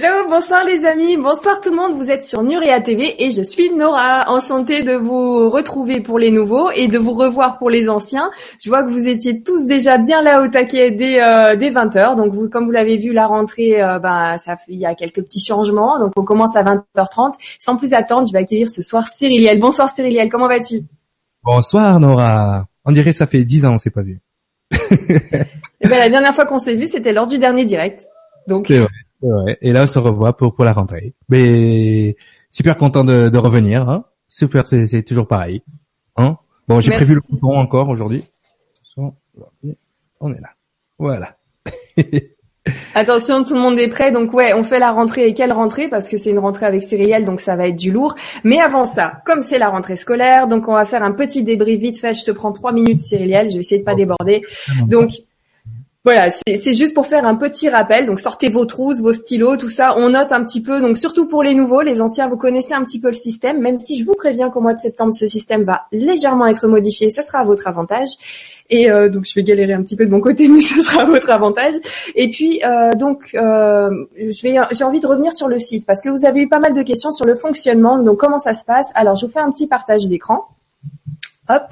Hello, bonsoir les amis, bonsoir tout le monde, vous êtes sur Nurea TV et je suis Nora, enchantée de vous retrouver pour les nouveaux et de vous revoir pour les anciens. Je vois que vous étiez tous déjà bien là au taquet dès, euh, 20h, donc vous, comme vous l'avez vu, la rentrée, euh, bah, ça, il y a quelques petits changements, donc on commence à 20h30. Sans plus attendre, je vais accueillir ce soir Cyriliel. Bonsoir Cyriliel, comment vas-tu? Bonsoir Nora, on dirait ça fait 10 ans on s'est pas vu. Eh ben, la dernière fois qu'on s'est vu, c'était lors du dernier direct. Donc... Ouais. Et là, on se revoit pour pour la rentrée. Mais super content de, de revenir. Hein. Super, c'est toujours pareil. Hein bon, j'ai prévu le coupon encore aujourd'hui. On est là. Voilà. Attention, tout le monde est prêt. Donc ouais, on fait la rentrée. Et quelle rentrée? Parce que c'est une rentrée avec céréales, donc ça va être du lourd. Mais avant ça, comme c'est la rentrée scolaire, donc on va faire un petit débrief vite fait. Je te prends trois minutes, Cyriliel. Je vais essayer de pas déborder. Donc voilà, c'est juste pour faire un petit rappel. Donc sortez vos trousses, vos stylos, tout ça. On note un petit peu. Donc surtout pour les nouveaux, les anciens, vous connaissez un petit peu le système. Même si je vous préviens qu'au mois de septembre, ce système va légèrement être modifié, ça sera à votre avantage. Et euh, donc je vais galérer un petit peu de mon côté, mais ce sera à votre avantage. Et puis euh, donc euh, je vais, j'ai envie de revenir sur le site parce que vous avez eu pas mal de questions sur le fonctionnement. Donc comment ça se passe? Alors je vous fais un petit partage d'écran. Hop,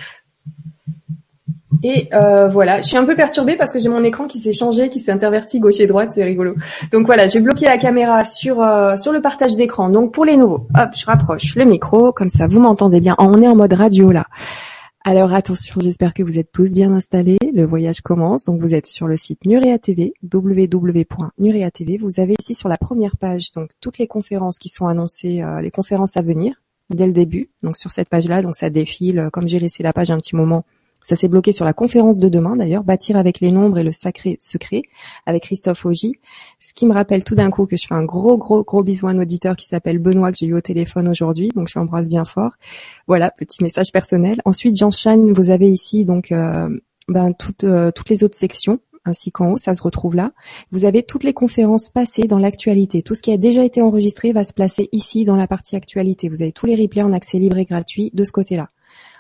et euh, voilà, je suis un peu perturbée parce que j'ai mon écran qui s'est changé, qui s'est interverti gauche et droite, c'est rigolo. Donc voilà, j'ai bloqué la caméra sur euh, sur le partage d'écran. Donc pour les nouveaux, hop, je rapproche le micro, comme ça vous m'entendez bien. On est en mode radio là. Alors attention, j'espère que vous êtes tous bien installés. Le voyage commence. Donc vous êtes sur le site Nurea TV, www.nurea TV. Vous avez ici sur la première page donc toutes les conférences qui sont annoncées, euh, les conférences à venir dès le début. Donc sur cette page là, donc ça défile. Comme j'ai laissé la page un petit moment, ça s'est bloqué sur la conférence de demain d'ailleurs, bâtir avec les nombres et le sacré secret avec Christophe Augy. Ce qui me rappelle tout d'un coup que je fais un gros gros gros bisou à un auditeur qui s'appelle Benoît que j'ai eu au téléphone aujourd'hui, donc je l'embrasse bien fort. Voilà, petit message personnel. Ensuite, j'enchaîne, vous avez ici donc euh, ben, toutes euh, toutes les autres sections ainsi qu'en haut, ça se retrouve là. Vous avez toutes les conférences passées dans l'actualité. Tout ce qui a déjà été enregistré va se placer ici dans la partie actualité. Vous avez tous les replays en accès libre et gratuit de ce côté-là.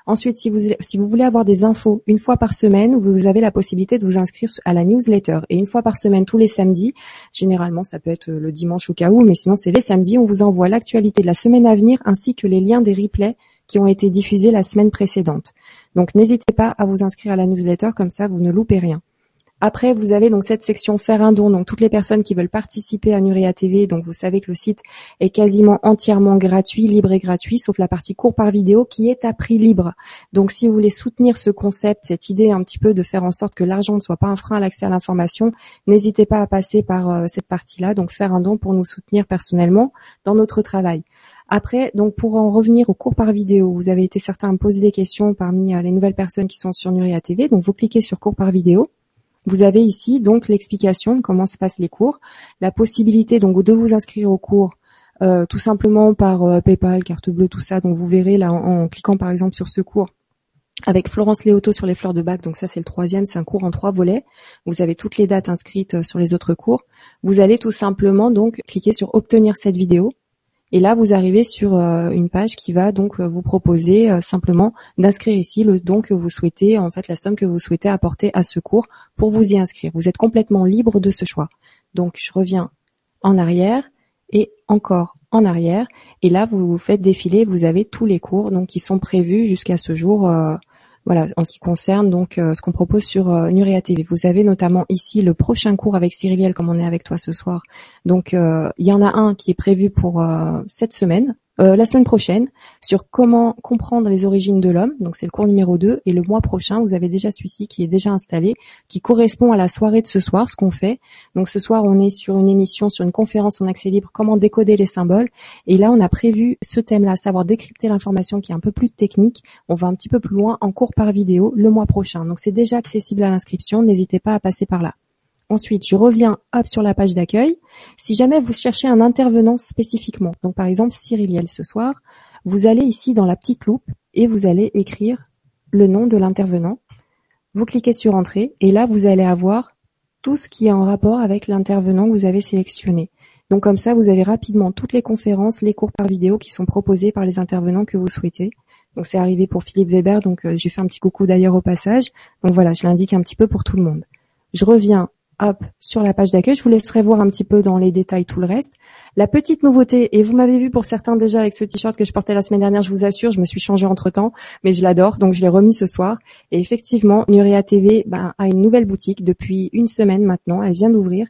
Ensuite, si vous, si vous voulez avoir des infos une fois par semaine, vous avez la possibilité de vous inscrire à la newsletter. Et une fois par semaine, tous les samedis, généralement ça peut être le dimanche au cas où, mais sinon c'est les samedis, on vous envoie l'actualité de la semaine à venir ainsi que les liens des replays qui ont été diffusés la semaine précédente. Donc n'hésitez pas à vous inscrire à la newsletter, comme ça vous ne loupez rien. Après, vous avez donc cette section faire un don. Donc toutes les personnes qui veulent participer à Nuria TV, donc vous savez que le site est quasiment entièrement gratuit, libre et gratuit, sauf la partie court par vidéo qui est à prix libre. Donc si vous voulez soutenir ce concept, cette idée un petit peu de faire en sorte que l'argent ne soit pas un frein à l'accès à l'information, n'hésitez pas à passer par euh, cette partie-là, donc faire un don pour nous soutenir personnellement dans notre travail. Après, donc pour en revenir au cours par vidéo, vous avez été certains à me poser des questions parmi euh, les nouvelles personnes qui sont sur Nuria TV. Donc vous cliquez sur cours par vidéo. Vous avez ici donc l'explication de comment se passent les cours, la possibilité donc de vous inscrire au cours euh, tout simplement par euh, PayPal, carte bleue, tout ça. Donc vous verrez là en, cliquant par exemple sur ce cours avec Florence Léoto sur les fleurs de bac. Donc ça c'est le troisième, c'est un cours en trois volets. Vous avez toutes les dates inscrites euh, sur les autres cours. Vous allez tout simplement donc cliquer sur obtenir cette vidéo. Et là, vous arrivez sur euh, une page qui va donc euh, vous proposer euh, simplement d'inscrire ici le don que vous souhaitez, en fait la somme que vous souhaitez apporter à ce cours pour vous y inscrire. Vous êtes complètement libre de ce choix. Donc je reviens en arrière et encore en arrière. Et là, vous faites défiler, vous avez tous les cours donc qui sont prévus jusqu'à ce jour voilà, en ce qui concerne donc ce qu'on propose sur euh, Nuria TV. Vous avez notamment ici le prochain cours avec Cyriliel, comme on est avec toi ce soir. Donc euh, il y en a un qui est prévu pour cette semaine, euh, la semaine prochaine sur comment comprendre les origines de l'homme. Donc c'est le cours numéro 2. Et le mois prochain, vous avez déjà celui-ci qui est déjà installé, qui correspond à la soirée de ce soir, ce qu'on fait. Donc ce soir, on est sur une émission, sur une conférence en accès libre, comment décoder les symboles. Et là, on a prévu ce thème-là, savoir décrypter l'information qui est un peu plus technique. On va un petit peu plus loin en cours par vidéo le mois prochain. Donc c'est déjà accessible à l'inscription. N'hésitez pas à passer par là. Ensuite, je reviens sur la page d'accueil. Si jamais vous cherchez un intervenant spécifiquement, donc par exemple Cyriliel ce soir, vous allez ici dans la petite loupe et vous allez écrire le nom de l'intervenant. Vous cliquez sur Entrée et là vous allez avoir tout ce qui est en rapport avec l'intervenant que vous avez sélectionné. Donc comme ça, vous avez rapidement toutes les conférences, les cours par vidéo qui sont proposés par les intervenants que vous souhaitez. Donc c'est arrivé pour Philippe Weber, donc euh, j'ai fait un petit coucou d'ailleurs au passage. Donc voilà, je l'indique un petit peu pour tout le monde. Je reviens hop, sur la page d'accueil. Je vous laisserai voir un petit peu dans les détails tout le reste. La petite nouveauté, et vous m'avez vu pour certains déjà avec ce t-shirt que je portais la semaine dernière, je vous assure, je me suis changée entre temps, mais je l'adore, donc je l'ai remis ce soir. Et effectivement, Nuria TV bah, a une nouvelle boutique depuis une semaine maintenant, elle vient d'ouvrir.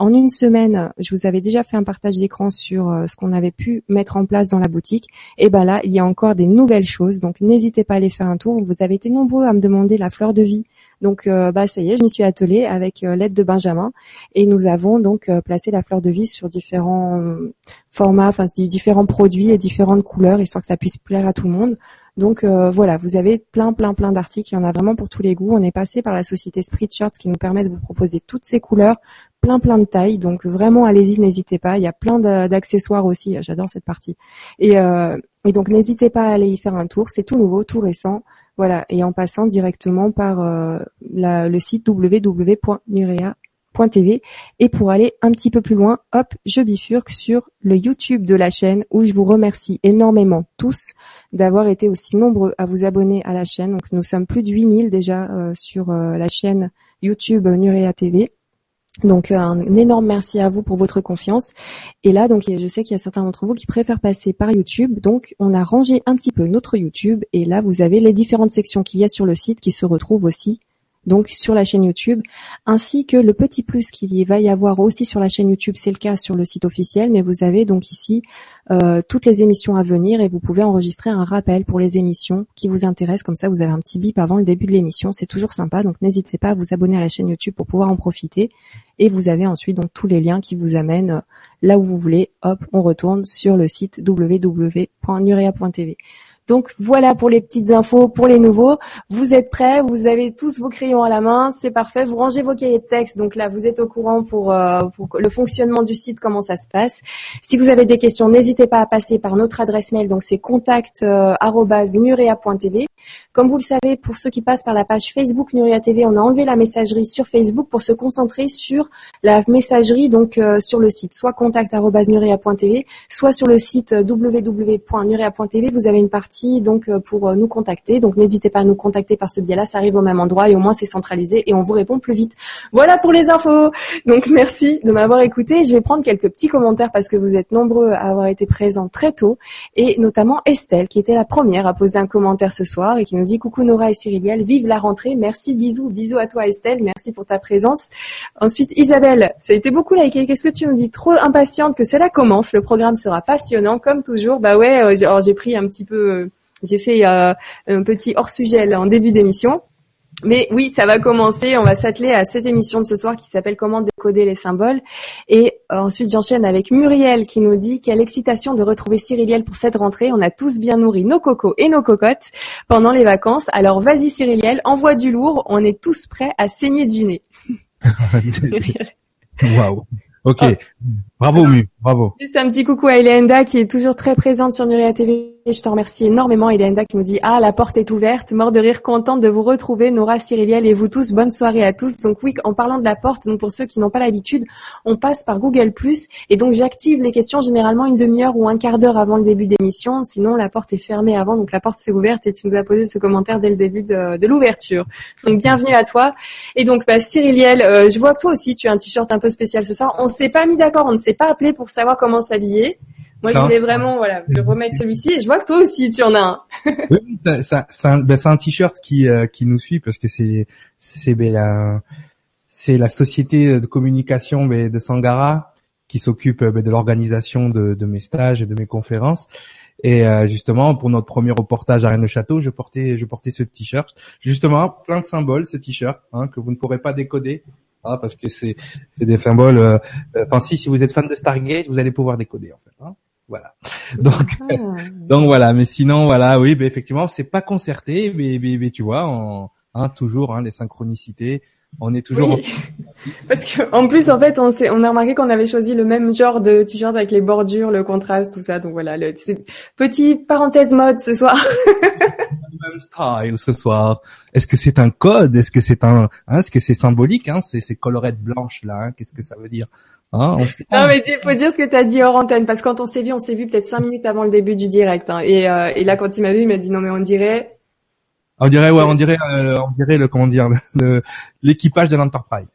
En une semaine, je vous avais déjà fait un partage d'écran sur euh, ce qu'on avait pu mettre en place dans la boutique. Et ben là, il y a encore des nouvelles choses. Donc n'hésitez pas à aller faire un tour. Vous avez été nombreux à me demander la fleur de vie. Donc euh, bah ça y est, je m'y suis attelée avec euh, l'aide de Benjamin et nous avons donc placé la fleur de vie sur différents formats, enfin différents produits et différentes couleurs, histoire que ça puisse plaire à tout le monde. Donc voilà, vous avez plein, plein, plein d'articles. Il y en a vraiment pour tous les goûts. On est passé par la société Shirts qui nous permet de vous proposer toutes ces couleurs, plein plein de tailles. Donc vraiment, allez-y, n'hésitez pas. Il y a plein d'accessoires aussi. J'adore cette partie. Euh, et donc n'hésitez pas à aller y faire un tour. C'est tout nouveau, tout récent. Voilà. Et en passant directement par euh, le site www.nurea.tv. Et pour aller un petit peu plus loin, hop, je bifurque sur le YouTube de la chaîne où je vous remercie énormément tous d'avoir été aussi nombreux à vous abonner à la chaîne. Donc nous sommes plus de 8000 déjà euh, sur euh, la chaîne YouTube Nurea TV. Donc euh, un énorme merci à vous pour votre confiance. Et là, donc je sais qu'il y a certains d'entre vous qui préfèrent passer par YouTube. Donc on a rangé un petit peu notre YouTube et là vous avez les différentes sections qu'il y a sur le site qui se retrouvent aussi donc sur la chaîne YouTube, ainsi que le petit plus qu'il y va y avoir aussi sur la chaîne YouTube, c'est le cas sur le site officiel, mais vous avez donc ici euh, toutes les émissions à venir et vous pouvez enregistrer un rappel pour les émissions qui vous intéressent, comme ça vous avez un petit bip avant le début de l'émission, c'est toujours sympa, donc n'hésitez pas à vous abonner à la chaîne YouTube pour pouvoir en profiter, et vous avez ensuite donc tous les liens qui vous amènent euh, là où vous voulez, hop, on retourne sur le site www.nurea.tv. Donc voilà pour les petites infos, pour les nouveaux. Vous êtes prêts, vous avez tous vos crayons à la main, c'est parfait. Vous rangez vos cahiers de texte. Donc là, vous êtes au courant pour, euh, le fonctionnement du site, comment ça se passe. Si vous avez des questions, n'hésitez pas à passer par notre adresse mail. Donc c'est contact@nurea.tv. Comme vous le savez, pour ceux qui passent par la page Facebook Nurea TV, on a enlevé la messagerie sur Facebook pour se concentrer sur la messagerie donc euh, sur le site, soit contact@nurea.tv, soit sur le site www.nurea.tv. Vous avez une partie donc euh, pour euh, nous contacter. Donc n'hésitez pas à nous contacter par ce biais-là, ça arrive au même endroit et au moins c'est centralisé et on vous répond plus vite. Voilà pour les infos. Donc merci de m'avoir écouté. Je vais prendre quelques petits commentaires parce que vous êtes nombreux à avoir été présents très tôt et notamment Estelle qui était la première à poser un commentaire ce soir et qui nous dit coucou Nora et Cyriliel, vive la rentrée, merci, bisous, bisous à toi Estelle, merci pour ta présence. Ensuite Isabelle, ça a été beaucoup liké, qu'est-ce que tu nous dis? Trop impatiente que cela commence, le programme sera passionnant comme toujours. Bah ouais, euh, j'ai pris un petit peu j'ai fait euh, un petit hors-sujet en début d'émission. Mais oui, ça va commencer. On va s'atteler à cette émission de ce soir qui s'appelle Comment décoder les symboles. Et euh, ensuite, j'enchaîne avec Muriel qui nous dit quelle excitation de retrouver Cyriliel pour cette rentrée. On a tous bien nourri nos cocos et nos cocottes pendant les vacances. Alors vas-y Cyriliel, envoie du lourd. On est tous prêts à saigner du nez. Waouh. Ok. Oh. Bravo Mu, bravo. Juste un petit coucou à Elenda qui est toujours très présente sur Nuria TV je te remercie énormément, Elenda, qui nous dit Ah, la porte est ouverte, mort de rire, contente de vous retrouver, Nora, Cyriliel et vous tous. Bonne soirée à tous. Donc oui, en parlant de la porte, donc pour ceux qui n'ont pas l'habitude, on passe par Google et donc j'active les questions généralement une demi-heure ou un quart d'heure avant le début d'émission. Sinon, la porte est fermée avant, donc la porte s'est ouverte et tu nous as posé ce commentaire dès le début de, l'ouverture. Donc bienvenue à toi. Et donc bah, Cyriliel, euh, je vois que toi aussi tu as un t-shirt un peu spécial ce soir. On s'est pas mis d'accord, on ne s'est pas appelé pour savoir comment s'habiller. Moi, je voulais vraiment voilà le remettre celui-ci. Et je vois que toi aussi, tu en as un. oui, ça, c'est un, ben, un t-shirt qui euh, qui nous suit parce que c'est c'est ben, la c'est la société de communication ben, de Sangara qui s'occupe ben, de l'organisation de, de mes stages et de mes conférences. Et euh, justement, pour notre premier reportage à Rennes le Château, je portais, je portais ce t-shirt. Justement, plein de symboles, ce t-shirt, hein, que vous ne pourrez pas décoder, hein, parce que c'est, c'est des symboles. Euh, enfin, si, si vous êtes fan de Stargate, vous allez pouvoir décoder, en fait. Hein. Voilà. Donc, ah. donc voilà. Mais sinon, voilà, oui, ben effectivement, c'est pas concerté, mais, mais, tu vois, on, hein, toujours hein, les synchronicités. On est toujours. Parce que en plus, en fait, on, on a remarqué qu'on avait choisi le même genre de t-shirt avec les bordures, le contraste, tout ça. Donc voilà, le, petit parenthèse mode ce soir. même style ce soir. Est-ce que c'est un code? Est-ce que c'est un, hein, est-ce que c'est symbolique hein, C'est ces colorettes blanches là. Hein, Qu'est-ce que ça veut dire? Hein, non mais il faut dire ce que tu as dit hors antenne parce que quand on s'est vu, on s'est vu peut-être cinq minutes avant le début du direct. Hein, et, euh, et, là quand il m'a vu, il m'a dit non mais on dirait. On dirait ouais, on dirait, euh, on dirait le comment dire, l'équipage de l'Enterprise.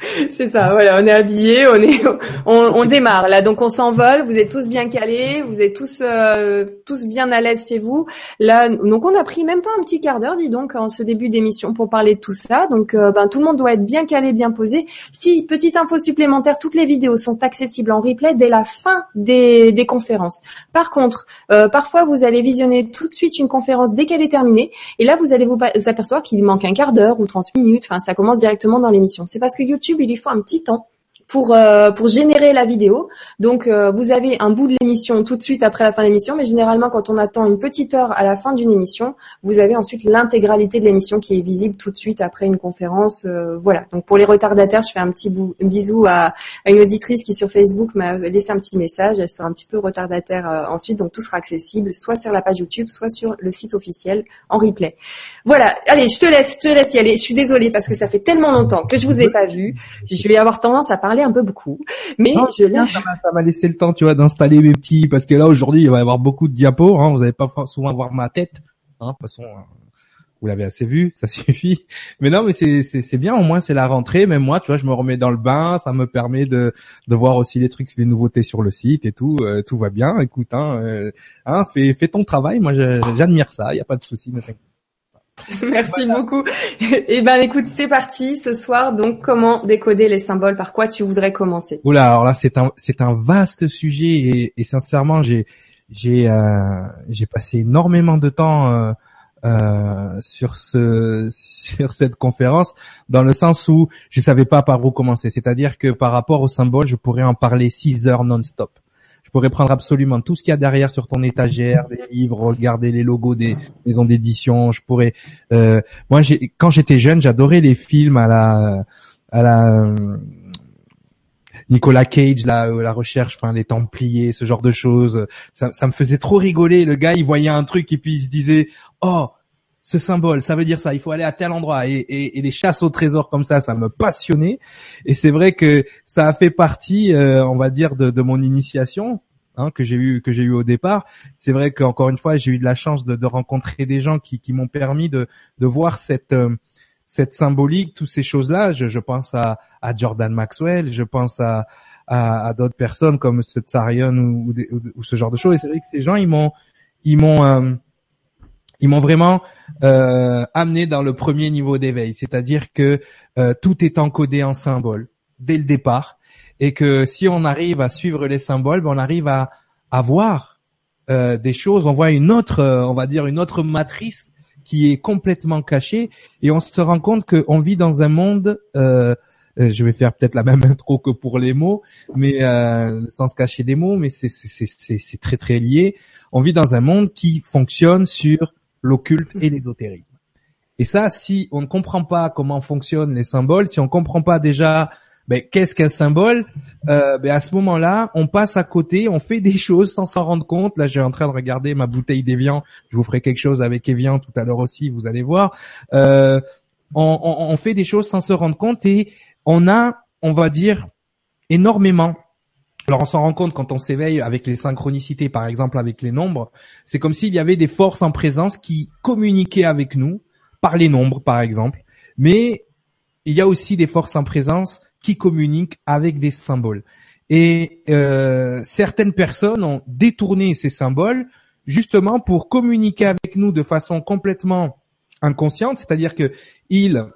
C'est ça, voilà, on est habillé, on est, on, démarre là, donc on s'envole. Vous êtes tous bien calés, vous êtes tous, euh, tous bien à l'aise chez vous. Là, donc on a pris même pas un petit quart d'heure, dis donc, en ce début d'émission pour parler de tout ça. Donc, euh, ben tout le monde doit être bien calé, bien posé. Si petite info supplémentaire, toutes les vidéos sont accessibles en replay dès la fin des, des conférences. Par contre, euh, parfois vous allez visionner tout de suite une conférence dès qu'elle est terminée, et là vous allez vous apercevoir qu'il manque un quart d'heure ou 30 minutes. Enfin, ça commence directement dans l'émission. C'est parce que YouTube il lui faut un petit temps pour euh, pour générer la vidéo. Donc euh, vous avez un bout de l'émission tout de suite après la fin de l'émission, mais généralement quand on attend une petite heure à la fin d'une émission, vous avez ensuite l'intégralité de l'émission qui est visible tout de suite après une conférence. Euh, voilà. Donc pour les retardataires, je fais un petit bisou à, une auditrice qui sur Facebook m'a laissé un petit message. Elle sera un petit peu retardataire ensuite, donc tout sera accessible soit sur la page YouTube, soit sur le site officiel en replay. Voilà. Allez, je te laisse, je te laisse y aller. Je suis désolée parce que ça fait tellement longtemps que je vous ai pas vu. Je vais avoir tendance à parler un peu beaucoup, mais je lâche. Ça m'a laissé le temps, tu vois, d'installer mes petits, parce que là aujourd'hui il va y avoir beaucoup de diapos. Hein, vous n'allez pas souvent voir ma tête. Hein, de toute façon, euh, vous l'avez assez vu, ça suffit. Mais non, mais c'est c'est bien. Au moins c'est la rentrée. Même moi, tu vois, je me remets dans le bain. Ça me permet de de voir aussi les trucs, les nouveautés sur le site et tout. Euh, tout va bien. Écoute, hein, euh, hein, fais fais ton travail. Moi, j'admire ça. Il y a pas de souci. Ne Merci beaucoup. Eh ben, écoute, c'est parti ce soir. Donc, comment décoder les symboles? Par quoi tu voudrais commencer? Oula, alors là, c'est un, c'est un vaste sujet et, et sincèrement, j'ai, j'ai, euh, j'ai passé énormément de temps euh, euh, sur ce, sur cette conférence, dans le sens où je savais pas par où commencer. C'est-à-dire que par rapport aux symboles, je pourrais en parler six heures non-stop pourrais prendre absolument tout ce qu'il y a derrière sur ton étagère, les livres, regarder les logos des maisons d'édition. Je pourrais. Euh, moi, j'ai quand j'étais jeune, j'adorais les films à la à la euh, Nicolas Cage, la, la recherche, enfin les Templiers, ce genre de choses. Ça, ça me faisait trop rigoler. Le gars, il voyait un truc et puis il se disait, oh, ce symbole, ça veut dire ça, il faut aller à tel endroit. Et, et, et les chasses au trésor comme ça, ça me passionnait. Et c'est vrai que ça a fait partie, euh, on va dire, de, de mon initiation. Hein, que j'ai eu que j'ai eu au départ. C'est vrai qu'encore une fois, j'ai eu de la chance de, de rencontrer des gens qui, qui m'ont permis de, de voir cette euh, cette symbolique, toutes ces choses-là. Je, je pense à, à Jordan Maxwell, je pense à à, à d'autres personnes comme ce Tsarion ou, ou, ou, ce genre de choses. Et c'est vrai que ces gens, ils m'ont ils m'ont euh, ils m'ont vraiment euh, amené dans le premier niveau d'éveil, c'est-à-dire que euh, tout est encodé en symboles dès le départ, et que si on arrive à suivre les symboles, ben on arrive à, à voir euh, des choses, on voit une autre, on va dire une autre matrice qui est complètement cachée, et on se rend compte qu'on vit dans un monde je vais faire peut-être la même intro que pour les mots, mais sans se cacher des mots, mais c'est très très lié. On vit dans un monde qui fonctionne sur l'occulte et l'ésotérisme. Et ça, si on ne comprend pas comment fonctionnent les symboles, si on ne comprend pas déjà ben, qu'est-ce qu'un symbole, euh, ben, à ce moment-là, on passe à côté, on fait des choses sans s'en rendre compte. Là, j'ai en train de regarder ma bouteille d'Evian. Je vous ferai quelque chose avec Evian tout à l'heure aussi, vous allez voir. Euh, on, on fait des choses sans se rendre compte et on a, on va dire, énormément alors on s'en rend compte quand on s'éveille avec les synchronicités, par exemple avec les nombres, c'est comme s'il y avait des forces en présence qui communiquaient avec nous par les nombres, par exemple. Mais il y a aussi des forces en présence qui communiquent avec des symboles. Et euh, certaines personnes ont détourné ces symboles justement pour communiquer avec nous de façon complètement inconsciente, c'est-à-dire que ils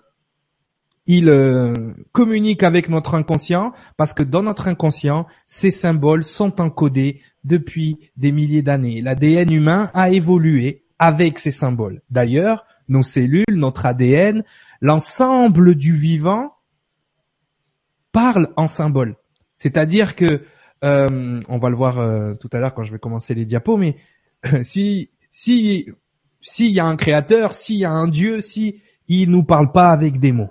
il euh, communique avec notre inconscient parce que dans notre inconscient, ces symboles sont encodés depuis des milliers d'années. L'ADN humain a évolué avec ces symboles. D'ailleurs, nos cellules, notre ADN, l'ensemble du vivant parle en symboles. C'est-à-dire que, euh, on va le voir euh, tout à l'heure quand je vais commencer les diapos, mais si si s'il y a un créateur, s'il y a un Dieu, si il nous parle pas avec des mots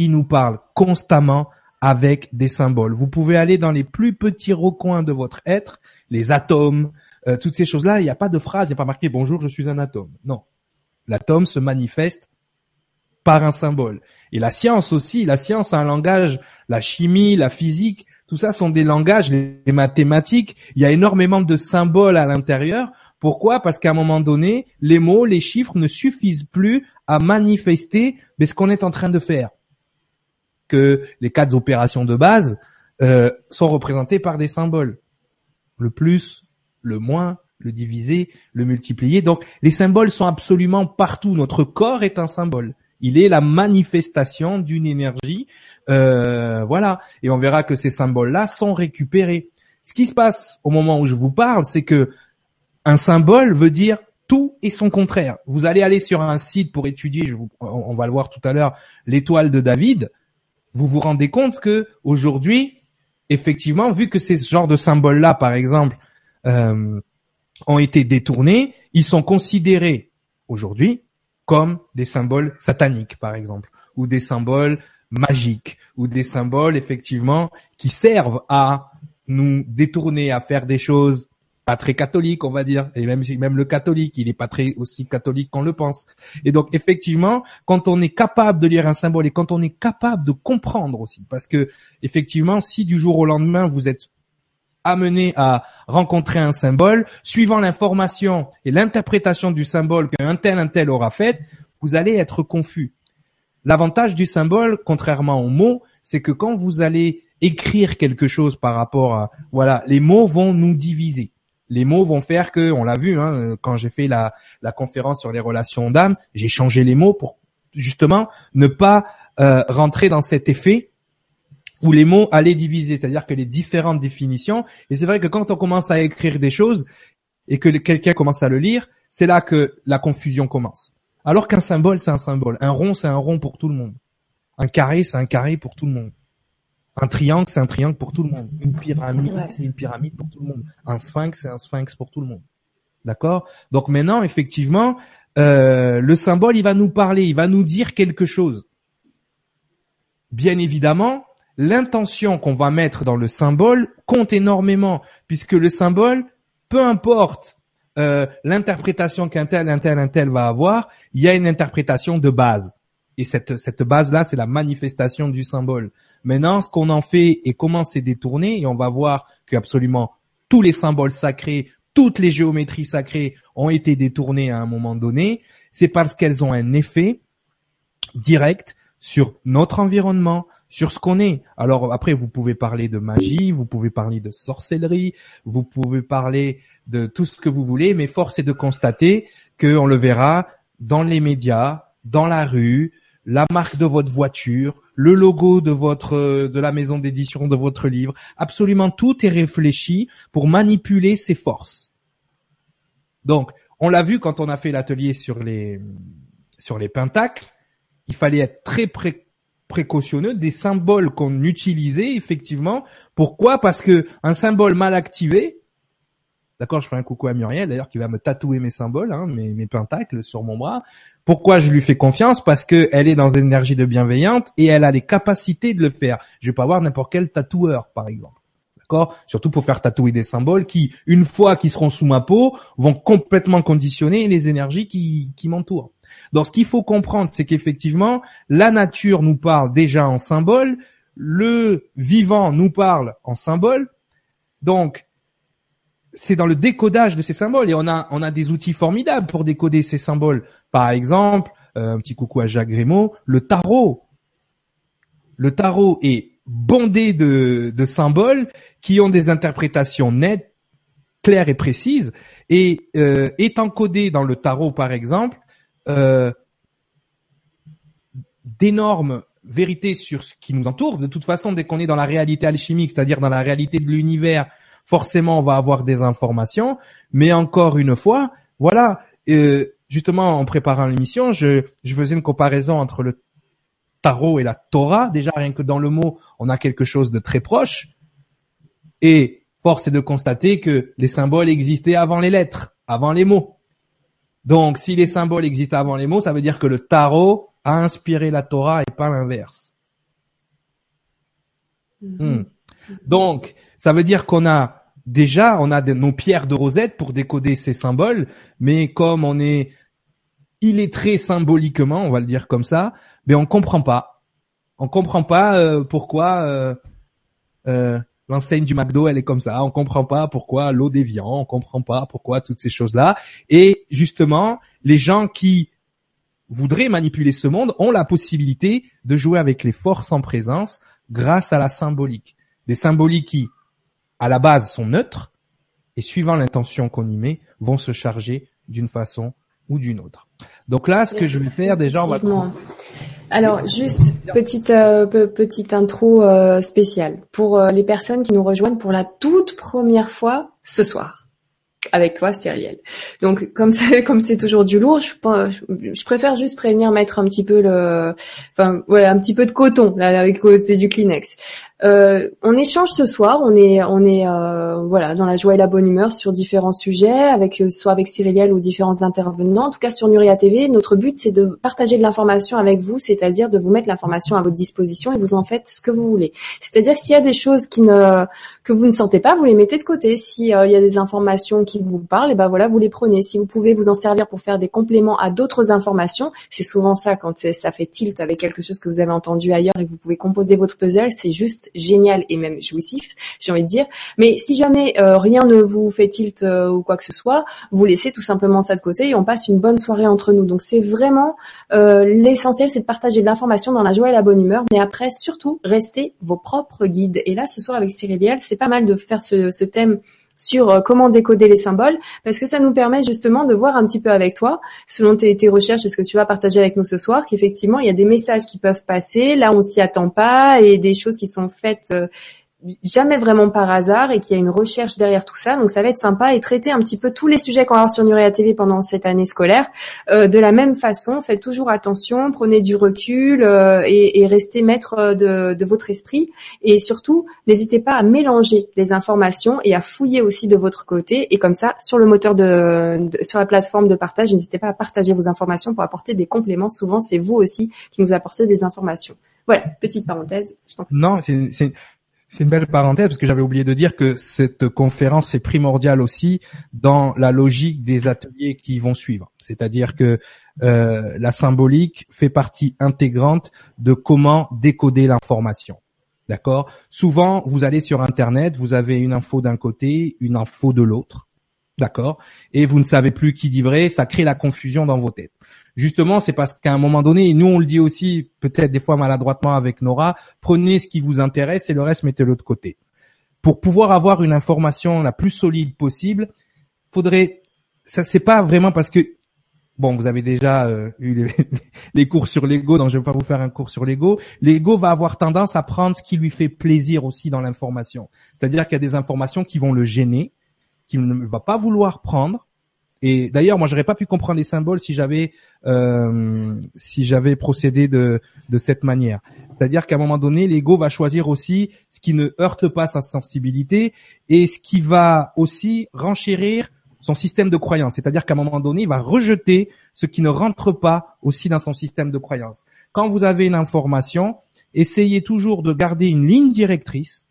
il nous parle constamment avec des symboles. Vous pouvez aller dans les plus petits recoins de votre être, les atomes, euh, toutes ces choses-là, il n'y a pas de phrase, il n'y a pas marqué bonjour, je suis un atome. Non. L'atome se manifeste par un symbole. Et la science aussi, la science a un langage, la chimie, la physique, tout ça sont des langages, les mathématiques, il y a énormément de symboles à l'intérieur. Pourquoi? Parce qu'à un moment donné, les mots, les chiffres ne suffisent plus à manifester ce qu'on est en train de faire. Que les quatre opérations de base euh, sont représentées par des symboles. Le plus, le moins, le diviser, le multiplier. Donc les symboles sont absolument partout. Notre corps est un symbole. Il est la manifestation d'une énergie. Euh, voilà. Et on verra que ces symboles-là sont récupérés. Ce qui se passe au moment où je vous parle, c'est que un symbole veut dire tout et son contraire. Vous allez aller sur un site pour étudier, je vous, on va le voir tout à l'heure, l'étoile de David. Vous vous rendez compte que aujourd'hui, effectivement, vu que ces genres de symboles-là, par exemple, euh, ont été détournés, ils sont considérés aujourd'hui comme des symboles sataniques, par exemple, ou des symboles magiques, ou des symboles effectivement qui servent à nous détourner, à faire des choses pas très catholiques, on va dire, et même même le catholique, il est pas très aussi catholique qu'on le pense. Et donc effectivement, quand on est capable de lire un symbole et quand on est capable de comprendre aussi, parce que effectivement, si du jour au lendemain vous êtes amené à rencontrer un symbole, suivant l'information et l'interprétation du symbole qu'un tel, un tel aura fait, vous allez être confus. L'avantage du symbole, contrairement aux mots, c'est que quand vous allez écrire quelque chose par rapport à, voilà, les mots vont nous diviser. Les mots vont faire que, on l'a vu, hein, quand j'ai fait la, conférence sur les relations d'âme, j'ai changé les mots pour justement ne pas euh, rentrer dans cet effet où les mots allaient diviser, c'est-à-dire que les différentes définitions, et c'est vrai que quand on commence à écrire des choses et que quelqu'un commence à le lire, c'est là que la confusion commence. Alors qu'un symbole, c'est un symbole. Un rond, c'est un rond pour tout le monde. Un carré, c'est un carré pour tout le monde. Un triangle, c'est un triangle pour tout le monde. Une pyramide, c'est une pyramide pour tout le monde. Un sphinx, c'est un sphinx pour tout le monde. D'accord? Donc maintenant, effectivement, euh, le symbole, il va nous parler, il va nous dire quelque chose. Bien évidemment, l'intention qu'on va mettre dans le symbole compte énormément, puisque le symbole, peu importe euh, l'interprétation qu'un tel, un tel, un tel va avoir, il y a une interprétation de base. Et cette, cette base-là, c'est la manifestation du symbole. Maintenant, ce qu'on en fait et comment c'est détourné, et on va voir que absolument tous les symboles sacrés, toutes les géométries sacrées ont été détournées à un moment donné, c'est parce qu'elles ont un effet direct sur notre environnement, sur ce qu'on est. Alors après, vous pouvez parler de magie, vous pouvez parler de sorcellerie, vous pouvez parler de tout ce que vous voulez, mais force est de constater que on le verra dans les médias, dans la rue, la marque de votre voiture, le logo de votre de la maison d'édition de votre livre, absolument tout est réfléchi pour manipuler ces forces. Donc, on l'a vu quand on a fait l'atelier sur les sur les pentacles, il fallait être très pré précautionneux des symboles qu'on utilisait effectivement. Pourquoi? Parce que un symbole mal activé, d'accord, je fais un coucou à Muriel d'ailleurs qui va me tatouer mes symboles, hein, mes, mes pentacles sur mon bras. Pourquoi je lui fais confiance? Parce que elle est dans une énergie de bienveillante et elle a les capacités de le faire. Je vais pas voir n'importe quel tatoueur, par exemple. D'accord? Surtout pour faire tatouer des symboles qui, une fois qu'ils seront sous ma peau, vont complètement conditionner les énergies qui, qui m'entourent. Donc ce qu'il faut comprendre, c'est qu'effectivement, la nature nous parle déjà en symbole, le vivant nous parle en symbole. Donc c'est dans le décodage de ces symboles et on a on a des outils formidables pour décoder ces symboles. Par exemple, euh, un petit coucou à Jacques Grémaud, le tarot. Le tarot est bondé de, de symboles qui ont des interprétations nettes, claires et précises. Et euh, étant codé dans le tarot, par exemple, euh, d'énormes vérités sur ce qui nous entoure. De toute façon, dès qu'on est dans la réalité alchimique, c'est-à-dire dans la réalité de l'univers, forcément, on va avoir des informations. Mais encore une fois, voilà, euh, justement, en préparant l'émission, je, je faisais une comparaison entre le tarot et la Torah. Déjà, rien que dans le mot, on a quelque chose de très proche. Et force est de constater que les symboles existaient avant les lettres, avant les mots. Donc, si les symboles existent avant les mots, ça veut dire que le tarot a inspiré la Torah et pas l'inverse. Mm-hmm. Hmm. Donc, ça veut dire qu'on a déjà, on a nos pierres de rosette pour décoder ces symboles, mais comme on est illettré symboliquement, on va le dire comme ça, mais on comprend pas. On comprend pas euh, pourquoi euh, euh, l'enseigne du McDo, elle est comme ça. On comprend pas pourquoi l'eau déviant, on comprend pas pourquoi toutes ces choses-là. Et justement, les gens qui voudraient manipuler ce monde ont la possibilité de jouer avec les forces en présence grâce à la symbolique. Des symboliques qui, à la base, sont neutres et suivant l'intention qu'on y met, vont se charger d'une façon ou d'une autre. Donc là, ce que je vais faire déjà, on va alors juste petite euh, petite intro euh, spéciale pour euh, les personnes qui nous rejoignent pour la toute première fois ce soir avec toi, Cyrielle. Donc comme c'est comme c'est toujours du lourd, je, je, préfère juste prévenir mettre un petit peu le, enfin voilà un petit peu de coton là avec côté du Kleenex. Euh, on échange ce soir, on est, on est, euh, voilà, dans la joie et la bonne humeur sur différents sujets, avec euh, soit avec Cyriliel ou différents intervenants. En tout cas, sur Nuria TV, notre but c'est de partager de l'information avec vous, c'est-à-dire de vous mettre l'information à votre disposition et vous en faites ce que vous voulez. C'est-à-dire s'il y a des choses qui ne, que vous ne sentez pas, vous les mettez de côté. S'il y a des informations qui vous parlent, et ben voilà, vous les prenez. Si vous pouvez vous en servir pour faire des compléments à d'autres informations, c'est souvent ça quand ça fait tilt avec quelque chose que vous avez entendu ailleurs et que vous pouvez composer votre puzzle, c'est juste génial et même jouissif, j'ai envie de dire. Mais si jamais euh, rien ne vous fait tilt euh, ou quoi que ce soit, vous laissez tout simplement ça de côté et on passe une bonne soirée entre nous. Donc c'est vraiment euh, l'essentiel, c'est de partager de l'information dans la joie et la bonne humeur, mais après surtout restez vos propres guides. Et là, ce soir avec Cyril c'est pas mal de faire ce thème sur euh, comment décoder les symboles, parce que ça nous permet justement de voir un petit peu avec toi, selon tes, recherches et ce que tu vas partager avec nous ce soir, qu'effectivement, il y a des messages qui peuvent passer, là on s'y attend pas, et des choses qui sont faites euh, jamais vraiment par hasard et qu'il y a une recherche derrière tout ça. Donc ça va être sympa et traiter un petit peu tous les sujets qu'on va avoir sur Nuria TV pendant cette année scolaire euh, de la même façon. Faites toujours attention, prenez du recul euh, et, et, restez maître de, de, votre esprit. Et surtout, n'hésitez pas à mélanger les informations et à fouiller aussi de votre côté. Et comme ça, sur le moteur de, de sur la plateforme de partage, n'hésitez pas à partager vos informations pour apporter des compléments. Souvent, c'est vous aussi qui nous apportez des informations. Voilà, petite parenthèse. non, c'est c'est une belle parenthèse parce que j'avais oublié de dire que cette conférence est primordiale aussi dans la logique des ateliers qui vont suivre. C'est-à-dire que euh, la symbolique fait partie intégrante de comment décoder l'information. D'accord? Souvent, vous allez sur Internet, vous avez une info d'un côté, une info de l'autre. D'accord? Et vous ne savez plus qui dit vrai, ça crée la confusion dans vos têtes. Justement, c'est parce qu'à un moment donné, nous on le dit aussi, peut-être des fois maladroitement avec Nora, prenez ce qui vous intéresse et le reste mettez-le de côté. Pour pouvoir avoir une information la plus solide possible, faudrait, ça c'est pas vraiment parce que Bon, vous avez déjà euh, eu les, les, cours sur l'ego, donc je vais pas vous faire un cours sur l'ego. L'ego va avoir tendance à prendre ce qui lui fait plaisir aussi dans l'information. C'est-à-dire qu'il y a des informations qui vont le gêner, qu'il ne va pas vouloir prendre, et d'ailleurs, moi, j'aurais pas pu comprendre les symboles si j'avais euh, si j'avais procédé de de cette manière. C'est-à-dire qu'à un moment donné, l'ego va choisir aussi ce qui ne heurte pas sa sensibilité et ce qui va aussi renchérir son système de croyance. C'est-à-dire qu'à un moment donné, il va rejeter ce qui ne rentre pas aussi dans son système de croyance. Quand vous avez une information, essayez toujours de garder une ligne directrice.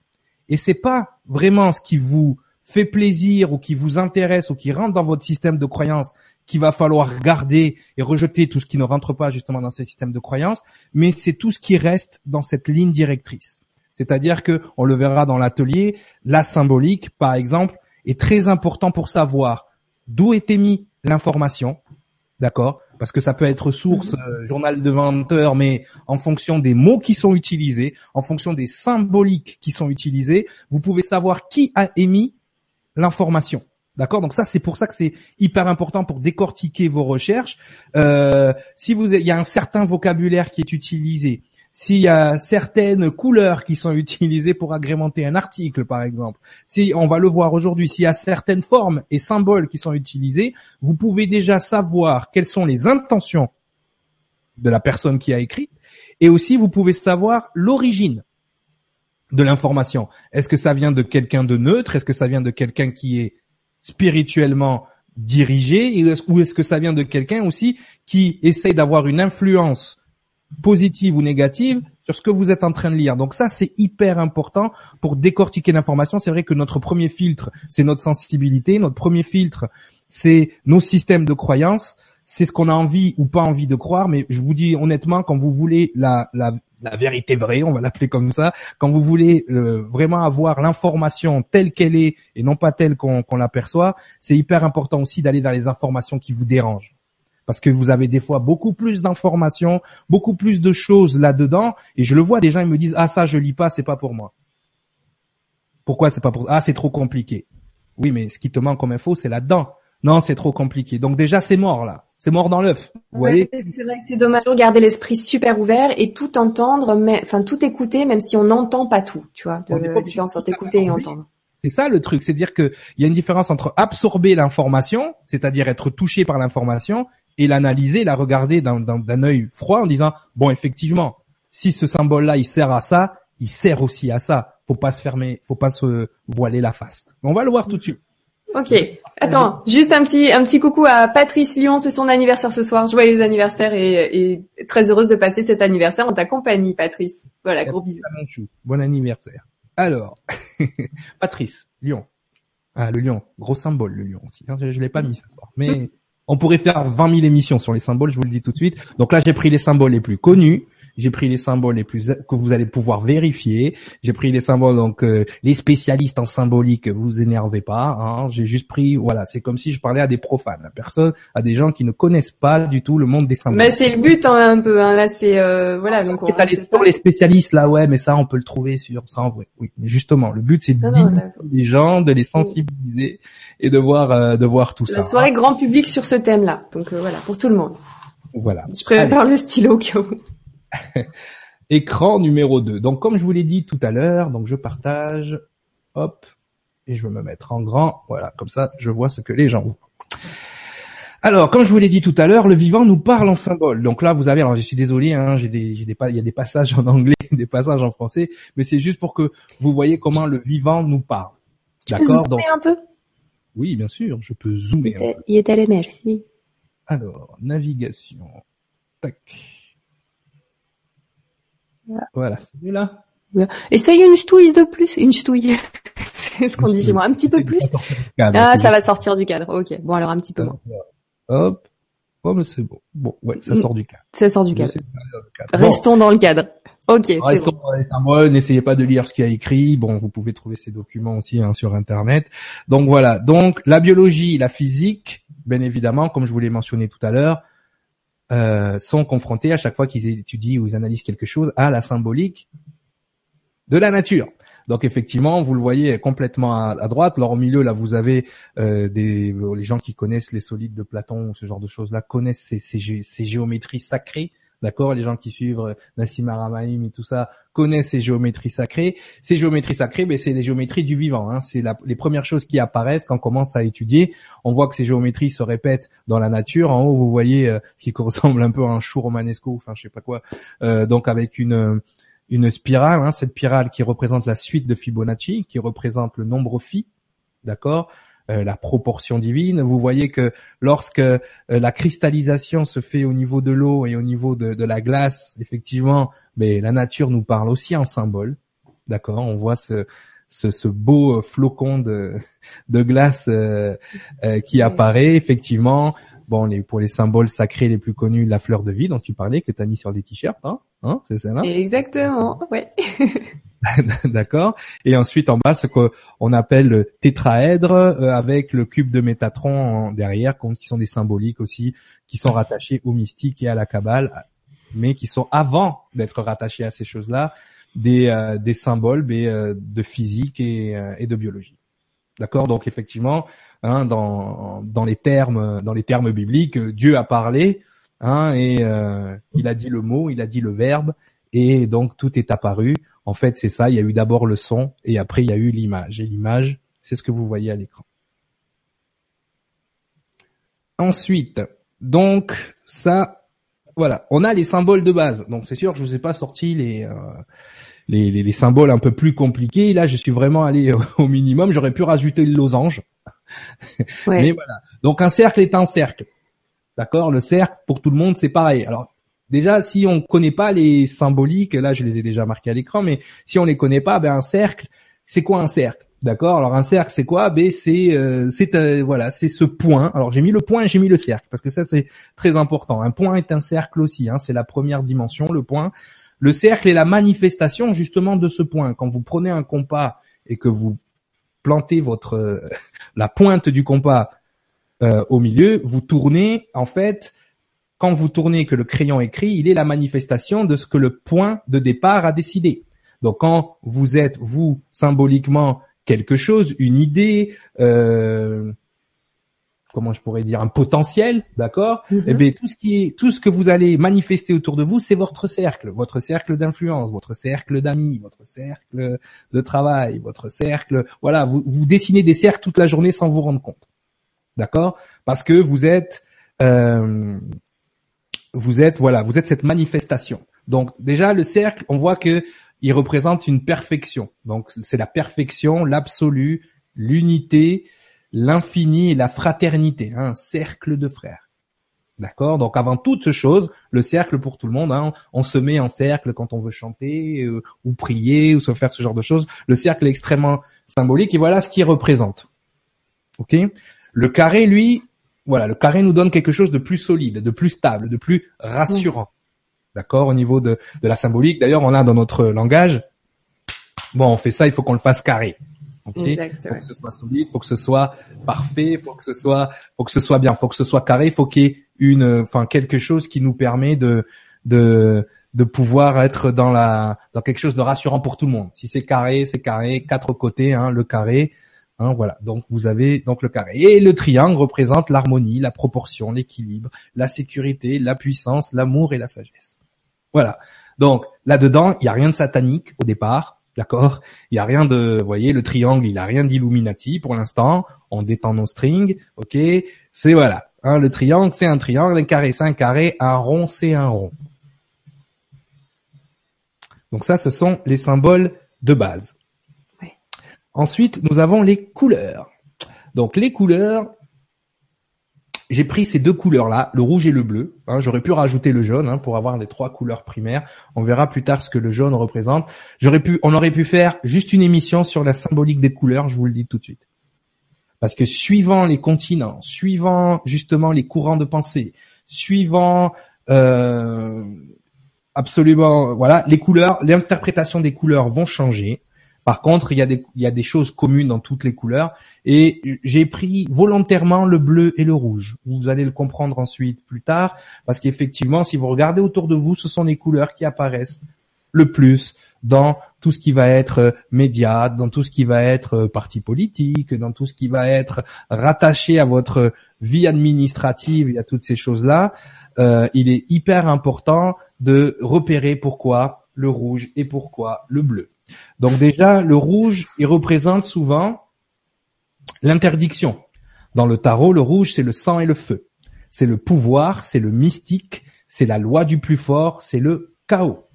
Et c'est pas vraiment ce qui vous fait plaisir ou qui vous intéresse ou qui rentre dans votre système de croyance qu'il va falloir garder et rejeter tout ce qui ne rentre pas justement dans ce système de croyance, mais c'est tout ce qui reste dans cette ligne directrice. C'est-à-dire que, on le verra dans l'atelier, la symbolique, par exemple, est très important pour savoir d'où est émis l'information, d'accord? Parce que ça peut être source, mhm. euh, journal de 20 heures, mais en fonction des mots qui sont utilisés, en fonction des symboliques qui sont utilisés, vous pouvez savoir qui a émis l'information. D'accord? Donc ça, c'est pour ça que c'est hyper important pour décortiquer vos recherches. Euh, si vous, il y a un certain vocabulaire qui est utilisé, s'il y a certaines couleurs qui sont utilisées pour agrémenter un article, par exemple, si on va le voir aujourd'hui, s'il y a certaines formes et symboles qui sont utilisés, vous pouvez déjà savoir quelles sont les intentions de la personne qui a écrit, et aussi vous pouvez savoir l'origine de l'information Est-ce que ça vient de quelqu'un de neutre? Est-ce que ça vient de quelqu'un qui est spirituellement dirigé? Ou est-ce que ça vient de quelqu'un aussi qui essaye d'avoir une influence positive ou négative sur ce que vous êtes en train de lire? Donc ça, c'est hyper important pour décortiquer l'information. C'est vrai que notre premier filtre, c'est notre sensibilité. Notre premier filtre, c'est nos systèmes de croyances. C'est ce qu'on a envie ou pas envie de croire. Mais je vous dis honnêtement, quand vous voulez la, la, la vérité vraie, on va l'appeler comme ça. Quand vous voulez vraiment avoir l'information telle qu'elle est et non pas telle qu'on l'aperçoit, c'est hyper important aussi d'aller vers les informations qui vous dérangent. parce que vous avez des fois beaucoup plus d'informations, beaucoup plus de choses là-dedans, et je le vois, des gens ils me disent ah ça je lis pas, c'est pas pour moi. Pourquoi c'est pas pour ah c'est trop compliqué. Oui, mais ce qui te manque comme info, c'est là-dedans. Non, c'est trop compliqué. Donc déjà c'est mort là, c'est mort dans l'œuf. Vous voyez C'est vrai que c'est dommage de garder l'esprit super ouvert et tout entendre, mais enfin tout écouter, même si on n'entend pas tout, tu vois, de la différence entre écouter et entendre. C'est ça le truc, c'est dire que il y a une différence entre absorber l'information, c'est-à-dire être touché par l'information, et l'analyser, la regarder d'un œil froid en disant bon effectivement, si ce symbole-là il sert à ça, il sert aussi à ça. Faut pas se fermer, faut pas se voiler la face. On va le voir tout de suite. Ok. Attends, juste un petit un petit coucou à Patrice Lyon, c'est son anniversaire ce soir. Joyeux anniversaire et, et très heureuse de passer cet anniversaire en ta compagnie, Patrice. Voilà, gros bisous. Bon anniversaire. Alors, Patrice, Lyon. Ah, le lion, gros symbole, le lion aussi. Hein. Je, je l'ai pas mis ce soir, mais on pourrait faire 20 000 émissions sur les symboles, je vous le dis tout de suite. Donc là, j'ai pris les symboles les plus connus j'ai pris les symboles les plus que vous allez pouvoir vérifier. J'ai pris les symboles donc euh, les spécialistes en symbolique, vous énervez pas. Hein. J'ai juste pris voilà, c'est comme si je parlais à des profanes, à personne, à des gens qui ne connaissent pas du tout le monde des symboles. Mais c'est le but hein, un peu. Hein. Là c'est euh, voilà donc. On, pour les spécialistes là ouais, mais ça on peut le trouver sur ça en vrai. Oui, mais justement le but c'est de les gens, de les sensibiliser et de voir euh, de voir tout ça. La soirée grand public sur ce thème là. Donc voilà pour tout le monde. Voilà. Je prépare le stylo au cas où. Écran numéro 2. Donc comme je vous l'ai dit tout à l'heure, donc je partage, hop, et je vais me mettre en grand, voilà, comme ça je vois ce que les gens voient. Alors, comme je vous l'ai dit tout à l'heure, le vivant nous parle en symbole. Donc là, vous avez, alors je suis désolé, hein, j'ai des, j'ai des, il y a des passages en anglais, des passages en français, mais c'est juste pour que vous voyez comment le vivant nous parle. D'accord. Donc, un peu? Oui, bien sûr, je peux zoomer. Il, un peu. il est allé, merci. Alors, navigation. Tac. Voilà, c'est mieux là. Essaye une ch'touille de plus, une ch'touille. c'est ce qu'on dit chez moi. Un petit peu plus. Ah, ça va sortir du cadre. Ok. Bon, alors un petit peu moins. Hop. Oh, mais c'est bon. Bon, ouais, ça sort du cadre. Ça sort du cadre. Restons dans le cadre. Ok. Restons dans les symboles. N'essayez pas de lire ce qu'il y a écrit. Bon, vous pouvez trouver ces documents aussi hein, sur Internet. Donc voilà. Donc la biologie, la physique, bien évidemment, comme je vous l'ai mentionné tout à l'heure, euh, sont confrontés à chaque fois qu'ils étudient ou ils analysent quelque chose à la symbolique de la nature. Donc effectivement, vous le voyez complètement à, droite. Alors au milieu, là, vous avez euh, des les gens qui connaissent les solides de Platon ou ce genre de choses-là connaissent ces, ces géométries sacrées D'accord Les gens qui suivent euh, Nassim Aramaim et tout ça connaissent ces géométries sacrées. Ces géométries sacrées, ben, c'est les géométries du vivant. Hein. C'est les premières choses qui apparaissent quand on commence à étudier. On voit que ces géométries se répètent dans la nature. En haut, vous voyez euh, ce qui ressemble un peu à un chou romanesco, enfin je sais pas quoi. Euh, donc avec une spirale, hein, cette spirale qui représente la suite de Fibonacci, qui représente le nombre phi, d'accord la proportion divine. Vous voyez que lorsque euh, la cristallisation se fait au niveau de l'eau et au niveau de, la glace, effectivement, mais la nature nous parle aussi en symbole. D'accord? On voit ce, ce, beau flocon de, de glace euh, qui apparaît effectivement. Bon, les, pour les symboles sacrés les plus connus, la fleur de vie dont tu parlais, que tu as mis sur des t-shirts, hein, hein? C'est ça là? Exactement, ouais. D'accord. Et ensuite en bas, ce qu'on appelle le tétraèdre euh, avec le cube de Métatron derrière, qui sont des symboliques aussi, qui sont rattachés au mystique et à la Kabbale, mais qui sont avant d'être rattachés à ces choses-là, des, euh, des symboles euh, de physique et, et de biologie. D'accord. Donc effectivement, hein, dans, dans les termes dans les termes bibliques, Dieu a parlé. Hein, et il a dit le mot, il a dit le verbe, et donc tout est apparu. En fait, c'est ça. Il y a eu d'abord le son et après il y a eu l'image. Et l'image, c'est ce que vous voyez à l'écran. Ensuite, donc ça, voilà, on a les symboles de base. Donc c'est sûr, je vous ai pas sorti les, euh, les, les, symboles un peu plus compliqués. Là, je suis vraiment allé au minimum. J'aurais pu rajouter le losange. Mais voilà. Donc un cercle est un cercle. D'accord? Le cercle, pour tout le monde, c'est pareil. Alors, Déjà, si on connaît pas les symboliques, là je les ai déjà marqués à l'écran, mais si on les connaît pas, ben un cercle, c'est quoi un cercle? D'accord? Alors un cercle, c'est quoi? Ben c'est euh, c'est euh, voilà, c'est ce point. Alors j'ai mis le point j'ai mis le cercle parce que ça c'est très important. Un point est un cercle aussi. Hein, c'est la première dimension, le point. Le cercle est la manifestation justement de ce point. Quand vous prenez un compas et que vous plantez votre la pointe du compas euh, au milieu, vous tournez en fait quand vous tournez que le crayon écrit, il est la manifestation de ce que le point de départ a décidé. Donc quand vous êtes vous symboliquement quelque chose, une idée, euh, comment je pourrais dire, un potentiel, d'accord? Mhm. Eh bien, tout ce qui est, tout ce que vous allez manifester autour de vous, c'est votre cercle, votre cercle d'influence, votre cercle d'amis, votre cercle de travail, votre cercle. Voilà, vous, vous dessinez des cercles toute la journée sans vous rendre compte, d'accord? Parce que vous êtes, euh, vous êtes, voilà, vous êtes cette manifestation. Donc déjà, le cercle, on voit que il représente une perfection. Donc c'est la perfection, l'absolu, l'unité, l'infini et la fraternité, hein, un cercle de frères. D'accord? Donc avant toute chose, le cercle pour tout le monde, hein, on se met en cercle quand on veut chanter euh, ou prier ou se faire ce genre de choses. Le cercle est extrêmement symbolique et voilà ce qu'il représente. OK? Le carré lui, voilà, le carré nous donne quelque chose de plus solide, de plus stable, de plus rassurant. D'accord Au niveau de, de la symbolique. D'ailleurs, on a dans notre langage, bon, on fait ça, il faut qu'on le fasse carré. Ok? Exact, faut ouais. que ce soit solide, faut que ce soit parfait, faut que ce soit, faut que ce soit bien, faut que ce soit carré, faut qu'il y ait une, enfin quelque chose qui nous permet de de de pouvoir être dans la dans quelque chose de rassurant pour tout le monde. Si c'est carré, c'est carré, quatre côtés, hein, le carré, hein, voilà. Donc vous avez donc le carré et le triangle représente l'harmonie, la proportion, l'équilibre, la sécurité, la puissance, l'amour et la sagesse. Voilà. Donc là-dedans, il y a rien de satanique au départ, d'accord? Il y a rien de, vous voyez, le triangle, il a rien d'illuminati pour l'instant. On détend nos strings, ok? C'est voilà. Hein, le triangle, c'est un triangle, un carré, c'est un carré, un rond, c'est un rond. Donc ça, ce sont les symboles de base. Ensuite, nous avons les couleurs. Donc les couleurs, j'ai pris ces deux couleurs-là, le rouge et le bleu. Hein, J'aurais pu rajouter le jaune hein, pour avoir les trois couleurs primaires. On verra plus tard ce que le jaune représente. J'aurais pu, on aurait pu faire juste une émission sur la symbolique des couleurs. Je vous le dis tout de suite. Parce que suivant les continents, suivant justement les courants de pensée, suivant euh, absolument, voilà, les couleurs, l'interprétation des couleurs vont changer. Par contre, il y a des, choses communes dans toutes les couleurs. Et j'ai pris volontairement le bleu et le rouge. Vous allez le comprendre ensuite plus tard, parce qu'effectivement, si vous regardez autour de vous, ce sont les couleurs qui apparaissent le plus dans tout ce qui va être euh, média, dans tout ce qui va être euh, parti politique, dans tout ce qui va être rattaché à votre vie administrative et à toutes ces choses-là. Euh, il est hyper important de repérer pourquoi le rouge et pourquoi le bleu. Donc déjà, le rouge, il représente souvent l'interdiction. Dans le tarot, le rouge, c'est le sang et le feu. C'est le pouvoir, c'est le mystique, c'est la loi du plus fort, c'est le chaos.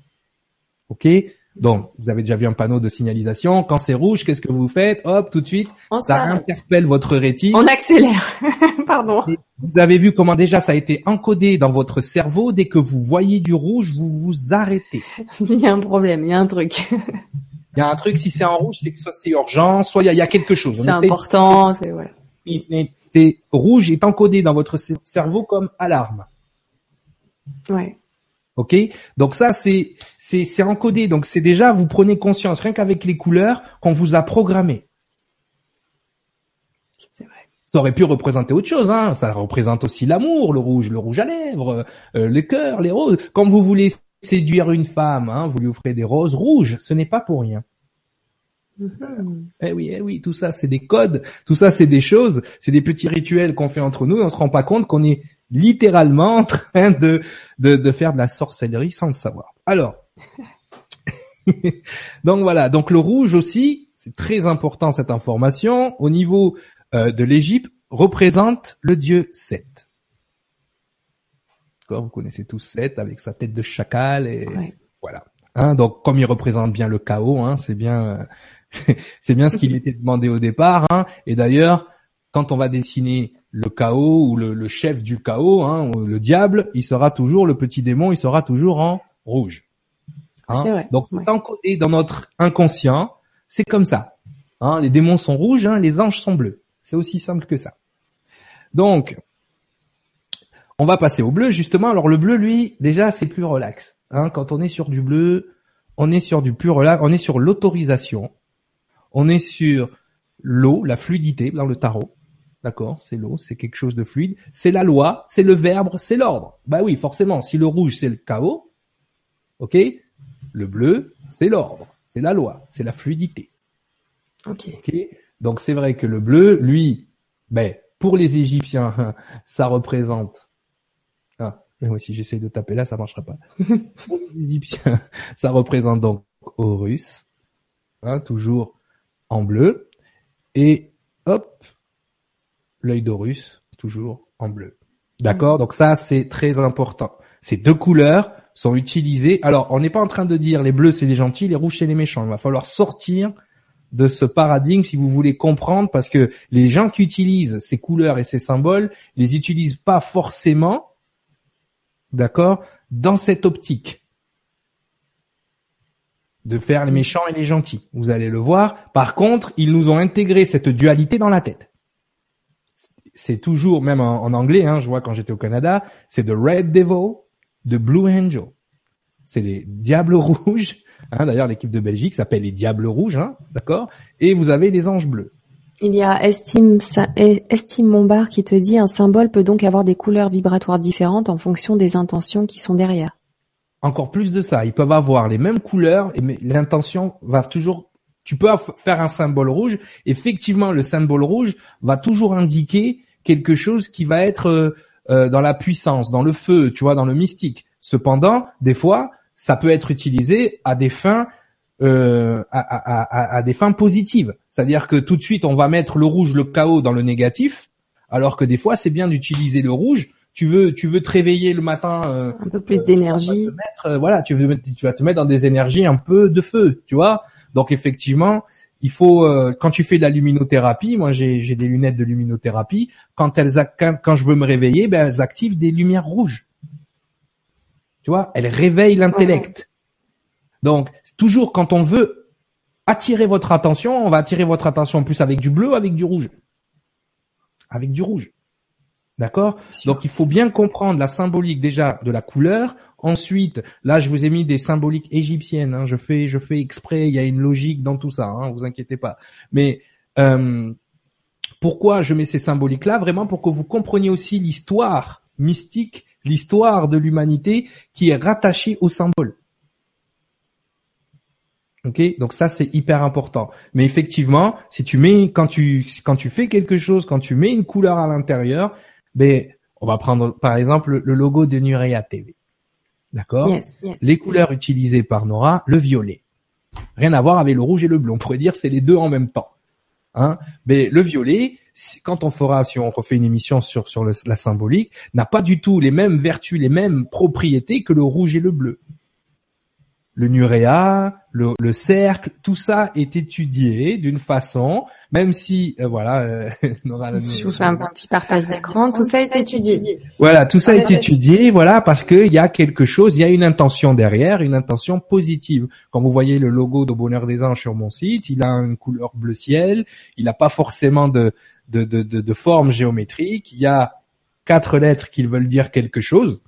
Donc, vous avez déjà vu un panneau de signalisation. Quand c'est rouge, qu'est-ce que vous faites Hop, tout de suite, On ça interpelle votre rétine. On accélère. Pardon. Vous avez vu comment déjà ça a été encodé dans votre cerveau. Dès que vous voyez du rouge, vous vous arrêtez. Il y a un problème, il y a un truc. Il y a un truc, si c'est en rouge, c'est que soit c'est urgent, soit il y a, il y a quelque chose. C'est important, c'est voilà. C'est rouge est encodé dans votre cer- cerveau comme alarme. Ouais. Ok, donc ça c'est c'est c'est encodé. Donc c'est déjà vous prenez conscience rien qu'avec les couleurs qu'on vous a programmé. C'est vrai. Ça aurait pu représenter autre chose. Hein. Ça représente aussi l'amour, le rouge, le rouge à lèvres, euh, les cœurs, les roses. Quand vous voulez séduire une femme, hein, vous lui offrez des roses rouges. Ce n'est pas pour rien. Mhm. Eh oui, eh oui, tout ça c'est des codes, tout ça c'est des choses, c'est des petits rituels qu'on fait entre nous et on se rend pas compte qu'on est littéralement en train de, de de faire de la sorcellerie sans le savoir. Alors, donc voilà, donc le rouge aussi, c'est très important cette information au niveau euh, de l'Égypte représente le dieu Seth. D'accord, vous connaissez tous Seth avec sa tête de chacal et Ouais. voilà. Hein, donc comme il représente bien le chaos, hein, c'est bien, euh, c'est bien ce qu'il était demandé au départ. Hein. Et d'ailleurs, quand on va dessiner le chaos ou le, le chef du chaos, hein, ou le diable, il sera toujours le petit démon, il sera toujours en rouge. Hein. Vrai, Donc c'est ouais. encodé dans notre inconscient. C'est comme ça. Hein. Les démons sont rouges, hein, les anges sont bleus. C'est aussi simple que ça. Donc, on va passer au bleu justement. Alors le bleu, lui, déjà, c'est plus relax. Hein, quand on est sur du bleu, on est sur du plus relax. On est sur l'autorisation. On est sur l'eau, la fluidité dans le tarot. d'accord, c'est l'eau, c'est quelque chose de fluide, c'est la loi, c'est le verbe, c'est l'ordre. Bah oui, forcément, si le rouge c'est le chaos, ok, le bleu c'est l'ordre, c'est la loi, c'est la fluidité. Ok. ok Donc c'est vrai que le bleu, lui, ben pour les Égyptiens, ça représente. Ah, moi si j'essaie de taper là, ça marchera pas. pour les Égyptiens, ça représente donc Horus, hein, toujours en bleu, et hop, l'œil d'Horus, toujours en bleu. D'accord? Donc ça, c'est très important. Ces deux couleurs sont utilisées. Alors, on n'est pas en train de dire les bleus, c'est les gentils, les rouges, c'est les méchants. Il va falloir sortir de ce paradigme si vous voulez comprendre, parce que les gens qui utilisent ces couleurs et ces symboles, les utilisent pas forcément, d'accord, dans cette optique de faire les méchants et les gentils. Vous allez le voir. Par contre, ils nous ont intégré cette dualité dans la tête. C'est toujours, même en, en anglais, hein, je vois quand j'étais au Canada, c'est The Red Devil, The Blue Angel. C'est les diables rouges. Hein, D'ailleurs, l'équipe de Belgique s'appelle les diables rouges, hein, d'accord? Et vous avez les anges bleus. Il y a Estime, eh, Estime Montbar qui te dit un symbole peut donc avoir des couleurs vibratoires différentes en fonction des intentions qui sont derrière. Encore plus de ça, ils peuvent avoir les mêmes couleurs, mais l'intention va toujours. Tu peux faire un symbole rouge. Effectivement, le symbole rouge va toujours indiquer quelque chose qui va être euh, dans la puissance, dans le feu, tu vois, dans le mystique. Cependant, des fois, ça peut être utilisé à des fins euh, à, à- à- à des fins positives. C'est-à-dire que tout de suite, on va mettre le rouge, le chaos dans le négatif, alors que des fois, c'est bien d'utiliser le rouge. Tu veux, tu veux te réveiller le matin. euh, Un peu plus d'énergie. euh, voilà, tu, veux tu vas te mettre dans des énergies un peu de feu, tu vois. Donc effectivement, il faut euh, quand tu fais de la luminothérapie, moi j'ai des lunettes de luminothérapie. Quand elles quand, quand je veux me réveiller, ben elles activent des lumières rouges. Tu vois, elles réveillent l'intellect. Donc toujours quand on veut attirer votre attention, on va attirer votre attention plus avec du bleu, avec du rouge, avec du rouge. D'accord? Donc il faut bien comprendre la symbolique déjà de la couleur. Ensuite, là je vous ai mis des symboliques égyptiennes. hein. Je fais, je fais exprès. Il y a une logique dans tout ça. Hein, vous inquiétez pas. Mais euh, pourquoi je mets ces symboliques-là? Vraiment pour que vous compreniez aussi l'histoire mystique, l'histoire de l'humanité qui est rattachée au symbole. Ok, donc ça c'est hyper important. Mais effectivement, si tu mets quand tu quand tu fais quelque chose, quand tu mets une couleur à l'intérieur, ben on va prendre par exemple le logo de Nurea TV. D'accord Yes. Les couleurs utilisées par Nora, le violet. Rien à voir avec le rouge et le bleu. On pourrait dire c'est les deux en même temps. Hein Mais le violet, quand on fera, si on refait une émission sur sur le- la symbolique, n'a pas du tout les mêmes vertus, les mêmes propriétés que le rouge et le bleu. Le nuréa, le, le cercle, tout ça est étudié d'une façon, même si euh, voilà, euh, Nora Je vous fais un petit partage d'écran. Tout ça est étudié. voilà, tout ça Ah, est étudié, voilà, parce qu'il y a quelque chose, il y a une intention derrière, une intention positive. Quand vous voyez le logo de Bonheur des Anges sur mon site, il a une couleur bleu ciel, il n'a pas forcément de, de, de, de, de forme géométrique, il y a quatre lettres qui veulent dire quelque chose,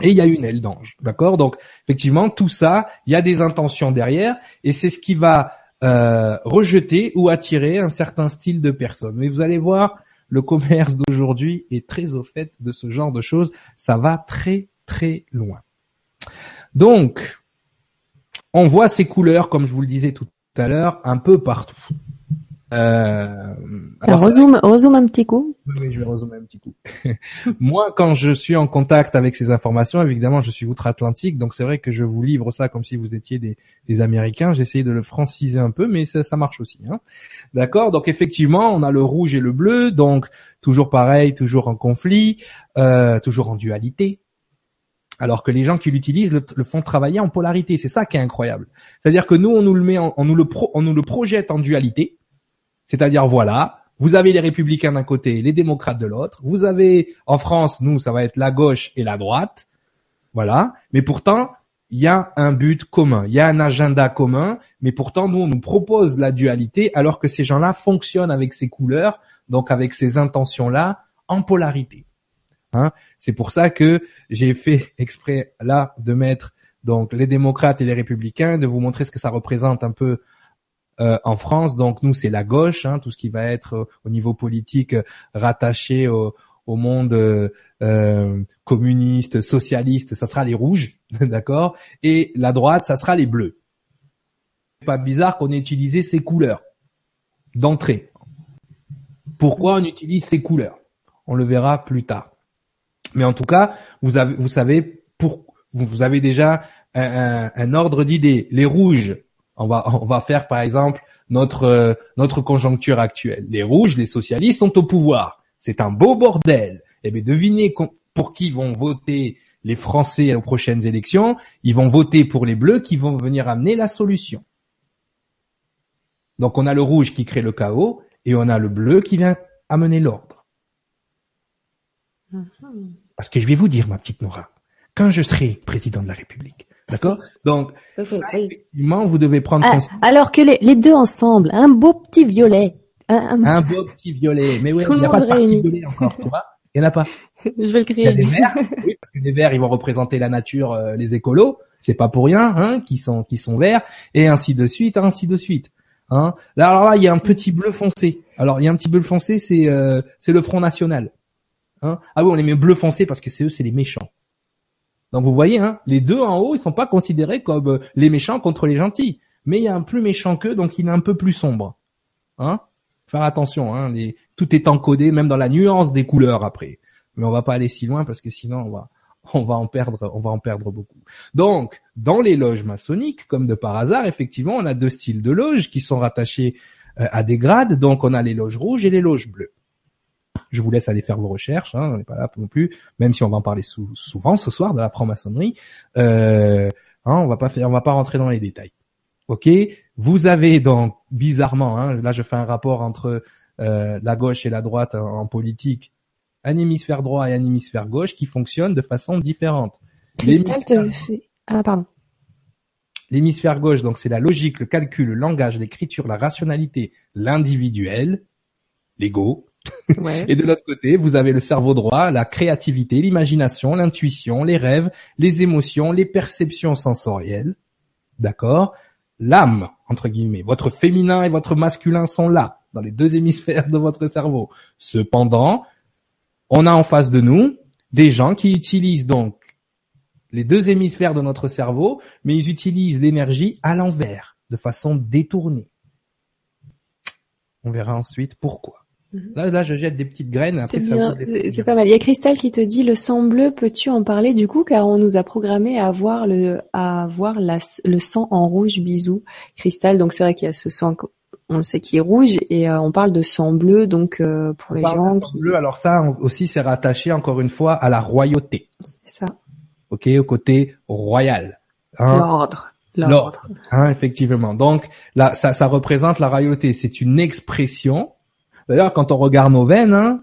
et il y a une aile d'ange, d'accord? Donc, effectivement, tout ça, il y a des intentions derrière, et c'est ce qui va euh, rejeter ou attirer un certain style de personne. Mais vous allez voir, le commerce d'aujourd'hui est très au fait de ce genre de choses. Ça va très très loin. Donc, on voit ces couleurs, comme je vous le disais tout à l'heure, un peu partout. Euh, Alors, rezoom, rezoom un petit coup. oui, je vais résumer un petit coup. Moi, quand je suis en contact avec ces informations, évidemment, je suis outre-Atlantique, donc c'est vrai que je vous livre ça comme si vous étiez des, des Américains. J'essaye de le franciser un peu, mais ça, ça marche aussi. Hein. D'accord? Donc effectivement, on a le rouge et le bleu, donc toujours pareil, toujours en conflit, euh, toujours en dualité. Alors que les gens qui l'utilisent le, le font travailler en polarité. C'est ça qui est incroyable. C'est-à-dire que nous, on nous le met, en- on nous le pro, on nous le projette en dualité. C'est-à-dire voilà, vous avez les républicains d'un côté, les démocrates de l'autre. Vous avez en France, nous, ça va être la gauche et la droite. Voilà. Mais pourtant, il y a un but commun, il y a un agenda commun. Mais pourtant, nous, on nous propose la dualité, alors que ces gens-là fonctionnent avec ces couleurs, donc avec ces intentions-là, en polarité. Hein C'est pour ça que j'ai fait exprès là de mettre donc les démocrates et les républicains, de vous montrer ce que ça représente un peu euh, en France. Donc nous, c'est la gauche, hein, tout ce qui va être euh, au niveau politique rattaché au, monde communiste, socialiste, ça sera les rouges, d'accord? Et la droite, ça sera les bleus. Pas bizarre qu'on ait utilisé ces couleurs d'entrée. Pourquoi on utilise ces couleurs? On le verra plus tard. Mais en tout cas, vous avez, vous savez vous avez déjà un, un ordre d'idées. Les rouges, on va, on va faire par exemple notre euh, notre conjoncture actuelle. Les rouges, les socialistes sont au pouvoir. C'est un beau bordel. Eh bien, devinez pour qui vont voter les Français aux prochaines élections. Ils vont voter pour les bleus qui vont venir amener la solution. Donc on a le rouge qui crée le chaos et on a le bleu qui vient amener l'ordre. Mm-hmm. Parce que je vais vous dire, ma petite Nora, quand je serai président de la République, D'accord? Donc, effectivement, vous devez prendre ah, Alors que les, les, deux ensemble, un beau petit violet. Un, beau petit violet. Mais oui, il n'y a pas de parti violet encore, tu vois Il n'y en a pas. Je vais le créer. Il y a des verts, oui, parce que les verts, ils vont représenter la nature, euh, les écolos. C'est pas pour rien, hein, qui sont qui sont verts, et ainsi de suite, ainsi de suite. Hein. Là, alors là, il y a un petit bleu foncé. Alors, il y a un petit bleu foncé, c'est euh, c'est le Front National. Hein. Ah oui, on les met bleu foncé parce que c'est eux, c'est les méchants. Donc vous voyez, hein, les deux en haut, ils sont pas considérés comme euh, les méchants contre les gentils. Mais il y a un plus méchant qu'eux, donc il est un peu plus sombre. Hein? Faire attention, hein, les... tout est encodé, même dans la nuance des couleurs après. Mais on va pas aller si loin parce que sinon on va on va en perdre, on va en perdre beaucoup. Donc, dans les loges maçonniques, comme de par hasard, effectivement, on a deux styles de loges qui sont rattachés euh, à des grades. Donc, on a les loges rouges et les loges bleues. Je vous laisse aller faire vos recherches, hein, on n'est pas là non plus, même si on va en parler souvent ce soir de la franc-maçonnerie. Euh, hein, on va pas faire, on va pas rentrer dans les détails. Ok, vous avez donc bizarrement, hein, là je fais un rapport entre euh, la gauche et la droite en, politique, un hémisphère droit et un hémisphère gauche qui fonctionnent de façon différente. Ah pardon. L'hémisphère gauche, donc c'est la logique, le calcul, le langage, l'écriture, la rationalité, l'individuel, l'ego. Et de l'autre côté, vous avez le cerveau droit, la créativité, l'imagination, l'intuition, les rêves, les émotions, les perceptions sensorielles. D'accord? L'âme, entre guillemets. Votre féminin et votre masculin sont là, dans les deux hémisphères de votre cerveau. Cependant, on a en face de nous des gens qui utilisent donc les deux hémisphères de notre cerveau, mais ils utilisent l'énergie à l'envers, de façon détournée. On verra ensuite pourquoi. Là, là, je jette des petites graines. C'est bien, c'est pas mal. Il y a Christelle qui te dit le sang bleu. Peux-tu en parler du coup, car on nous a programmé à voir le, à voir la, le sang en rouge. Bisous, Christelle. Donc c'est vrai qu'il y a ce sang, on le sait qui est rouge, et euh, on parle de sang bleu. Donc euh, pour les gens qui. Bleu. Alors ça aussi, c'est rattaché encore une fois à la royauté. C'est ça. Ok, au côté royal. Hein? L'ordre. L'ordre. Hein, effectivement. Donc là, ça, ça représente la royauté. C'est une expression D'ailleurs, quand on regarde nos veines, hein,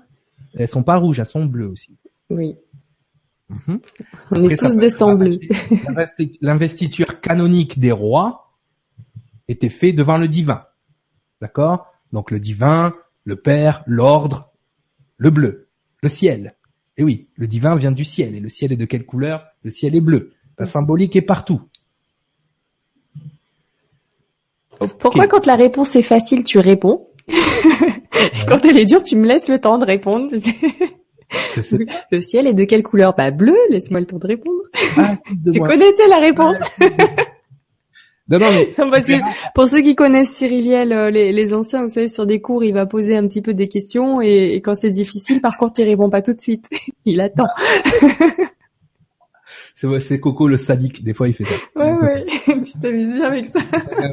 elles sont pas rouges, elles sont bleues aussi. Oui. Mhm. On est tous de sang bleu. L'investiture canonique des rois était faite devant le divin. D'accord? Donc le divin, le père, l'ordre, le bleu, le ciel. Et oui, le divin vient du ciel. Et le ciel est de quelle couleur? Le ciel est bleu. La symbolique est partout. Pourquoi quand la réponse est facile, tu réponds? Quand elle est dure, tu me laisses le temps de répondre. le ciel est de quelle couleur? Bah bleu, laisse-moi le temps de répondre. Ah, tu connaissais la réponse? Non, non, mais... pour ceux qui connaissent Cyriliel, euh, les, les, anciens, vous savez, sur des cours, il va poser un petit peu des questions et, quand c'est difficile, par contre, il répond pas tout de suite. il attend. C'est Coco le sadique. Des fois, il fait ça. Ouais, ouais. tu t'amuses bien avec ça.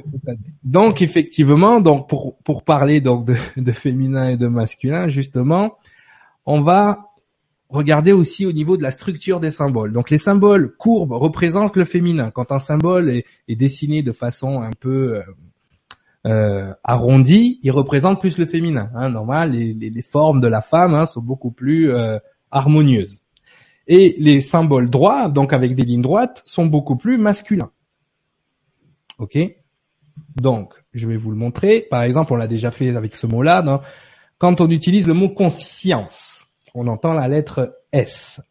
donc, effectivement, donc pour pour parler donc de, de féminin et de masculin, justement, on va regarder aussi au niveau de la structure des symboles. Donc, les symboles courbes représentent le féminin. Quand un symbole est, est dessiné de façon un peu euh, euh, arrondie, il représente plus le féminin. Hein, normal, les, les, les, formes de la femme hein, sont beaucoup plus euh, harmonieuses. Et les symboles droits, donc avec des lignes droites, sont beaucoup plus masculins. Ok? Donc, je vais vous le montrer. Par exemple, on l'a déjà fait avec ce mot-là. Quand on utilise le mot conscience, on entend la lettre S.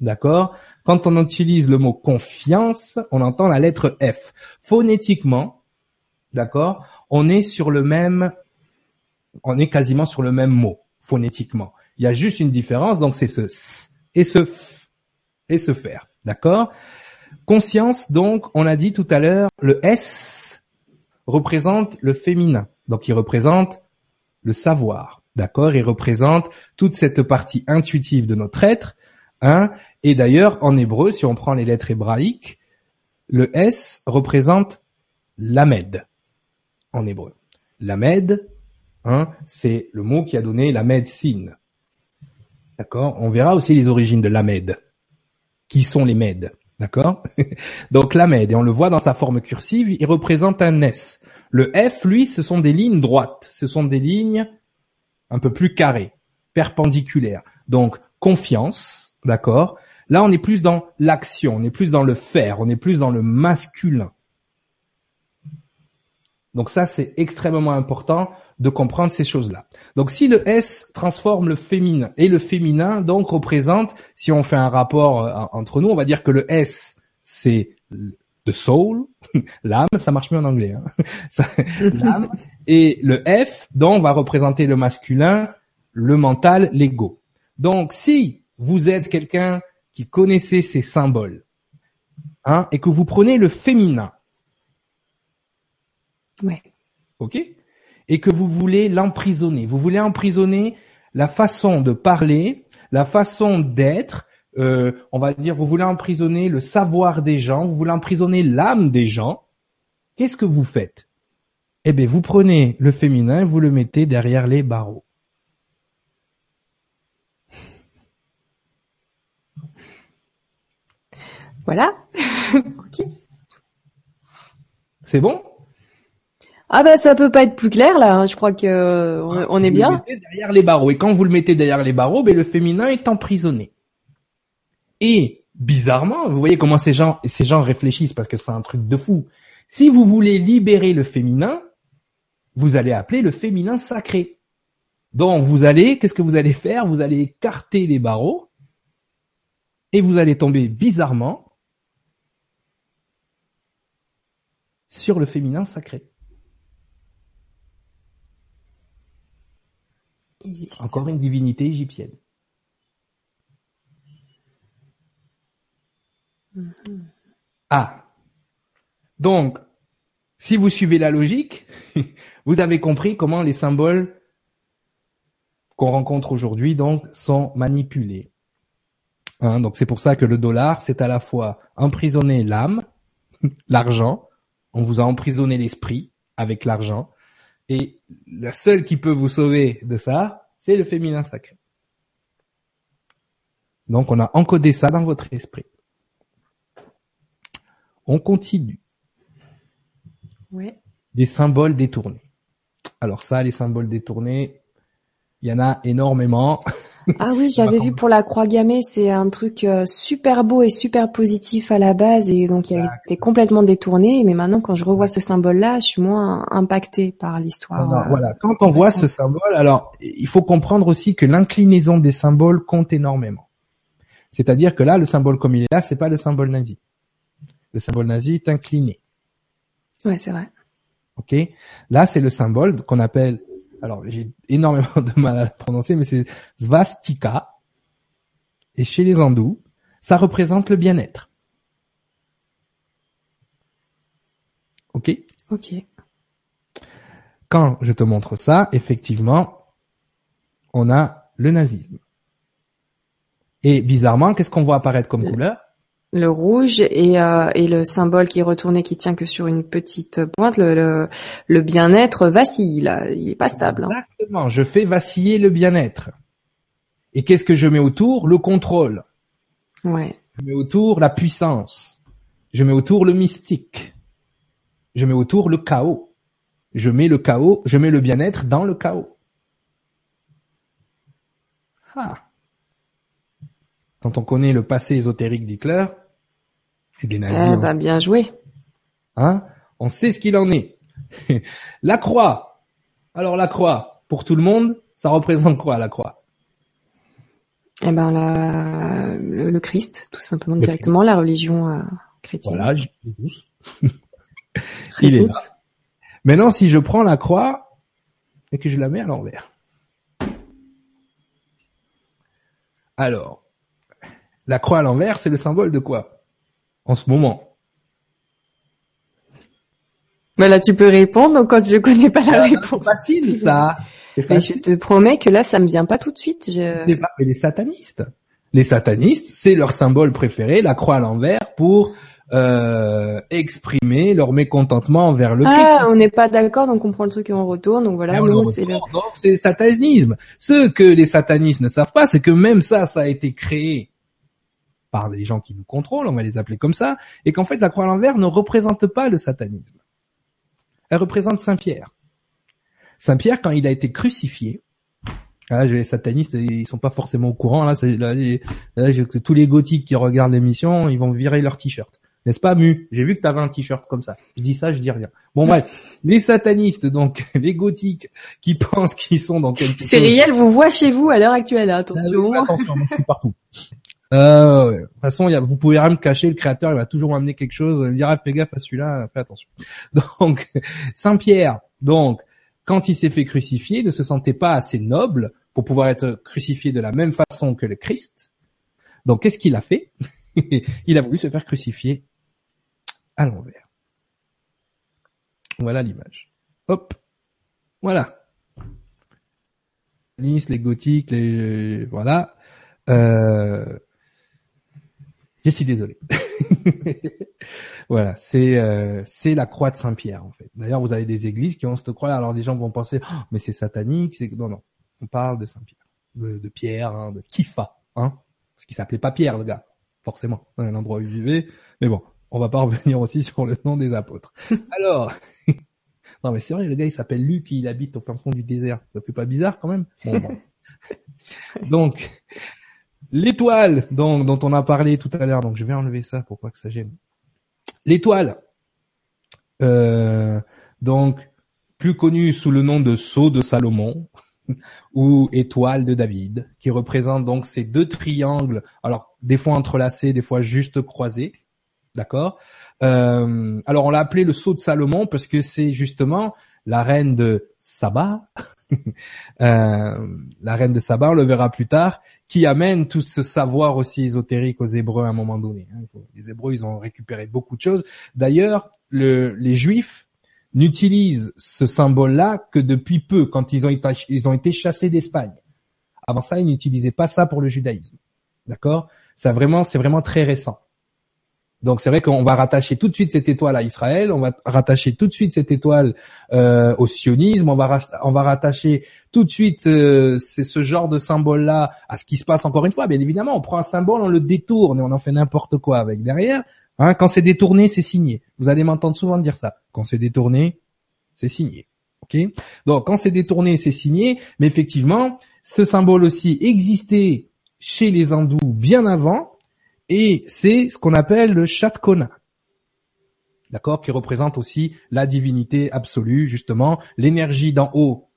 D'accord? Quand on utilise le mot confiance, on entend la lettre F. Phonétiquement, d'accord, on est sur le même, on est quasiment sur le même mot phonétiquement. Il y a juste une différence, donc c'est ce et ce faire, d'accord? Conscience, donc, on a dit tout à l'heure, le s représente le féminin, donc il représente le savoir, d'accord? Il représente toute cette partie intuitive de notre être, hein? Et d'ailleurs, en hébreu, si on prend les lettres hébraïques, le S représente l'amed en hébreu. L'amed, hein, c'est le mot qui a donné la médecine. D'accord? On verra aussi les origines de l'amed. Qui sont les Mèdes? D'accord? Donc l'amed, et on le voit dans sa forme cursive, il représente un S. Le F, lui, ce sont des lignes droites. Ce sont des lignes un peu plus carrées, perpendiculaires. Donc confiance, d'accord? Là, on est plus dans l'action, on est plus dans le faire, on est plus dans le masculin. Donc ça, c'est extrêmement important de comprendre ces choses-là. Donc si le S transforme le féminin et le féminin donc représente, si on fait un rapport euh, entre nous, on va dire que le S c'est le soul, l'âme, ça marche mieux en anglais, hein. l'âme, et le F donc va représenter le masculin, le mental, l'ego. Donc si vous êtes quelqu'un qui connaissez ces symboles, hein, et que vous prenez le féminin, ouais. ok, et que vous voulez l'emprisonner, vous voulez emprisonner la façon de parler, la façon d'être, euh, on va dire, vous voulez emprisonner le savoir des gens, vous voulez emprisonner l'âme des gens, qu'est-ce que vous faites? Eh bien, vous prenez le féminin, vous le mettez derrière les barreaux. Voilà. ok. C'est bon? Ah bah ça peut pas être plus clair là. Hein. Je crois que on, est bien. Le derrière les barreaux et quand vous le mettez derrière les barreaux, ben le féminin est emprisonné. Et bizarrement, vous voyez comment ces gens ces gens réfléchissent parce que c'est un truc de fou. Si vous voulez libérer le féminin, vous allez appeler le féminin sacré. Donc vous allez, qu'est-ce que vous allez faire? Vous allez écarter les barreaux et vous allez tomber bizarrement sur le féminin sacré. Encore une divinité égyptienne. Mm-hmm. Ah. Donc, si vous suivez la logique, vous avez compris comment les symboles qu'on rencontre aujourd'hui donc sont manipulés. Hein, donc c'est pour ça que le dollar, c'est à la fois emprisonner l'âme, l'argent, on vous a emprisonné l'esprit avec l'argent. Et la seule qui peut vous sauver de ça, c'est le féminin sacré. Donc on a encodé ça dans votre esprit. On continue. Oui. Des symboles détournés. Alors ça, les symboles détournés, il y en a énormément. Ah oui, j'avais vu pour la croix gammée, c'est un truc euh, super beau et super positif à la base et donc il a été complètement détourné. Mais maintenant, quand je revois ce symbole-là, je suis moins impacté par l'histoire. Euh, voilà, quand on voit ce symbole, alors il faut comprendre aussi que l'inclinaison des symboles compte énormément. C'est-à-dire que là, le symbole comme il est là, c'est pas le symbole nazi. Le symbole nazi est incliné. Ouais, c'est vrai. Ok? Là, c'est le symbole qu'on appelle alors j'ai énormément de mal à prononcer, mais c'est svastika. Et chez les hindous, ça représente le bien-être. Ok? Ok. Quand je te montre ça, effectivement, on a le nazisme. Et bizarrement, qu'est-ce qu'on voit apparaître comme couleur? Le rouge et, euh, et le symbole qui est retourné, qui tient que sur une petite pointe, le, le, bien-être vacille, là. il est pas stable. Hein. Exactement, je fais vaciller le bien-être. Et qu'est-ce que je mets autour? Le contrôle. Ouais. Je mets autour la puissance. Je mets autour le mystique. Je mets autour le chaos. Je mets le chaos, je mets le bien-être dans le chaos. Ah. Quand on connaît le passé ésotérique d'Hitler, des nazis. Eh ben, bien joué. Hein? On sait ce qu'il en est. la croix. Alors la croix, pour tout le monde, ça représente quoi la croix? Eh ben la, le, Christ, tout simplement, directement, la religion euh, chrétienne. Voilà, Il est là. Maintenant, si je prends la croix et que je la mets à l'envers. Alors, la croix à l'envers, c'est le symbole de quoi? En ce moment. Mais là, tu peux répondre quand je connais pas la réponse. C'est facile, ça. Mais je te promets que là, ça me vient pas tout de suite. Je... Mais les satanistes. Les satanistes, c'est leur symbole préféré, la croix à l'envers, pour euh, exprimer leur mécontentement envers le Christ. Ah, on n'est pas d'accord, donc on prend le truc et on retourne. Donc voilà, nous, c'est le... c'est satanisme. Ce que les satanistes ne savent pas, c'est que même ça, ça a été créé par des gens qui nous contrôlent, on va les appeler comme ça, et qu'en fait, la croix à l'envers ne représente pas le satanisme. Elle représente Saint Pierre. Saint Pierre, quand il a été crucifié, ah, les satanistes, ils sont pas forcément au courant. Là, là, tous les gothiques qui regardent l'émission, ils vont virer leur t-shirt. N'est-ce pas, Mu? J'ai vu que tu avais un t-shirt comme ça. Je dis ça, je dis rien. Bon bref, les satanistes, donc les gothiques, qui pensent qu'ils sont dans quelque chose... réel, vous voit chez vous à l'heure actuelle, hein, attention. Ah attention, je suis partout. Euh, de toute façon, y a, vous pouvez rien me cacher, le créateur il va toujours m'amener quelque chose, il me dira fais gaffe à celui-là, fais attention. Donc, Saint-Pierre, donc, quand il s'est fait crucifier, ne se sentait pas assez noble pour pouvoir être crucifié de la même façon que le Christ. Donc qu'est-ce qu'il a fait? Il a voulu se faire crucifier à l'envers. Voilà l'image. Hop. Voilà. Les gothiques, les voilà. Euh... Je suis désolé. voilà, c'est euh, c'est la croix de Saint-Pierre en fait. D'ailleurs, vous avez des églises qui ont cette croix. Alors les gens vont penser, oh, mais c'est satanique. C'est non non. On parle de Saint-Pierre, de, Pierre, hein, de Kifa, hein, parce qu'il s'appelait pas Pierre, le gars, forcément, dans l'endroit où il vivait. Mais bon, on va pas revenir aussi sur le nom des apôtres. Alors, non mais c'est vrai, le gars il s'appelle Luc, il habite au fin fond du désert. Ça fait pas bizarre quand même? Bon, bon. Donc, l'étoile dont, dont on a parlé tout à l'heure, donc je vais enlever ça pour pas que ça gêne. L'étoile, euh, donc plus connue sous le nom de sceau de Salomon, ou étoile de David, qui représente donc ces deux triangles, alors des fois entrelacés, des fois juste croisés, d'accord? Euh, Alors on l'a appelé le sceau de Salomon parce que c'est justement la reine de Saba, euh, la reine de Saba, on le verra plus tard, qui amène tout ce savoir aussi ésotérique aux Hébreux à un moment donné. Hein. Les Hébreux, ils ont récupéré beaucoup de choses. D'ailleurs, le, les Juifs n'utilisent ce symbole-là que depuis peu, quand ils ont été, chassés d'Espagne. Avant ça, ils n'utilisaient pas ça pour le judaïsme. D'accord? C'est vraiment très récent. Donc c'est vrai qu'on va rattacher tout de suite cette étoile à Israël, on va rattacher tout de suite cette étoile euh, au sionisme, on va on va rattacher tout de suite euh, c'est ce genre de symbole là à ce qui se passe encore une fois. Bien évidemment, on prend un symbole, on le détourne et on en fait n'importe quoi avec derrière. Hein, quand c'est détourné, c'est signé. Vous allez m'entendre souvent dire ça. Quand c'est détourné, c'est signé. Donc quand c'est détourné, c'est signé. Mais effectivement, ce symbole aussi existait chez les hindous bien avant, et c'est ce qu'on appelle le Shatkona. D'accord Qui représente aussi la divinité absolue, justement, l'énergie d'en haut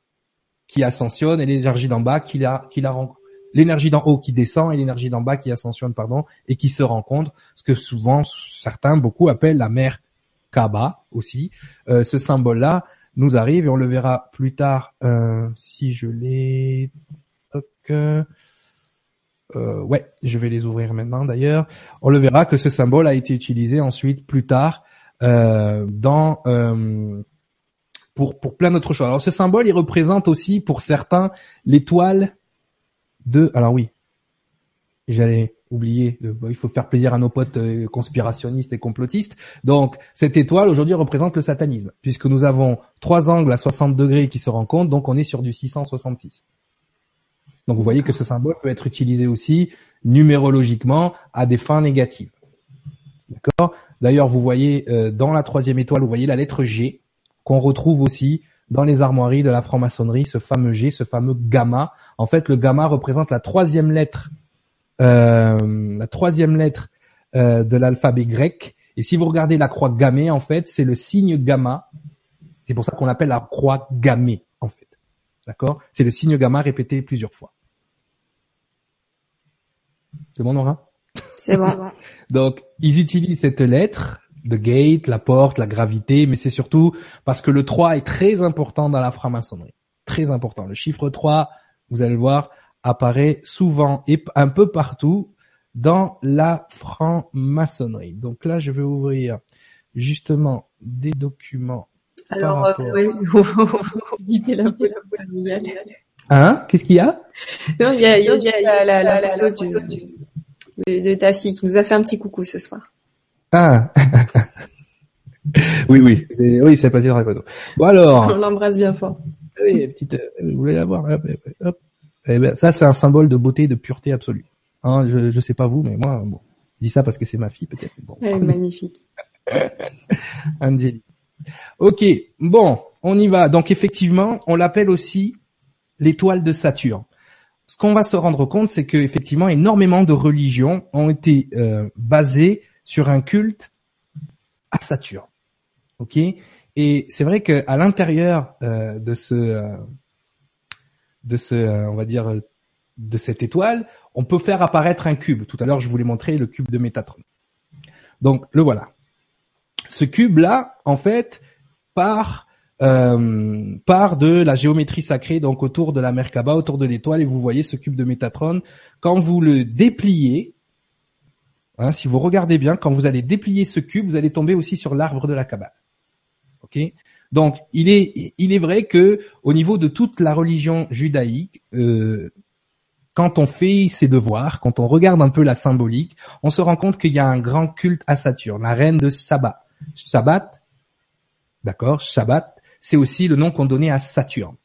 qui ascensionne et l'énergie d'en bas qui la, qui la rencontre l'énergie d'en haut qui descend et l'énergie d'en bas qui ascensionne, pardon, et qui se rencontrent, ce que souvent certains, beaucoup appellent la mer Kaba aussi. Euh, ce symbole-là nous arrive et on le verra plus tard euh, si je l'ai. Euh, ouais, je vais les ouvrir maintenant d'ailleurs. On le verra que ce symbole a été utilisé ensuite plus tard euh, dans pour pour plein d'autres choses. Alors ce symbole, il représente aussi pour certains l'étoile de, alors oui, j'allais oublier, il faut faire plaisir à nos potes euh, conspirationnistes et complotistes. Donc, cette étoile aujourd'hui représente le satanisme, puisque nous avons trois angles à 60 degrés qui se rencontrent, donc on est sur du 666. Donc vous voyez que ce symbole peut être utilisé aussi numérologiquement à des fins négatives. D'accord? D'ailleurs, vous voyez euh, dans la troisième étoile, vous voyez la lettre G qu'on retrouve aussi dans les armoiries de la franc-maçonnerie, ce fameux G, ce fameux gamma. En fait, le gamma représente la troisième lettre, euh, la troisième lettre euh, de l'alphabet grec. Et si vous regardez la croix gammée, en fait, c'est le signe gamma. C'est pour ça qu'on l'appelle la croix gammée. D'accord? C'est le signe gamma répété plusieurs fois. C'est bon, Nora? C'est bon. Donc, ils utilisent cette lettre the gate, la porte, la gravité, mais c'est surtout parce que le 3 est très important dans la franc-maçonnerie. Très important. Le chiffre 3, vous allez le voir, apparaît souvent et un peu partout dans la franc-maçonnerie. Donc là, je vais ouvrir justement des documents. Alors, euh, oui, la Hein? Qu'est-ce qu'il y a? Non, il y a, il y a, la, la, la, photo du, de, de, ta fille qui nous a fait un petit coucou ce soir. Ah Oui, oui, oui, c'est passé dans la photo. Bon alors. On l'embrasse bien fort. Oui, petite, euh, vous voulez la voir? Hop, Eh ben, ça, c'est un symbole de beauté, de pureté absolue. Hein, je, je sais pas vous, mais moi, bon, je dis ça parce que c'est ma fille peut-être. Bon. Elle est magnifique. Angélique. Ok, bon, on y va. Donc effectivement, on l'appelle aussi l'étoile de Saturne. Ce qu'on va se rendre compte, c'est que effectivement, énormément de religions ont été euh, basées sur un culte à Saturne. Ok, et c'est vrai que à l'intérieur euh, de ce, euh, de ce, on va dire, de cette étoile, on peut faire apparaître un cube. Tout à l'heure, je vous l'ai montré, le cube de Métatron. Donc le voilà. Ce cube-là, en fait, part euh, part de la géométrie sacrée, donc autour de la Merkaba, autour de l'étoile, et vous voyez ce cube de Métatron. Quand vous le dépliez, hein, si vous regardez bien, quand vous allez déplier ce cube, vous allez tomber aussi sur l'arbre de la Kabbale. Ok? Donc, il est, il est vrai que au niveau de toute la religion judaïque, euh, quand on fait ses devoirs, quand on regarde un peu la symbolique, on se rend compte qu'il y a un grand culte à Saturne, la reine de Shabbat. Shabbat, d'accord, Shabbat, c'est aussi le nom qu'on donnait à Saturne.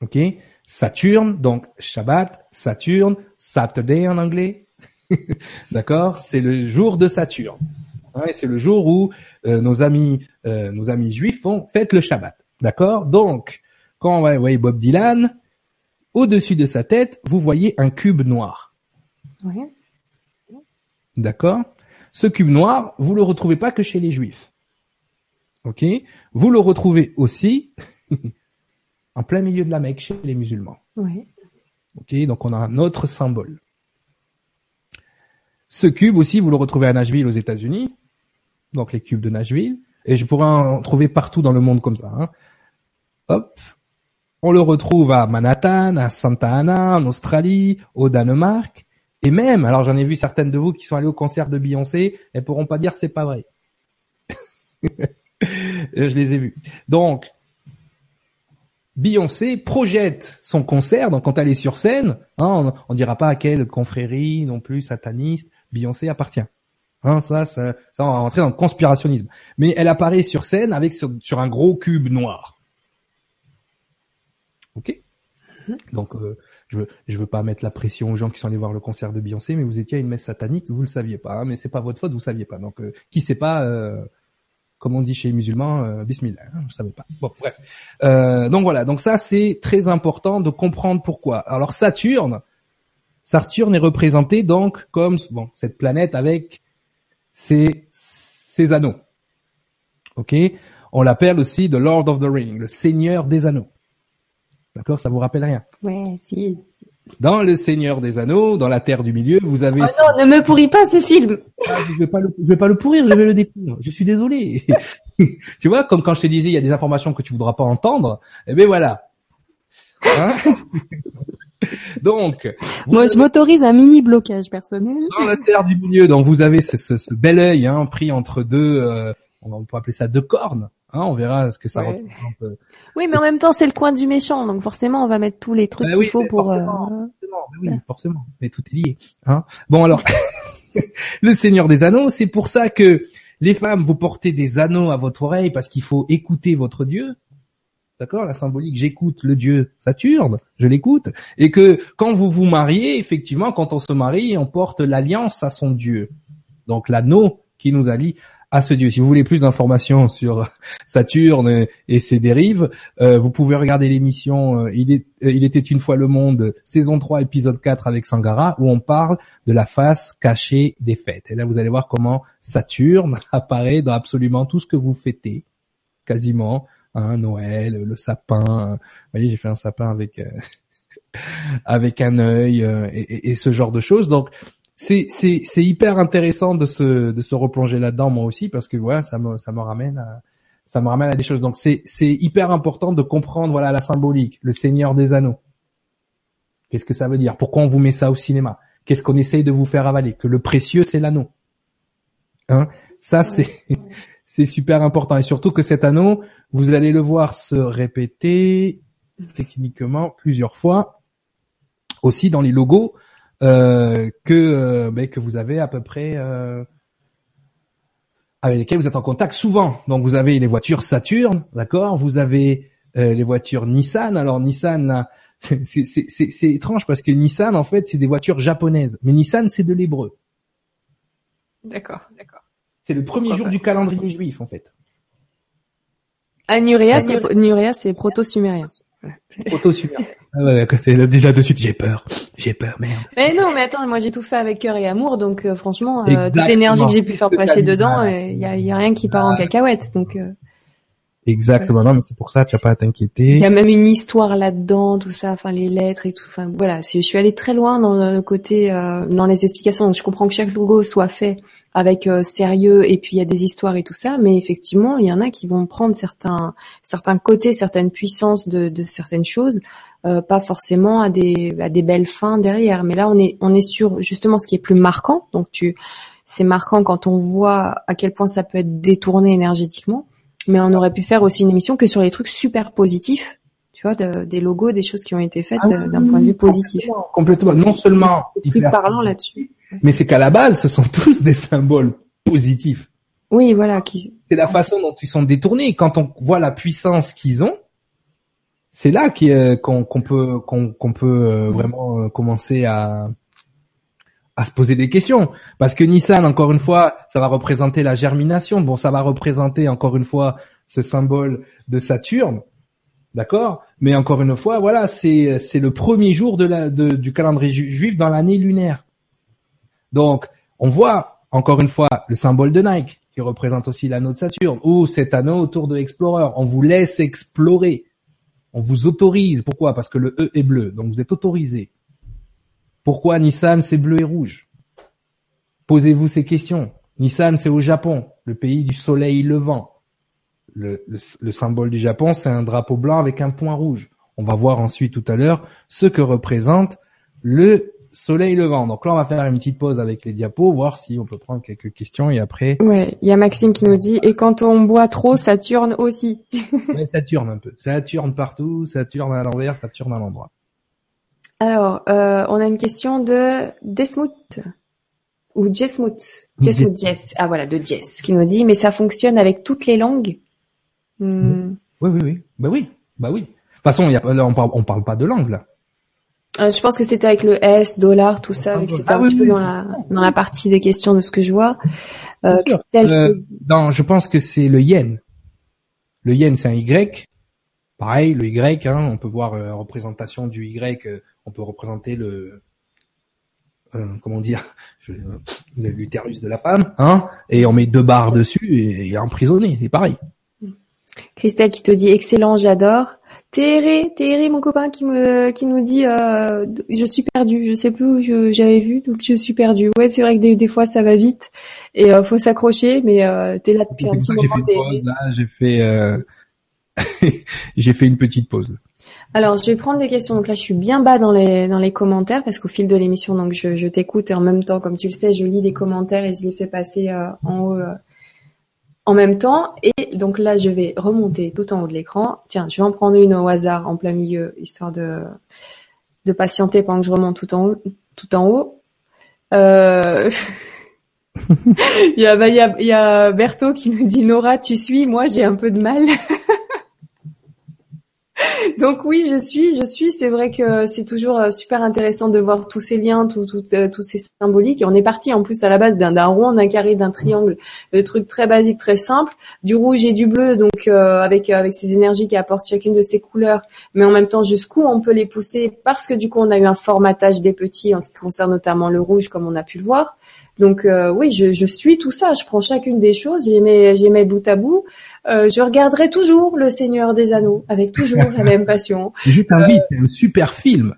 Ok, Saturne, donc Shabbat, Saturne, Saturday en anglais, d'accord, c'est le jour de Saturne. Hein, c'est le jour où euh, nos amis, euh, nos amis juifs font fête le Shabbat, d'accord. Donc, quand on voit Bob Dylan, au-dessus de sa tête, vous voyez un cube noir. Oui. D'accord Ce cube noir, vous le retrouvez pas que chez les juifs. Ok? Vous le retrouvez aussi en plein milieu de la Mecque chez les musulmans. Oui. Ok? Donc on a un autre symbole. Ce cube aussi, vous le retrouvez à Nashville aux États-Unis. Donc les cubes de Nashville. Et je pourrais en trouver partout dans le monde comme ça. Hein. Hop, on le retrouve à Manhattan, à Santa Ana, en Australie, au Danemark, et même, alors j'en ai vu certaines de vous qui sont allées au concert de Beyoncé, elles pourront pas dire c'est pas vrai. Je les ai vus. Donc, Beyoncé projette son concert, donc quand elle est sur scène, hein, on, ne dira pas à quelle confrérie non plus sataniste Beyoncé appartient. Hein, ça, ça, ça, on va rentrer dans le conspirationnisme. Mais elle apparaît sur scène avec sur un gros cube noir. Ok? Mhm. Donc, euh, je veux, je veux pas mettre la pression aux gens qui sont allés voir le concert de Beyoncé, mais vous étiez à une messe satanique, vous le saviez pas, hein, mais c'est pas votre faute, vous saviez pas. Donc, euh, qui sait pas, euh, comme on dit chez les musulmans, euh, bismillah, hein, je savais pas. Bon, bref. Euh, donc voilà, donc ça c'est très important de comprendre pourquoi. Alors Saturne, Saturne est représenté donc comme bon cette planète avec ses, ses anneaux. Ok, on l'appelle aussi the Lord of the Ring, le Seigneur des anneaux. D'accord Ça vous rappelle rien Ouais, si. Dans Le Seigneur des Anneaux, dans la Terre du Milieu, vous avez... Oh non, ne me pourris pas ce film ah, Je vais pas le, je vais pas le pourrir, je vais le découvrir. Je suis désolé. tu vois, comme quand je te disais, il y a des informations que tu voudras pas entendre. Eh ben voilà. Hein donc, moi, je m'autorise un mini blocage personnel. Dans la terre du milieu, donc vous avez ce, ce, ce bel œil hein, pris entre deux, euh, on peut appeler ça deux cornes. Hein, on verra ce que ça représente. Oui, mais en même temps, c'est le coin du méchant, donc forcément, on va mettre tous les trucs bah qu'il faut pour. Forcément, euh... oui, forcément, mais tout est lié. Hein bon alors, le Seigneur des Anneaux, c'est pour ça que les femmes, vous portez des anneaux à votre oreille parce qu'il faut écouter votre Dieu. D'accord? La symbolique, j'écoute le Dieu Saturne, je l'écoute. Et que quand vous vous mariez, effectivement, quand on se marie, on porte l'alliance à son Dieu. Donc l'anneau qui nous allie à ce dieu. Si vous voulez plus d'informations sur Saturne et ses dérives, euh, vous pouvez regarder l'émission euh, il, euh, il était une fois le monde, saison 3, épisode 4 avec Sangara, où on parle de la face cachée des fêtes. Et là, vous allez voir comment Saturne apparaît dans absolument tout ce que vous fêtez, quasiment. Hein, Noël, le sapin. Vous voyez, j'ai fait un sapin avec avec un œil et, et, ce genre de choses. Donc, c'est c'est c'est hyper intéressant de se de se replonger là-dedans moi aussi parce que voilà ça me ça me ramène à ça me ramène à des choses. Donc c'est c'est hyper important de comprendre voilà la symbolique le Seigneur des Anneaux. Qu'est-ce que ça veut dire? Pourquoi on vous met ça au cinéma? Qu'est-ce qu'on essaye de vous faire avaler? Que le précieux c'est l'anneau. Hein? Ça c'est c'est super important. Et surtout que cet anneau vous allez le voir se répéter techniquement plusieurs fois aussi dans les logos euh, que euh, ben, que vous avez à peu près euh, avec lesquels vous êtes en contact souvent. Donc vous avez les voitures Saturn, d'accord? Vous avez les voitures Nissan. Alors Nissan, c'est étrange parce que Nissan en fait c'est des voitures japonaises, mais Nissan c'est de l'hébreu. D'accord, d'accord. C'est le premier jour du calendrier juif en fait. Ah, Nuria, c'est proto-sumérien. Proto-sumérien. Ah ouais, déjà de suite, j'ai peur. J'ai peur, merde. Mais non, mais attends, moi j'ai tout fait avec cœur et amour, donc euh, franchement, euh, toute l'énergie que j'ai pu faire passer dedans, il euh, y, a, y, a, rien qui part en cacahuète, donc. Euh, Exactement. Non, mais c'est pour ça, tu vas pas à t'inquiéter. Il y a même une histoire là-dedans, tout ça, enfin les lettres et tout. Enfin voilà, je suis allée très loin dans le côté, euh, dans les explications. je comprends que chaque logo soit fait avec euh, sérieux et puis il y a des histoires et tout ça, mais effectivement, il y en a qui vont prendre certains certains côtés, certaines puissances de, de certaines choses, euh, pas forcément à des à des belles fins derrière. Mais là, on est on est sur justement ce qui est plus marquant. Donc tu c'est marquant quand on voit à quel point ça peut être détourné énergétiquement mais on aurait pu faire aussi une émission que sur les trucs super positifs, tu vois, des logos, des choses qui ont été faites ah d'un point de vue positif. Complètement. Non seulement plus parlant là-dessus. Mais c'est qu'à la base, ce sont tous des symboles positifs. Oui, voilà. Qui... C'est la façon dont ils sont détournés. Quand on voit la puissance qu'ils ont, c'est là qu'on peut qu'on peut euh, vraiment euh, commencer à se poser des questions. Parce que Nissan, encore une fois, ça va représenter la germination. Bon, ça va représenter encore une fois ce symbole de Saturne. D'accord? Mais encore une fois, voilà, c'est le premier jour du calendrier juif dans l'année lunaire. Donc, on voit encore une fois le symbole de Nike qui représente aussi l'anneau de Saturne ou cet anneau autour de Explorer. On vous laisse explorer. On vous autorise. Pourquoi? Parce que le E est bleu. Donc vous êtes autorisé. Pourquoi Nissan c'est bleu et rouge? Posez-vous ces questions. Nissan c'est au Japon, le pays du soleil levant. Le, symbole du Japon c'est un drapeau blanc avec un point rouge. On va voir ensuite tout à l'heure ce que représente le soleil levant. Donc là, on va faire une petite pause avec les diapos, voir si on peut prendre quelques questions et après. Ouais, il y a Maxime qui nous dit et quand on boit trop, ça tourne aussi. ouais, ça tourne un peu. Ça tourne partout, ça tourne à l'envers, ça tourne à l'endroit. Alors, euh, on a une question de Desmout ou Jesmout. Jesmout Jess. Ah voilà, de Jess qui nous dit mais ça fonctionne avec toutes les langues? Hmm. Oui oui oui. Bah oui. Bah oui. De toute façon, y a, là, on parle on parle pas de langue là. Euh, je pense que c'était avec le S, dollar, tout ça, c'était un petit peu dans la dans la partie des questions de ce que je vois. Euh, euh je pense que c'est le yen. Le yen, c'est un Y. Pareil, le Y, hein, on peut voir euh, représentation du Y on peut représenter le euh, comment dire l'utérus de la femme, hein, et on met deux barres dessus et, et emprisonné, c'est pareil. Christelle qui te dit excellent, j'adore. Théré, Théré, mon copain qui me qui nous dit euh, je suis perdu, je sais plus où j'avais vu donc je suis perdu. Ouais, c'est vrai que des, des fois ça va vite et euh, faut s'accrocher mais euh, t'es là depuis un petit moment. J'ai fait, euh, j'ai fait une petite pause. Alors, je vais prendre des questions. Donc là, je suis bien bas dans les dans les commentaires parce qu'au fil de l'émission, donc je, je t'écoute et en même temps, comme tu le sais, je lis les commentaires et je les fais passer euh, en haut euh, en même temps. Et donc là, je vais remonter tout en haut de l'écran. Tiens, je vais en prendre une au hasard en plein milieu, histoire de de patienter pendant que je remonte tout en haut. Tout en haut. Euh... il, y a, bah, il, y a, il y a Berthaud qui nous dit Nora, tu suis, moi j'ai un peu de mal. Donc oui, je suis, je suis. C'est vrai que c'est toujours euh, super intéressant de voir tous ces liens, euh, tous ces symboliques. Et on est parti en plus à la base d'un rond, d'un carré, d'un triangle, de trucs très basiques, très simples, du rouge et du bleu, donc euh, avec avec ces énergies qui apportent chacune de ces couleurs, mais en même temps jusqu'où on peut les pousser? Parce que du coup on a eu un formatage des petits en ce qui concerne notamment le rouge, comme on a pu le voir. Donc oui, je, je suis tout ça. Je prends chacune des choses, mes, j'ai mes bout à bout. Euh, je regarderai toujours Le Seigneur des Anneaux avec toujours la même passion. Je t'invite, c'est un super film.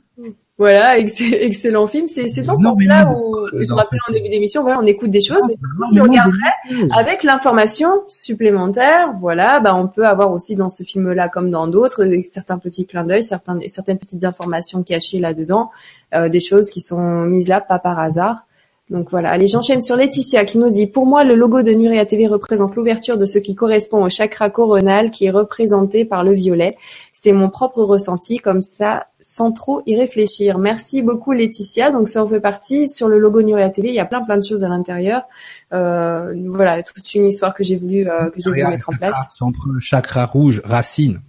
Voilà, excellent film. C'est dans ce sens-là où je rappelle en début d'émission, voilà, on écoute des choses, mais je regarderai avec l'information supplémentaire. Voilà, bah on peut avoir aussi dans ce film-là comme dans d'autres certains petits clins d'œil, certaines certaines petites informations cachées là-dedans, euh, des choses qui sont mises là pas par hasard. Donc voilà, allez, j'enchaîne sur Laetitia qui nous dit Pour moi, le logo de Nuria TV représente l'ouverture de ce qui correspond au chakra coronal qui est représenté par le violet. C'est mon propre ressenti, comme ça, sans trop y réfléchir. Merci beaucoup Laetitia. Donc ça en fait partie. Sur le logo Nuria TV, il y a plein plein de choses à l'intérieur. Euh, voilà, toute une histoire que j'ai voulu euh, que j'ai voulu mettre en place. C'est entre le chakra rouge, racine,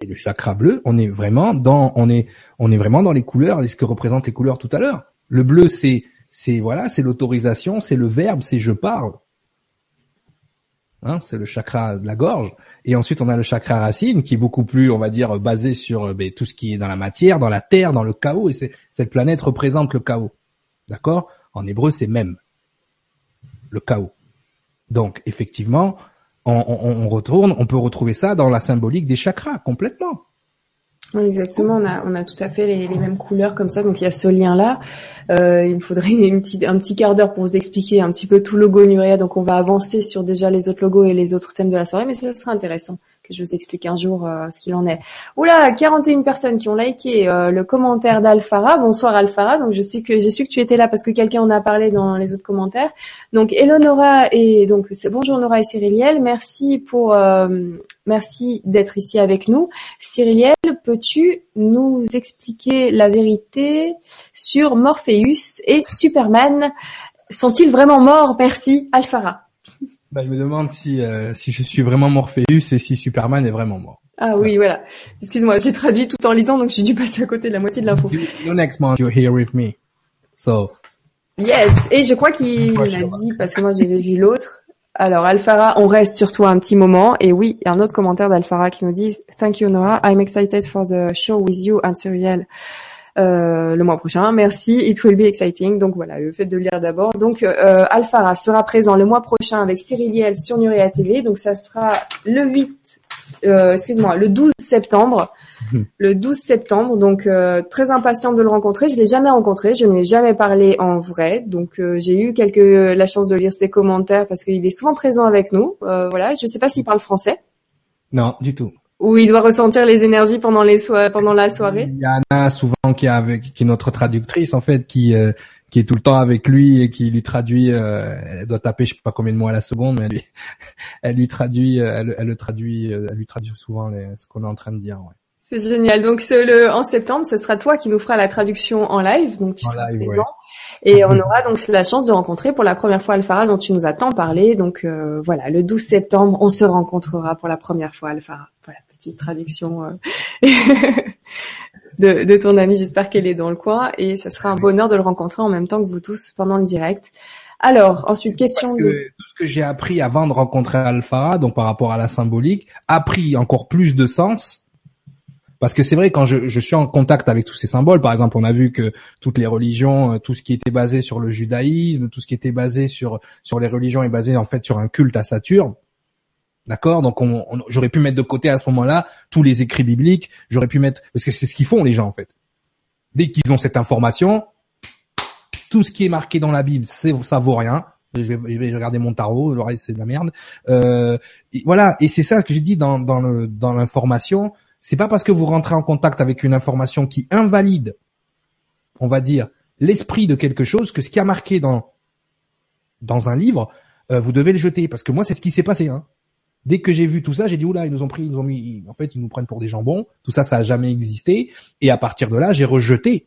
et le chakra bleu. On est vraiment dans, on est, on est vraiment dans les couleurs, ce que représentent les couleurs tout à l'heure. Le bleu, c'est c'est voilà, c'est l'autorisation, c'est le verbe, c'est je parle. Hein, c'est le chakra de la gorge. Et ensuite, on a le chakra racine qui est beaucoup plus, on va dire, basé sur euh, ben, tout ce qui est dans la matière, dans la terre, dans le chaos. Et cette planète représente le chaos. D'accord? En hébreu, c'est même le chaos. Donc, effectivement, on, on, retourne, on peut retrouver ça dans la symbolique des chakras complètement. Exactement, on a, on a tout à fait les, mêmes couleurs comme ça, donc il y a ce lien-là. Euh, il me faudrait une petite, un petit quart d'heure pour vous expliquer un petit peu tout logo Nuria, donc on va avancer sur déjà les autres logos et les autres thèmes de la soirée, mais ça sera intéressant je vous explique un jour euh, ce qu'il en est. Oula, 41 personnes qui ont liké euh, le commentaire d'Alfara. Bonsoir Alfara. Donc je sais que j'ai su que tu étais là parce que quelqu'un en a parlé dans les autres commentaires. Donc Eleonora et donc bonjour Nora et Cyriliel. Merci pour euh, merci d'être ici avec nous. Cyriliel, peux-tu nous expliquer la vérité sur Morpheus et Superman? Sont-ils vraiment morts? Merci Alfara. Bah, je me demande si euh, si je suis vraiment Morpheus et si Superman est vraiment mort. Ah oui, voilà. Excuse-moi, j'ai traduit tout en lisant, donc j'ai dû passer à côté de la moitié de l'info. You, next month, you're here with me. So. Yes, et je crois qu'il l'a dit parce que moi j'avais vu l'autre. Alors Alfara, on reste sur toi un petit moment. Et oui, il y a un autre commentaire d'Alfara qui nous dit Thank you Nora, I'm excited for the show with you and Serial. Euh, le mois prochain. Merci, it will be exciting. Donc voilà, le fait de lire d'abord. Donc euh, Alfara sera présent le mois prochain avec Cyriliel sur Nuria TV. Donc ça sera le 8, euh, excuse-moi, le 12 septembre. Le 12 septembre, donc euh, très impatiente de le rencontrer. Je l'ai jamais rencontré, je ne lui ai jamais parlé en vrai, donc euh, j'ai eu quelques la chance de lire ses commentaires parce qu'il est souvent présent avec nous. voilà, je sais pas s'il parle français. Non, du tout où il doit ressentir les énergies pendant les pendant la soirée? Il y en a souvent qui est avec qui est notre traductrice en fait qui euh, qui est tout le temps avec lui et qui lui traduit euh, elle doit taper je sais pas combien de mots à la seconde mais elle lui, elle lui traduit euh, elle, elle, le traduit elle lui traduit souvent les, ce qu'on est en train de dire ouais. C'est génial. Donc le, en septembre, ce sera toi qui nous fera la traduction en live. Donc tu seras présent. Et on aura donc la chance de rencontrer pour la première fois Alfara dont tu nous as tant parlé. Donc voilà, le 12 septembre, on se rencontrera pour la première fois Alfara. Voilà petite traduction euh, de, de, ton amie. J'espère qu'elle est dans le coin et ça sera un bonheur de le rencontrer en même temps que vous tous pendant le direct. Alors, ensuite, question de... Tout ce que j'ai appris avant de rencontrer Alpha, donc par rapport à la symbolique, a pris encore plus de sens. Parce que c'est vrai, quand je, je, suis en contact avec tous ces symboles, par exemple, on a vu que toutes les religions, euh, tout ce qui était basé sur le judaïsme, tout ce qui était basé sur sur les religions est basé en fait sur un culte à Saturne. D'accord? Donc on, j'aurais pu mettre de côté à ce moment-là tous les écrits bibliques, j'aurais pu mettre parce que c'est ce qu'ils font les gens en fait. Dès qu'ils ont cette information, tout ce qui est marqué dans la Bible, c'est ça vaut rien. Je vais, je vais regarder mon tarot, le reste c'est de la merde. Euh, voilà, et c'est ça que j'ai dit dans, dans le dans l'information. C'est pas parce que vous rentrez en contact avec une information qui invalide, on va dire, l'esprit de quelque chose que ce qui a marqué dans dans un livre, euh, vous devez le jeter parce que moi c'est ce qui s'est passé. Hein. Dès que j'ai vu tout ça, j'ai dit oula, ils nous ont pris, ils nous ont mis, en fait, ils nous prennent pour des jambons. Tout ça, ça a jamais existé. Et à partir de là, j'ai rejeté.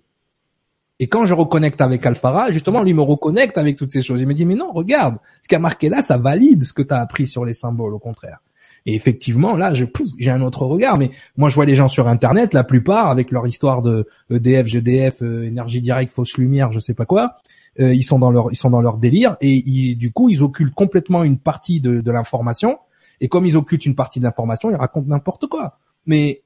Et quand je reconnecte avec Alphara, justement, lui me reconnecte avec toutes ces choses. Il me dit mais non, regarde, ce qui a marqué là, ça valide ce que tu as appris sur les symboles, au contraire. Et effectivement, là, je, j'ai un autre regard. Mais moi, je vois les gens sur Internet, la plupart, avec leur histoire de EDF, GDF, euh, énergie directe, fausse lumière, je sais pas quoi. Euh, ils sont dans leur, ils sont dans leur délire et du coup, ils occultent complètement une partie de, de l'information et comme ils occultent une partie de l'information, ils racontent n'importe quoi. Mais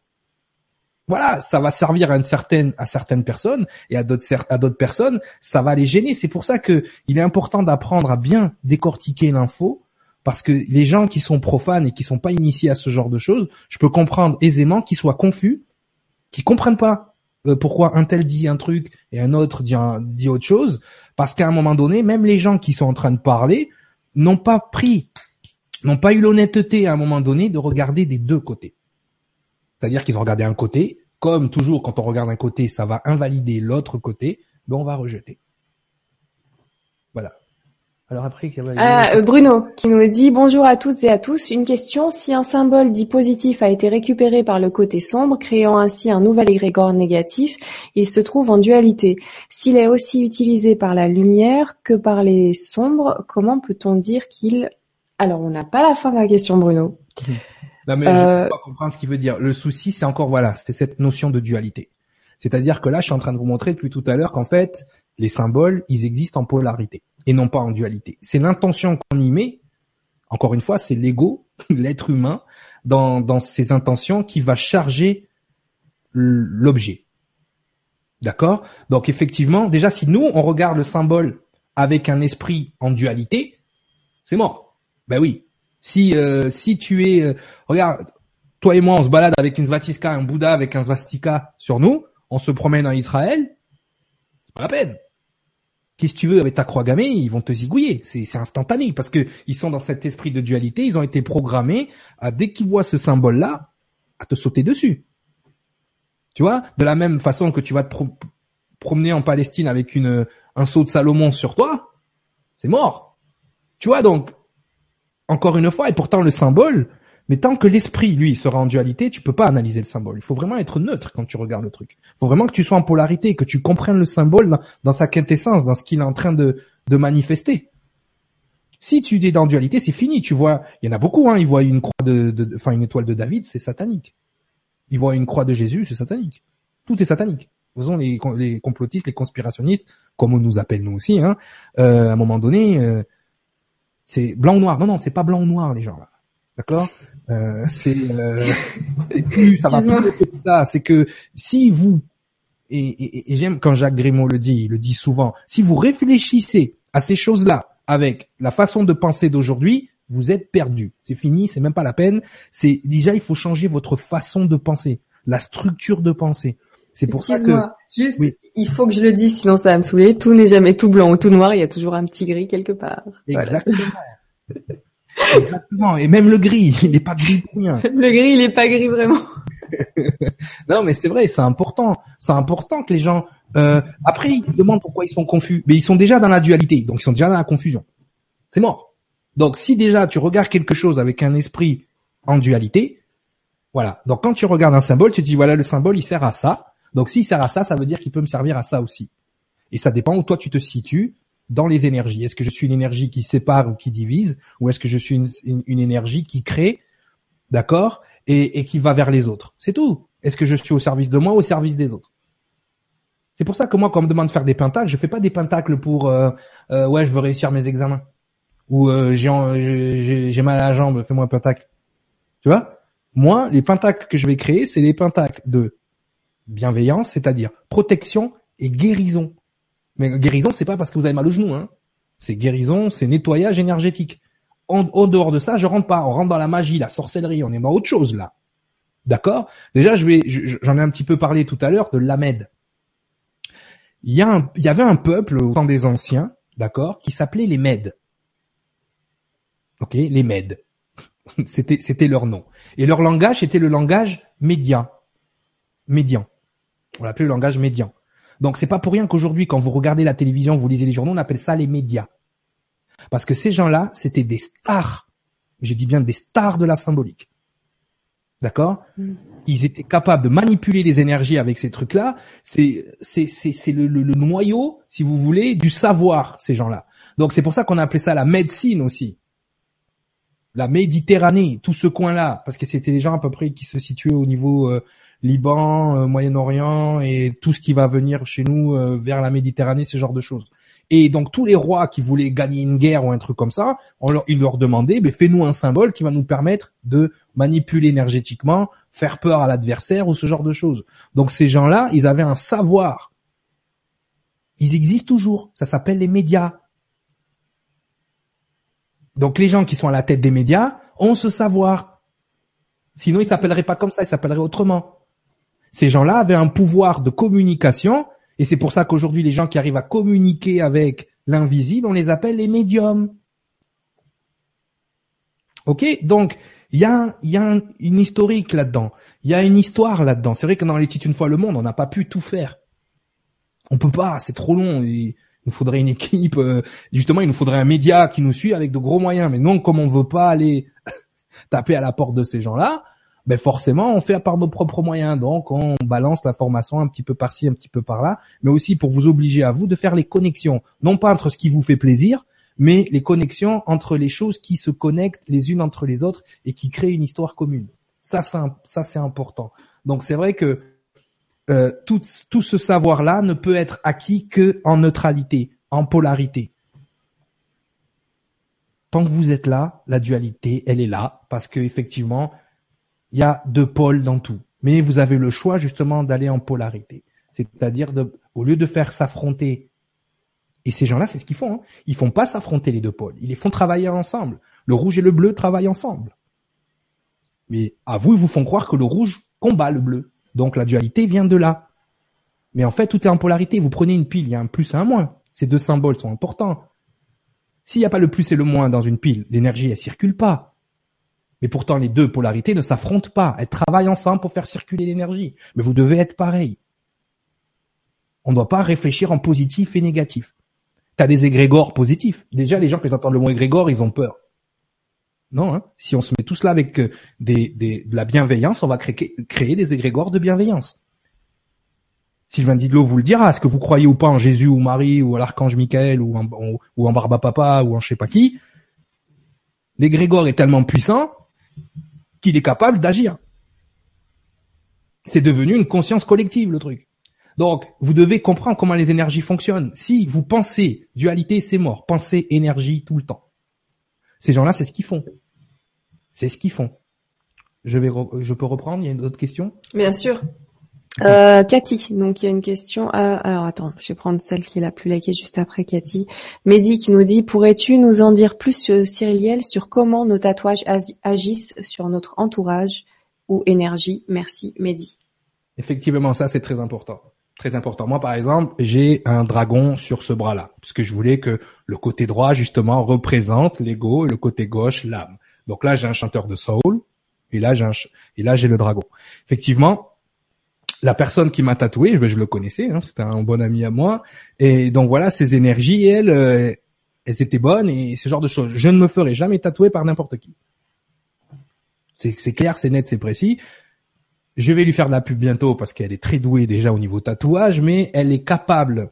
voilà, ça va servir à une à certaines personnes et à d'autres à d'autres personnes, ça va les gêner. C'est pour ça que il est important d'apprendre à bien décortiquer l'info parce que les gens qui sont profanes et qui sont pas initiés à ce genre de choses, je peux comprendre aisément qu'ils soient confus, qu'ils comprennent pas euh, pourquoi un tel dit un truc et un autre dit autre chose, parce qu'à un moment donné, même les gens qui sont en train de parler n'ont pas pris, n'ont pas eu l'honnêteté à un moment donné de regarder des deux côtés. C'est-à-dire qu'ils ont regardé un côté, comme toujours quand on regarde un côté, ça va invalider l'autre côté, ben on va rejeter. Voilà. Alors après, ah, euh, Bruno qui nous dit bonjour à toutes et à tous. Une question si un symbole dit positif a été récupéré par le côté sombre, créant ainsi un nouvel égrégore négatif, il se trouve en dualité. S'il est aussi utilisé par la lumière que par les sombres, comment peut-on dire qu'il Alors, on n'a pas la fin de la question, Bruno. Non mais je euh, peux pas comprendre ce qu'il veut dire. Le souci, c'est encore voilà, c'est cette notion de dualité. C'est-à-dire que là, je suis en train de vous montrer depuis tout à l'heure qu'en fait, les symboles, ils existent en polarité et non pas en dualité. C'est l'intention qu'on y met. Encore une fois, c'est l'ego, l'être humain, dans, dans ses intentions qui va charger l'objet. D'accord? Donc effectivement, déjà si nous, on regarde le symbole avec un esprit en dualité, c'est mort. Ben oui. Si euh, si tu es, euh, regarde, toi et moi, on se balade avec une svastika, un Bouddha avec un svastika sur nous, on se promène en Israël, c'est pas la peine qu'est-ce que tu veux avec ta croix gammée, ils vont te zigouiller. C'est, instantané parce que ils sont dans cet esprit de dualité. Ils ont été programmés à dès qu'ils voient ce symbole-là, à te sauter dessus. Tu vois, de la même façon que tu vas te promener en Palestine avec une un saut de Salomon sur toi, c'est mort. Tu vois donc encore une fois et pourtant le symbole, mais tant que l'esprit, lui, sera en dualité, tu peux pas analyser le symbole. Il faut vraiment être neutre quand tu regardes le truc. Il faut vraiment que tu sois en polarité, que tu comprennes le symbole dans, sa quintessence, dans ce qu'il est en train de, de manifester. Si tu es dans dualité, c'est fini. Tu vois, il y en a beaucoup, hein. Ils voient une croix de, enfin une étoile de David, c'est satanique. Ils voient une croix de Jésus, c'est satanique. Tout est satanique. Faisons les, les complotistes, les conspirationnistes, comme on nous appelle nous aussi, hein, euh, à un moment donné, euh, c'est blanc ou noir. Non, non, c'est pas blanc ou noir les gens là. D'accord? Euh, c'est euh, ça va ça. C'est que si vous et, et, et j'aime quand Jacques Grimaud le dit, il le dit souvent. Si vous réfléchissez à ces choses-là avec la façon de penser d'aujourd'hui, vous êtes perdu. C'est fini, c'est même pas la peine. C'est déjà il faut changer votre façon de penser, la structure de pensée. C'est pour ça que juste il faut que je le dise sinon ça va me saouler. Tout n'est jamais tout blanc ou tout noir, il y a toujours un petit gris quelque part. Exactement. Exactement. Et même le gris, il n'est pas gris pour rien. Le gris, il n'est pas gris vraiment. non, mais c'est vrai, c'est important. C'est important que les gens. Euh, après, ils se demandent pourquoi ils sont confus, mais ils sont déjà dans la dualité, donc ils sont déjà dans la confusion. C'est mort. Donc, si déjà tu regardes quelque chose avec un esprit en dualité, voilà. Donc, quand tu regardes un symbole, tu te dis voilà, le symbole, il sert à ça. Donc, s'il sert à ça, ça veut dire qu'il peut me servir à ça aussi. Et ça dépend où toi tu te situes dans les énergies. Est-ce que je suis une énergie qui sépare ou qui divise, ou est-ce que je suis une, énergie qui crée, d'accord, et, et, qui va vers les autres C'est tout. Est-ce que je suis au service de moi ou au service des autres? C'est pour ça que moi, quand on me demande de faire des pentacles, je fais pas des pentacles pour euh, euh, ouais, je veux réussir mes examens ou euh, j'ai mal à la jambe, fais-moi un pentacle. Tu vois? Moi, les pentacles que je vais créer, c'est les pentacles de bienveillance, c'est-à-dire protection et guérison. Mais guérison, c'est pas parce que vous avez mal au genou, hein. C'est guérison, c'est nettoyage énergétique. En, dehors de ça, je rentre pas. On rentre dans la magie, la sorcellerie. On est dans autre chose là. D'accord? Déjà, j'en ai un petit peu parlé tout à l'heure de l'Amed. Il y, a il y avait un peuple au temps des anciens, d'accord, qui s'appelait les Mèdes. Ok, les Mèdes. c'était, c'était leur nom. Et leur langage était le langage médian. Médian. On l'appelait le langage médian. Donc c'est pas pour rien qu'aujourd'hui, quand vous regardez la télévision, vous lisez les journaux, on appelle ça les médias. Parce que ces gens-là, c'était des stars. Je dis bien des stars de la symbolique. D'accord mm. Ils étaient capables de manipuler les énergies avec ces trucs-là. C'est c'est c'est le, le, noyau, si vous voulez, du savoir ces gens-là. Donc c'est pour ça qu'on a appelé ça la médecine aussi. La Méditerranée, tout ce coin-là, parce que c'était des gens à peu près qui se situaient au niveau euh, Liban, euh, Moyen-Orient et tout ce qui va venir chez nous euh, vers la Méditerranée, ce genre de choses. Et donc tous les rois qui voulaient gagner une guerre ou un truc comme ça, ils leur demandaient, ben, fais-nous un symbole qui va nous permettre de manipuler énergétiquement, faire peur à l'adversaire ou ce genre de choses. Donc ces gens-là, ils avaient un savoir. Ils existent toujours. Ça s'appelle les médias. Donc les gens qui sont à la tête des médias ont ce savoir. Sinon, ils s'appelleraient pas comme ça, ils s'appelleraient autrement. Ces gens-là avaient un pouvoir de communication et c'est pour ça qu'aujourd'hui les gens qui arrivent à communiquer avec l'invisible, on les appelle les médiums. Ok, donc il y a, y a une historique là-dedans, il y a une histoire là-dedans. C'est vrai que dans les titres une fois le monde, on n'a pas pu tout faire. On peut pas, c'est trop long. Il nous faudrait une équipe. Euh, justement, il nous faudrait un média qui nous suit avec de gros moyens. Mais non, comme on veut pas aller taper à la porte de ces gens-là, ben forcément, on fait par nos propres moyens. Donc, on balance la formation un petit peu par-ci, un petit peu par-là, mais aussi pour vous obliger à vous de faire les connexions, non pas entre ce qui vous fait plaisir, mais les connexions entre les choses qui se connectent les unes entre les autres et qui créent une histoire commune. Ça, c'est important. Donc, c'est vrai que euh, tout, tout ce savoir-là ne peut être acquis que en neutralité, en polarité. Tant que vous êtes là, la dualité, elle est là, parce que effectivement, il y a deux pôles dans tout. Mais vous avez le choix justement d'aller en polarité. C'est-à-dire au lieu de faire s'affronter, et ces gens-là, c'est ce qu'ils font, hein, ils font pas s'affronter les deux pôles, ils les font travailler ensemble. Le rouge et le bleu travaillent ensemble. Mais à vous, ils vous font croire que le rouge combat le bleu. Donc la dualité vient de là. Mais en fait, tout est en polarité. Vous prenez une pile, il y a un plus et un moins. Ces deux symboles sont importants. S'il n'y a pas le plus et le moins dans une pile, l'énergie, elle circule pas. Mais pourtant, les deux polarités ne s'affrontent pas. Elles travaillent ensemble pour faire circuler l'énergie. Mais vous devez être pareil. On ne doit pas réfléchir en positif et négatif. Tu as des égrégores positifs. Déjà, les gens qui entendent le mot égrégore, ils ont peur. Non, hein. si on se met tous là avec euh, de la bienveillance, on va créer, des égrégores de bienveillance. Sylvain Didlot vous le dira, est-ce que vous croyez ou pas en Jésus ou Marie ou à l'archange Michael ou en, ou en Barba Papa ou en je sais pas qui, l'égrégore est tellement puissant qu'il est capable d'agir. C'est devenu une conscience collective, le truc. Donc, vous devez comprendre comment les énergies fonctionnent. Si vous pensez dualité, c'est mort. Pensez énergie tout le temps. Ces gens-là, c'est ce qu'ils font. C'est ce qu'ils font. Je peux reprendre. Il y a une autre question? Bien sûr. Euh, Cathy, donc il y a une question. Euh, alors attends, je vais prendre celle qui est la plus likée juste après Cathy. Mehdi qui nous dit pourrais-tu nous en dire plus Cyriliel sur comment nos tatouages agissent sur notre entourage ou énergie? Merci Mehdi. Effectivement, ça c'est très important. Très important. Moi, par exemple, j'ai un dragon sur ce bras-là, parce que je voulais que le côté droit, justement, représente l'ego et le côté gauche, l'âme. Donc là, j'ai un chanteur de soul, et là, j'ai un et là, j'ai le dragon. Effectivement, la personne qui m'a tatoué, je, je le connaissais, hein, c'était un bon ami à moi, et donc voilà, ces énergies, elles, euh, elles étaient bonnes et ce genre de choses. Je ne me ferai jamais tatouer par n'importe qui. C'est clair, c'est net, c'est précis. Je vais lui faire de la pub bientôt parce qu'elle est très douée déjà au niveau tatouage, mais elle est capable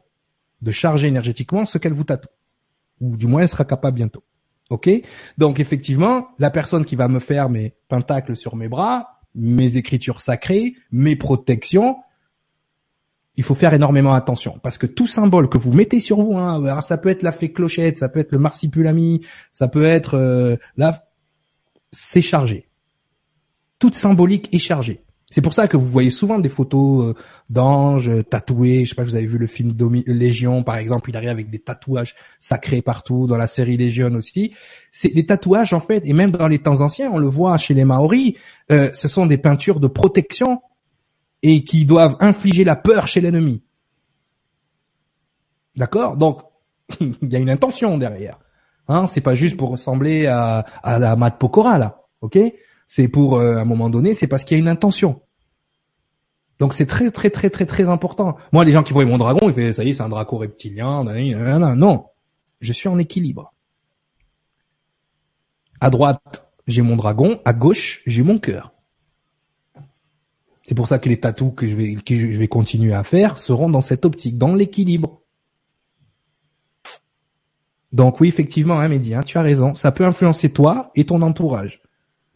de charger énergétiquement ce qu'elle vous tatoue. Ou du moins, elle sera capable bientôt. Ok? Donc effectivement, la personne qui va me faire mes pentacles sur mes bras, mes écritures sacrées, mes protections, il faut faire énormément attention parce que tout symbole que vous mettez sur vous, hein, ça peut être la fée clochette, ça peut être le marsipulami, ça peut être euh, là, c'est chargé. Toute symbolique est chargée. C'est pour ça que vous voyez souvent des photos euh, d'anges tatoués. Je sais pas, vous avez vu le film Légion, par exemple, il arrive avec des tatouages sacrés partout. Dans la série Légion aussi, c'est les tatouages en fait, et même dans les temps anciens, on le voit chez les Maoris, euh, ce sont des peintures de protection et qui doivent infliger la peur chez l'ennemi. D'accord? Donc il y a une intention derrière. Hein, c'est pas juste pour ressembler à, à, à Matt Pokora là, ok? C'est pour euh, à un moment donné, c'est parce qu'il y a une intention. Donc c'est très très très très très important. Moi, les gens qui voient mon dragon, ils disent ça y est, c'est un draco reptilien. Non, je suis en équilibre. À droite, j'ai mon dragon. À gauche, j'ai mon cœur. C'est pour ça que les tatous que je vais que je vais continuer à faire seront dans cette optique, dans l'équilibre. Donc oui, effectivement, hein, Mehdi, hein, tu as raison. Ça peut influencer toi et ton entourage.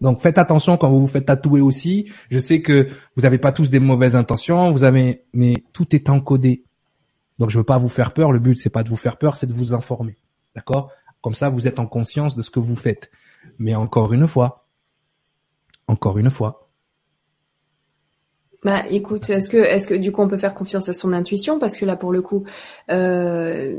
Donc faites attention quand vous vous faites tatouer aussi. Je sais que vous n'avez pas tous des mauvaises intentions, vous avez, mais tout est encodé. Donc je veux pas vous faire peur. Le but c'est pas de vous faire peur, c'est de vous informer. D'accord? Comme ça, vous êtes en conscience de ce que vous faites. Mais encore une fois, encore une fois, Bah écoute, est-ce que est-ce que du coup on peut faire confiance à son intuition? Parce que là pour le coup, euh,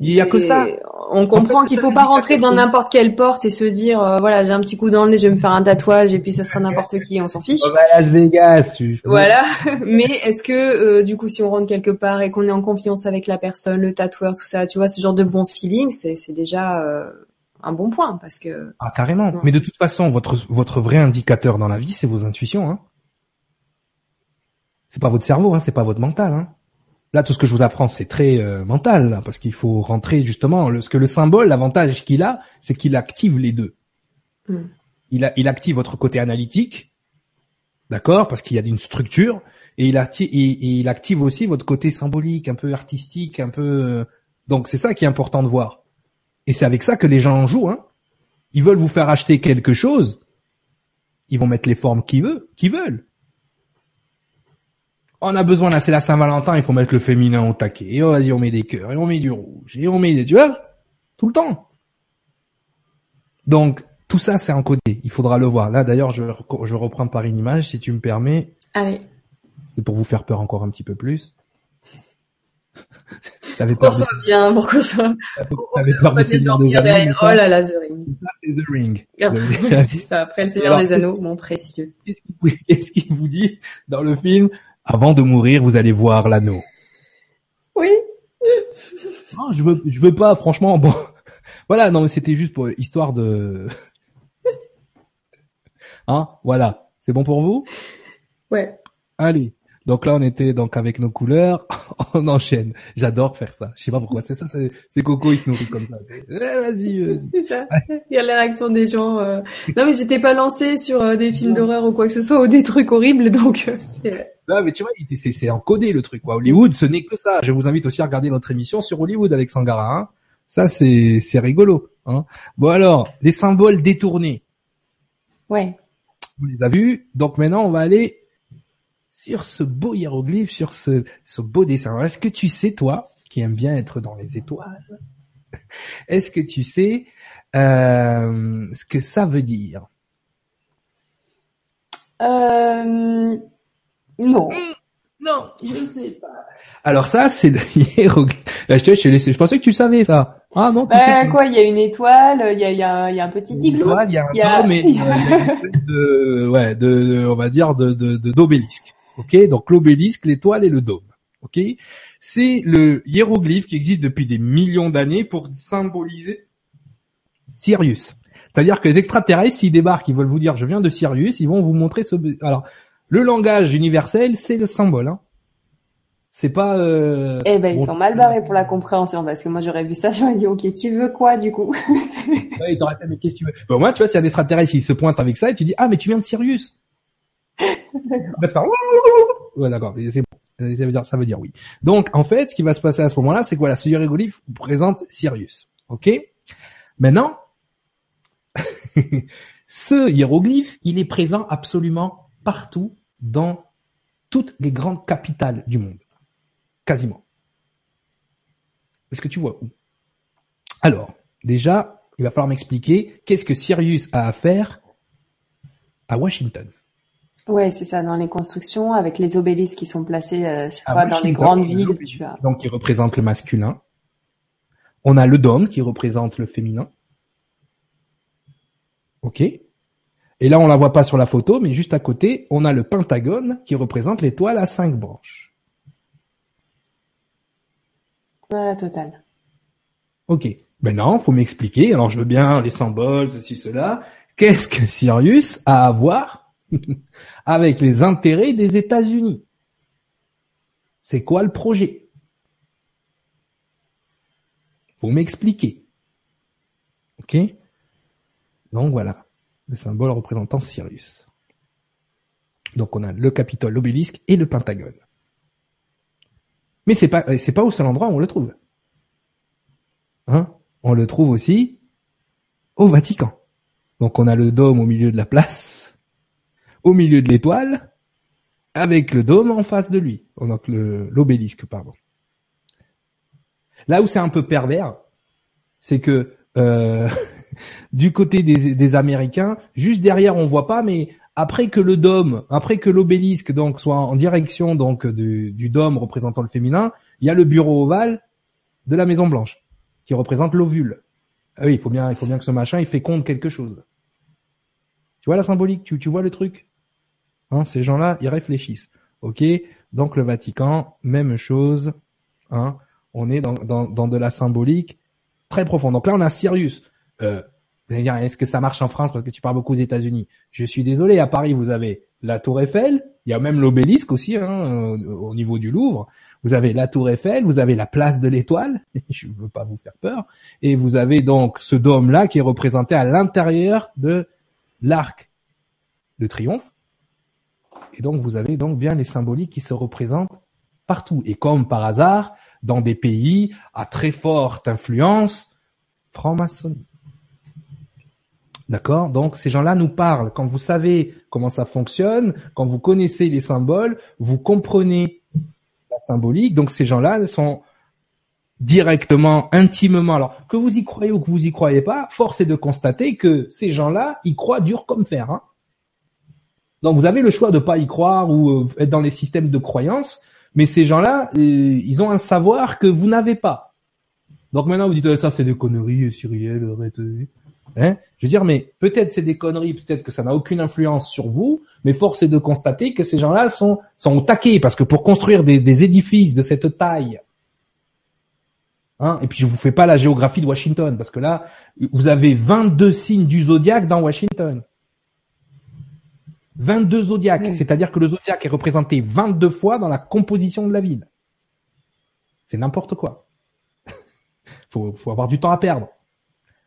il y a que ça. On comprend qu'il faut pas rentrer dans n'importe quelle porte et se dire euh, voilà j'ai un petit coup dans le nez, je vais me faire un tatouage et puis ça sera n'importe qui, on s'en fiche. Oh, bah, Las Vegas. Voilà. Mais est-ce que euh, du coup si on rentre quelque part et qu'on est en confiance avec la personne, le tatoueur, tout ça, tu vois ce genre de bon feeling, c'est c'est déjà euh, un bon point parce que. Ah carrément. Mais de toute façon votre votre vrai indicateur dans la vie c'est vos intuitions. Hein. C'est pas votre cerveau, hein, c'est pas votre mental. Hein. Là, tout ce que je vous apprends, c'est très euh, mental, parce qu'il faut rentrer justement. Le, ce que le symbole, l'avantage qu'il a, c'est qu'il active les deux. Hmm. Il, a, il active votre côté analytique, d'accord, parce qu'il y a une structure, et il, active, et, il active aussi votre côté symbolique, un peu artistique, un peu. Euh, donc c'est ça qui est important de voir. Et c'est avec ça que les gens en jouent. Hein. Ils veulent vous faire acheter quelque chose, ils vont mettre les formes qu'ils veulent, qu'ils veulent on a besoin là, c'est la Saint-Valentin, il faut mettre le féminin au taquet. Et oh, vas-y, on met des cœurs, et on met du rouge, et on met des, tu vois, tout le temps. Donc, tout ça, c'est encodé. Il faudra le voir. Là, d'ailleurs, je, je reprends par une image, si tu me permets. Allez. C'est pour vous faire peur encore un petit peu plus. T'avais peur soit bien, pour qu'on soit... T'avais peur de Seigneur des Anneaux. Oh là là, The Ring. Ça, c'est The Ring. c'est ça, après le Seigneur des Anneaux, mon précieux. Qu'est-ce qu'il vous dit dans le film avant de mourir, vous allez voir l'anneau. Oui. non, je veux, je veux pas, franchement. Bon, voilà, non, mais c'était juste pour histoire de. hein, voilà. C'est bon pour vous? Ouais. Allez. Donc là, on était donc avec nos couleurs, on enchaîne. J'adore faire ça. Je sais pas pourquoi. C'est ça, c'est Coco, il se nourrit comme ça. Eh, vas-y. Euh. C'est ça. Il y a la réaction des gens. Euh. Non, mais j'étais pas lancée sur euh, des films d'horreur ou quoi que ce soit ou des trucs horribles, donc c'est. Non, mais tu vois, c'est encodé le truc. Quoi. Hollywood, ce n'est que ça. Je vous invite aussi à regarder notre émission sur Hollywood avec Sangara. Hein. Ça, c'est c'est rigolo. Hein. Bon alors, les symboles détournés. Ouais. On les a vus. Donc maintenant, on va aller sur ce beau hiéroglyphe, sur ce, ce beau dessin. Est-ce que tu sais, toi, qui aime bien être dans les étoiles, est-ce que tu sais euh, ce que ça veut dire? Euh, Non. Non, je ne sais pas. Alors ça, c'est le hiéroglyphe. Je, je, je, pensais que tu savais ça. Ah non. Bah, quoi, il y a une étoile, il y a, y, a, y a un petit igloo. Il y a un y a... mais il y a, de, ouais, de, on va dire de d'obélisque. Ok, donc l'obélisque, l'étoile et le dôme. Ok, c'est le hiéroglyphe qui existe depuis des millions d'années pour symboliser Sirius. C'est-à-dire que les extraterrestres, s'ils débarquent, ils veulent vous dire je viens de Sirius, ils vont vous montrer ce. Alors, le langage universel, c'est le symbole. Hein. C'est pas. Euh... Eh ben, ils sont mal barrés pour la compréhension parce que moi j'aurais vu ça, j'aurais dit ok, tu veux quoi du coup? Ouais, t'aurais mais qu'est-ce que tu veux? Bon, moi, tu vois, si un extraterrestre il se pointe avec ça et tu dis ah mais tu viens de Sirius d'accord. Ça veut dire oui. Donc en fait ce qui va se passer à ce moment-là c'est que voilà ce hiéroglyphe présente Sirius. Ok? Maintenant ce hiéroglyphe il est présent absolument partout dans toutes les grandes capitales du monde. Quasiment. Est-ce que tu vois où? Alors déjà il va falloir m'expliquer qu'est-ce que Sirius a à faire à Washington Ouais, c'est ça, dans les constructions, avec les obélisques qui sont placés, euh, je ah dans les grandes villes. Tu vois. Donc, qui représente le masculin. On a le dôme qui représente le féminin. Ok. Et là, on la voit pas sur la photo, mais juste à côté, on a le pentagone qui représente l'étoile à cinq branches. Voilà, total. Ok. Maintenant, faut m'expliquer. Alors, je veux bien les symboles, ceci, cela. Qu'est-ce que Sirius a à voir avec les intérêts des États-Unis. C'est quoi le projet? Vous m'expliquer. Ok? Donc voilà, le symbole représentant Sirius. Donc on a le Capitole, l'obélisque et le Pentagone. Mais c'est pas c'est pas au seul endroit où on le trouve. Hein? On le trouve aussi au Vatican. Donc on a le dôme au milieu de la place au milieu de l'étoile, avec le dôme en face de lui. Oh, donc l'obélisque, pardon. Là où c'est un peu pervers, c'est que euh, du côté des, Américains, juste derrière, on voit pas, mais après que le dôme, après que l'obélisque donc soit en direction donc du, dôme représentant le féminin, il y a le bureau ovale de la Maison Blanche qui représente l'ovule. Ah oui, il faut bien, il faut bien que ce machin il féconde quelque chose. Tu vois la symbolique, tu, tu vois le truc? Hein, ces gens-là, ils réfléchissent. Ok, donc le Vatican, même chose. Hein, on est dans, de la symbolique très profonde. Donc là, on a Sirius. Euh, est-ce que ça marche en France parce que tu parles beaucoup aux États-Unis? Je suis désolé. À Paris, vous avez la Tour Eiffel. Il y a même l'obélisque aussi hein, au niveau du Louvre. Vous avez la Tour Eiffel, vous avez la place de l'Étoile. Je ne veux pas vous faire peur. Et vous avez donc ce dôme-là qui est représenté à l'intérieur de l'arc de triomphe. Et donc vous avez donc bien les symboliques qui se représentent partout. Et comme par hasard, dans des pays à très forte influence franc-maçonnique. D'accord? Donc ces gens-là nous parlent. Quand vous savez comment ça fonctionne, quand vous connaissez les symboles, vous comprenez la symbolique. Donc ces gens-là sont directement, intimement. Alors que vous y croyez ou que vous y croyez pas, force est de constater que ces gens-là, ils croient dur comme fer. Hein donc vous avez le choix de pas y croire ou euh, être dans les systèmes de croyance, mais ces gens-là, euh, ils ont un savoir que vous n'avez pas. Donc maintenant vous dites eh, ça c'est des conneries, Cyriel, arrêtez. Hein Je veux dire, mais peut-être c'est des conneries, peut-être que ça n'a aucune influence sur vous, mais force est de constater que ces gens-là sont sont au parce que pour construire des, des édifices de cette taille, Hein, et puis je vous fais pas la géographie de Washington parce que là vous avez 22 signes du zodiaque dans Washington. 22 zodiaques, c'est-à-dire que le zodiaque est représenté 22 fois dans la composition de la ville. C'est n'importe quoi. faut, faut avoir du temps à perdre.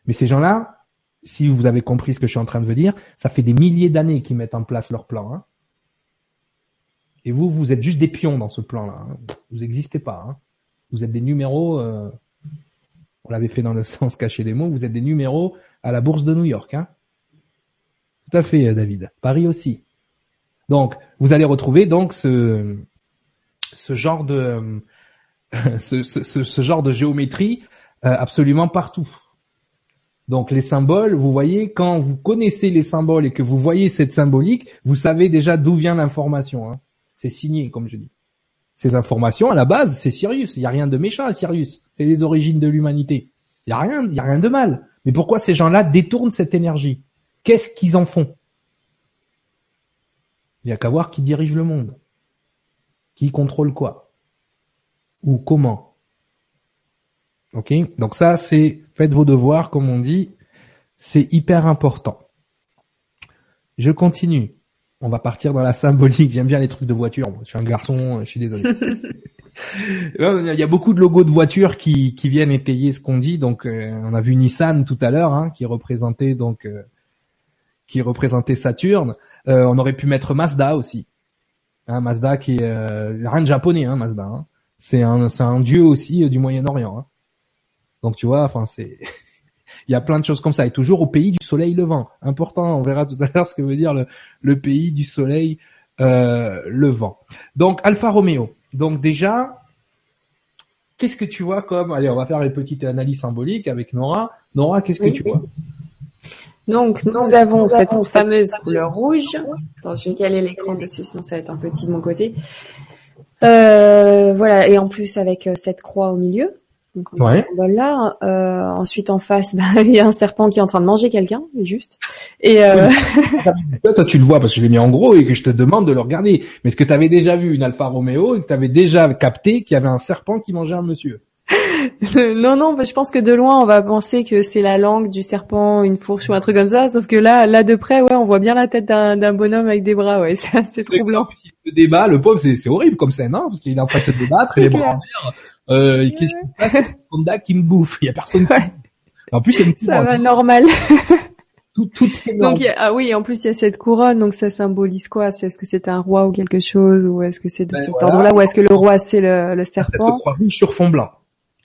Mais ces gens-là, si vous avez compris ce que je suis en train de vous dire, ça fait des milliers d'années qu'ils mettent en place leur plan. Hein. Et vous, vous êtes juste des pions dans ce plan-là. Hein. Vous n'existez pas. Hein. Vous êtes des numéros. Euh, on l'avait fait dans le sens caché des mots. Vous êtes des numéros à la bourse de New York. Hein. Tout à fait, euh, David. Paris aussi. Donc, vous allez retrouver donc ce, ce genre de ce, ce, ce genre de géométrie euh, absolument partout. Donc les symboles, vous voyez, quand vous connaissez les symboles et que vous voyez cette symbolique, vous savez déjà d'où vient l'information. Hein. C'est signé, comme je dis. Ces informations, à la base, c'est Sirius. Il n'y a rien de méchant à Sirius. C'est les origines de l'humanité. Il n'y a rien, il y a rien de mal. Mais pourquoi ces gens-là détournent cette énergie? Qu'est-ce qu'ils en font? Il n'y a qu'à voir qui dirige le monde. Qui contrôle quoi? Ou comment? Ok? Donc ça, c'est faites vos devoirs, comme on dit. C'est hyper important. Je continue. On va partir dans la symbolique. J'aime bien les trucs de voiture. Je suis un garçon, je suis désolé. Il y a beaucoup de logos de voitures qui, qui viennent étayer ce qu'on dit. Donc, euh, on a vu Nissan tout à l'heure, hein, qui représentait donc euh, qui représentait Saturne. Euh, on aurait pu mettre Mazda aussi. Hein, Mazda qui est euh, rien de japonais, hein, Mazda. Hein. C'est un, c'est un dieu aussi euh, du Moyen-Orient. Hein. Donc tu vois, enfin c'est, il y a plein de choses comme ça. Et toujours au pays du soleil levant. Important. On verra tout à l'heure ce que veut dire le, le pays du soleil euh, levant. Donc Alfa Romeo. Donc déjà, qu'est-ce que tu vois comme Allez, on va faire les petites analyses symboliques avec Nora. Nora, qu'est-ce que Oui, tu oui. vois? Donc, nous avons cette fameuse couleur rouge. Attends, je vais caler l'écran dessus, sinon ça va être un petit de mon côté. Euh, voilà, et en plus avec euh, cette croix au milieu. Donc, on Ouais. Euh, ensuite, en face, bah, il y a un serpent qui est en train de manger quelqu'un, juste. Et euh, Toi, toi, tu le vois parce que je l'ai mis en gros et que je te demande de le regarder. Mais est-ce que tu avais déjà vu une Alfa Romeo et que tu avais déjà capté qu'il y avait un serpent qui mangeait un monsieur? non, non, bah, je pense que de loin, on va penser que c'est la langue du serpent, une fourche ou un truc comme ça. Sauf que là, là de près, ouais, on voit bien la tête d'un bonhomme avec des bras. Ouais, c'est assez troublant. Le débat, le pauvre, c'est horrible comme scène, hein, parce qu'il est en train de se débattre et les bras en l'air. Euh, Qu'est-ce qui se passe? Panda qui me bouffe. Il y a personne. Qui... Ouais. En plus, il y a une Ça va normal. Tout, tout est. Donc y a- ah oui, en plus il y a cette couronne, donc ça symbolise quoi? C'est est-ce que c'est un roi ou quelque chose, ou est-ce que c'est de Ben cet voilà. ordre-là, ou est-ce que le roi c'est le, le cette serpent? croix rouge sur fond blanc.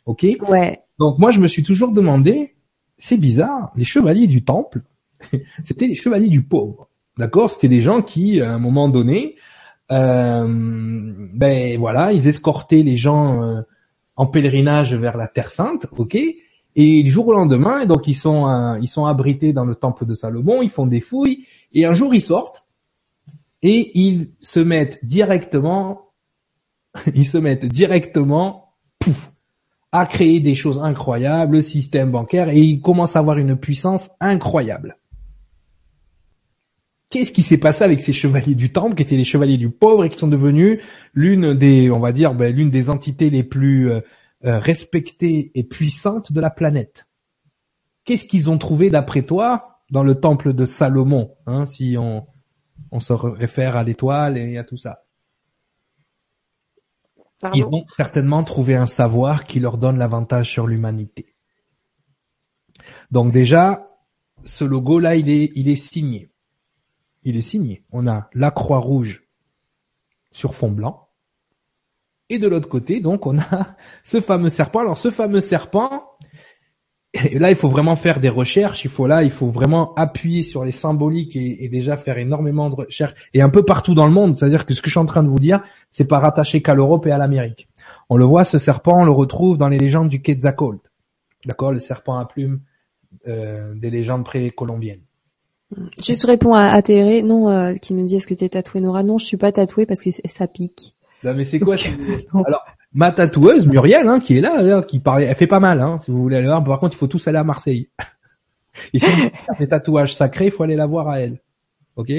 Ok. Ouais. Donc moi, je me suis toujours demandé, c'est bizarre, les chevaliers du temple, c'était les chevaliers du pauvre. D'accord? C'était des gens qui, à un moment donné, euh, ben voilà, ils escortaient les gens euh, en pèlerinage vers la Terre Sainte, ok? Et du jour au lendemain, donc ils sont euh, ils sont abrités dans le temple de Salomon, ils font des fouilles, et un jour ils sortent, et ils se mettent directement, ils se mettent directement, pouf, à créer des choses incroyables, le système bancaire, et ils commencent à avoir une puissance incroyable. Qu'est-ce qui s'est passé avec ces chevaliers du temple, qui étaient les chevaliers du pauvre et qui sont devenus l'une des, on va dire, ben, l'une des entités les plus euh, euh, respectées et puissantes de la planète? Qu'est-ce qu'ils ont trouvé d'après toi dans le temple de Salomon, hein, si on se réfère à l'étoile et à tout ça? Ils ont certainement trouvé un savoir qui leur donne l'avantage sur l'humanité. Donc déjà, ce logo-là, il est, il est signé il est signé. On a la croix rouge sur fond blanc. Et de l'autre côté, donc, on a ce fameux serpent. Alors, ce fameux serpent, et là, il faut vraiment faire des recherches. Il faut là, il faut vraiment appuyer sur les symboliques et, déjà faire énormément de recherches et un peu partout dans le monde. C'est-à-dire que ce que je suis en train de vous dire, c'est pas rattaché qu'à l'Europe et à l'Amérique. On le voit, ce serpent, on le retrouve dans les légendes du Quetzalcoatl. D'accord, le serpent à plumes euh, des légendes précolombiennes. Juste réponds à, à Théré, non, euh, qui me dit est-ce que t'es tatouée Nora? Non, je suis pas tatouée parce que ça pique. Non mais c'est quoi Alors ma tatoueuse Muriel, hein, qui est là, qui parlait, elle fait pas mal, hein, si vous voulez aller voir. Par contre, il faut tous aller à Marseille. Et si vous des tatouages sacrés, il faut aller la voir à elle. Ok?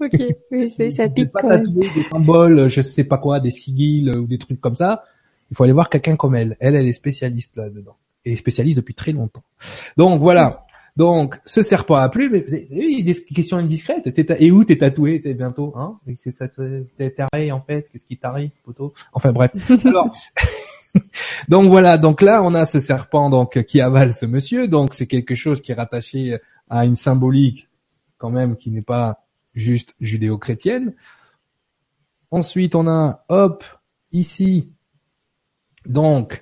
Ok, oui, c'est, ça pique. Pas tatouer des symboles, je sais pas quoi, des sigils ou des trucs comme ça. Il faut aller voir quelqu'un comme elle. Elle, elle est spécialiste là-dedans. Et spécialiste depuis très longtemps. Donc voilà. Donc, ce serpent à plumes, il des questions indiscrètes. Et où t'es tatoué? C'est bientôt, hein? T'es taré en fait? Qu'est-ce qui t'arrive, poteau? Enfin bref. Alors, donc voilà. Donc là, on a ce serpent donc qui avale ce monsieur. Donc c'est quelque chose qui est rattaché à une symbolique quand même qui n'est pas juste judéo-chrétienne. Ensuite, on a hop ici donc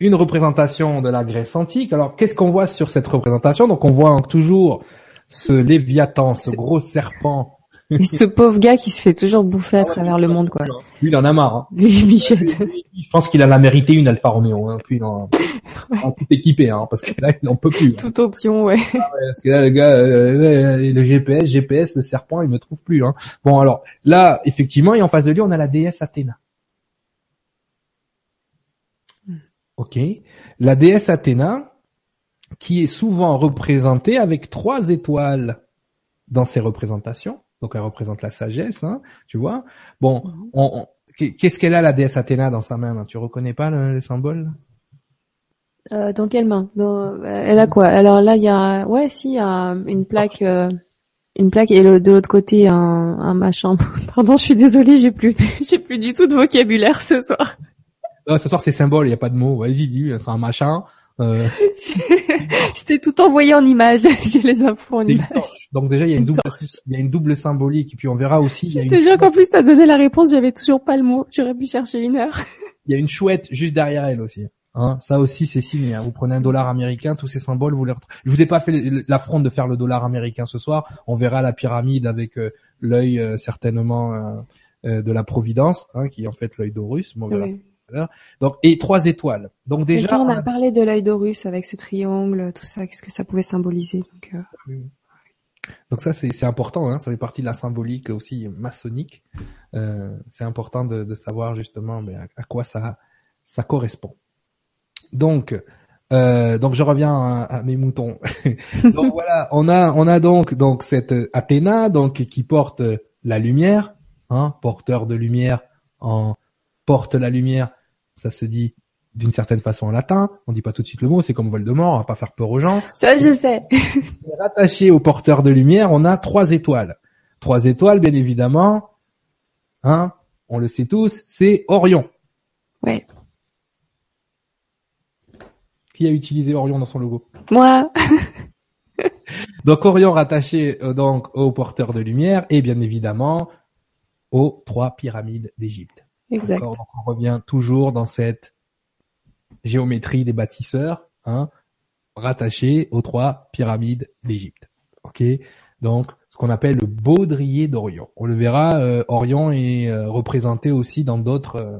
une représentation de la Grèce antique. Alors, qu'est-ce qu'on voit sur cette représentation? Donc, on voit toujours ce Léviathan, ce gros serpent. Et ce pauvre gars qui se fait toujours bouffer à ah travers le monde, quoi. Lui, il en a marre. Hein. Je pense qu'il en a mérité une Alfa Romeo. Hein. Puis, il en, tout équipé, hein, parce que là, il n'en peut plus. Hein. Toute option, ouais. Ah ouais. Parce que là, le gars, euh, le GPS, GPS, le serpent, il ne trouve plus. Hein. Bon, alors, là, effectivement, et en face de lui, on a la déesse Athéna. Ok. La déesse Athéna, qui est souvent représentée avec trois étoiles dans ses représentations. Donc elle représente la sagesse, hein, tu vois. Bon, on, qu'est-ce qu'elle a la déesse Athéna dans sa main Tu reconnais pas le, symbole euh, Dans quelle main? Dans, Elle a quoi? Alors là, il y a, ouais, si, il y a une plaque, euh, une plaque et de l'autre côté un, un machin. Pardon, je suis désolée, j'ai plus, j'ai plus du tout de vocabulaire ce soir. Non, ce soir c'est symbole, il y a pas de mots. Vas-y, dis, c'est un machin. Euh... je t'ai tout envoyé en image. J'ai les infos en image. Donc déjà il y a une double, il y a une double symbolique et puis on verra aussi. Je te qu'en plus t'as donné la réponse, j'avais toujours pas le mot. J'aurais pu chercher une heure. Il y a une chouette juste derrière elle aussi. Hein, ça aussi c'est signé. Hein. Vous prenez un dollar américain, tous ces symboles, vous les retrouvez. Je vous ai pas fait l'affront de faire le dollar américain ce soir. On verra la pyramide avec euh, l'œil euh, certainement euh, de la Providence, hein, qui est en fait l'œil d'Horus. Bon, donc et trois étoiles. Donc déjà. on a, parlé de l'œil d'Horus avec ce triangle, tout ça, qu'est-ce que ça pouvait symboliser. Donc, euh... donc ça c'est important, hein, ça fait partie de la symbolique aussi maçonnique. Euh, c'est important de, de, savoir justement mais à, quoi ça ça correspond. Donc euh, donc je reviens à, à mes moutons. donc voilà, on a on a donc donc cette Athéna donc qui porte la lumière, hein, porteur de lumière en porte la lumière, ça se dit d'une certaine façon en latin. On dit pas tout de suite le mot, c'est comme Voldemort, on va pas faire peur aux gens. Ça, je sais. Rattaché au porteur de lumière, on a trois étoiles. Trois étoiles, bien évidemment. Hein, on le sait tous, c'est Orion. Ouais. Qui a utilisé Orion dans son logo? Moi. donc Orion rattaché euh, donc au porteur de lumière et bien évidemment aux trois pyramides d'Égypte. Exact. Donc on revient toujours dans cette géométrie des bâtisseurs, hein, rattachée aux trois pyramides d'Égypte. Ok, donc ce qu'on appelle le baudrier d'Orion. On le verra, euh, Orion est euh, représenté aussi dans d'autres, euh,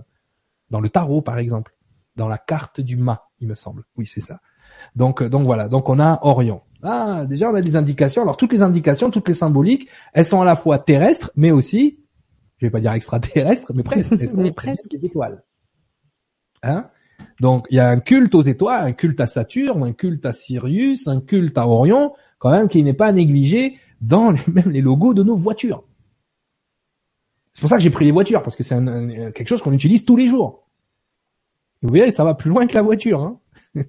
dans le tarot par exemple, dans la carte du mât, il me semble. Oui, c'est ça. Donc donc voilà, donc on a Orion. Ah, déjà on a des indications. Alors toutes les indications, toutes les symboliques, elles sont à la fois terrestres, mais aussi, je vais pas dire extraterrestres, mais presque. Mais presque. des étoiles. Hein? Donc il y a un culte aux étoiles, un culte à Saturne, un culte à Sirius, un culte à Orion, quand même qui n'est pas négligé dans les, même les logos de nos voitures. C'est pour ça que j'ai pris les voitures parce que c'est un- un- quelque chose qu'on utilise tous les jours. Vous voyez, ça va plus loin que la voiture. Hein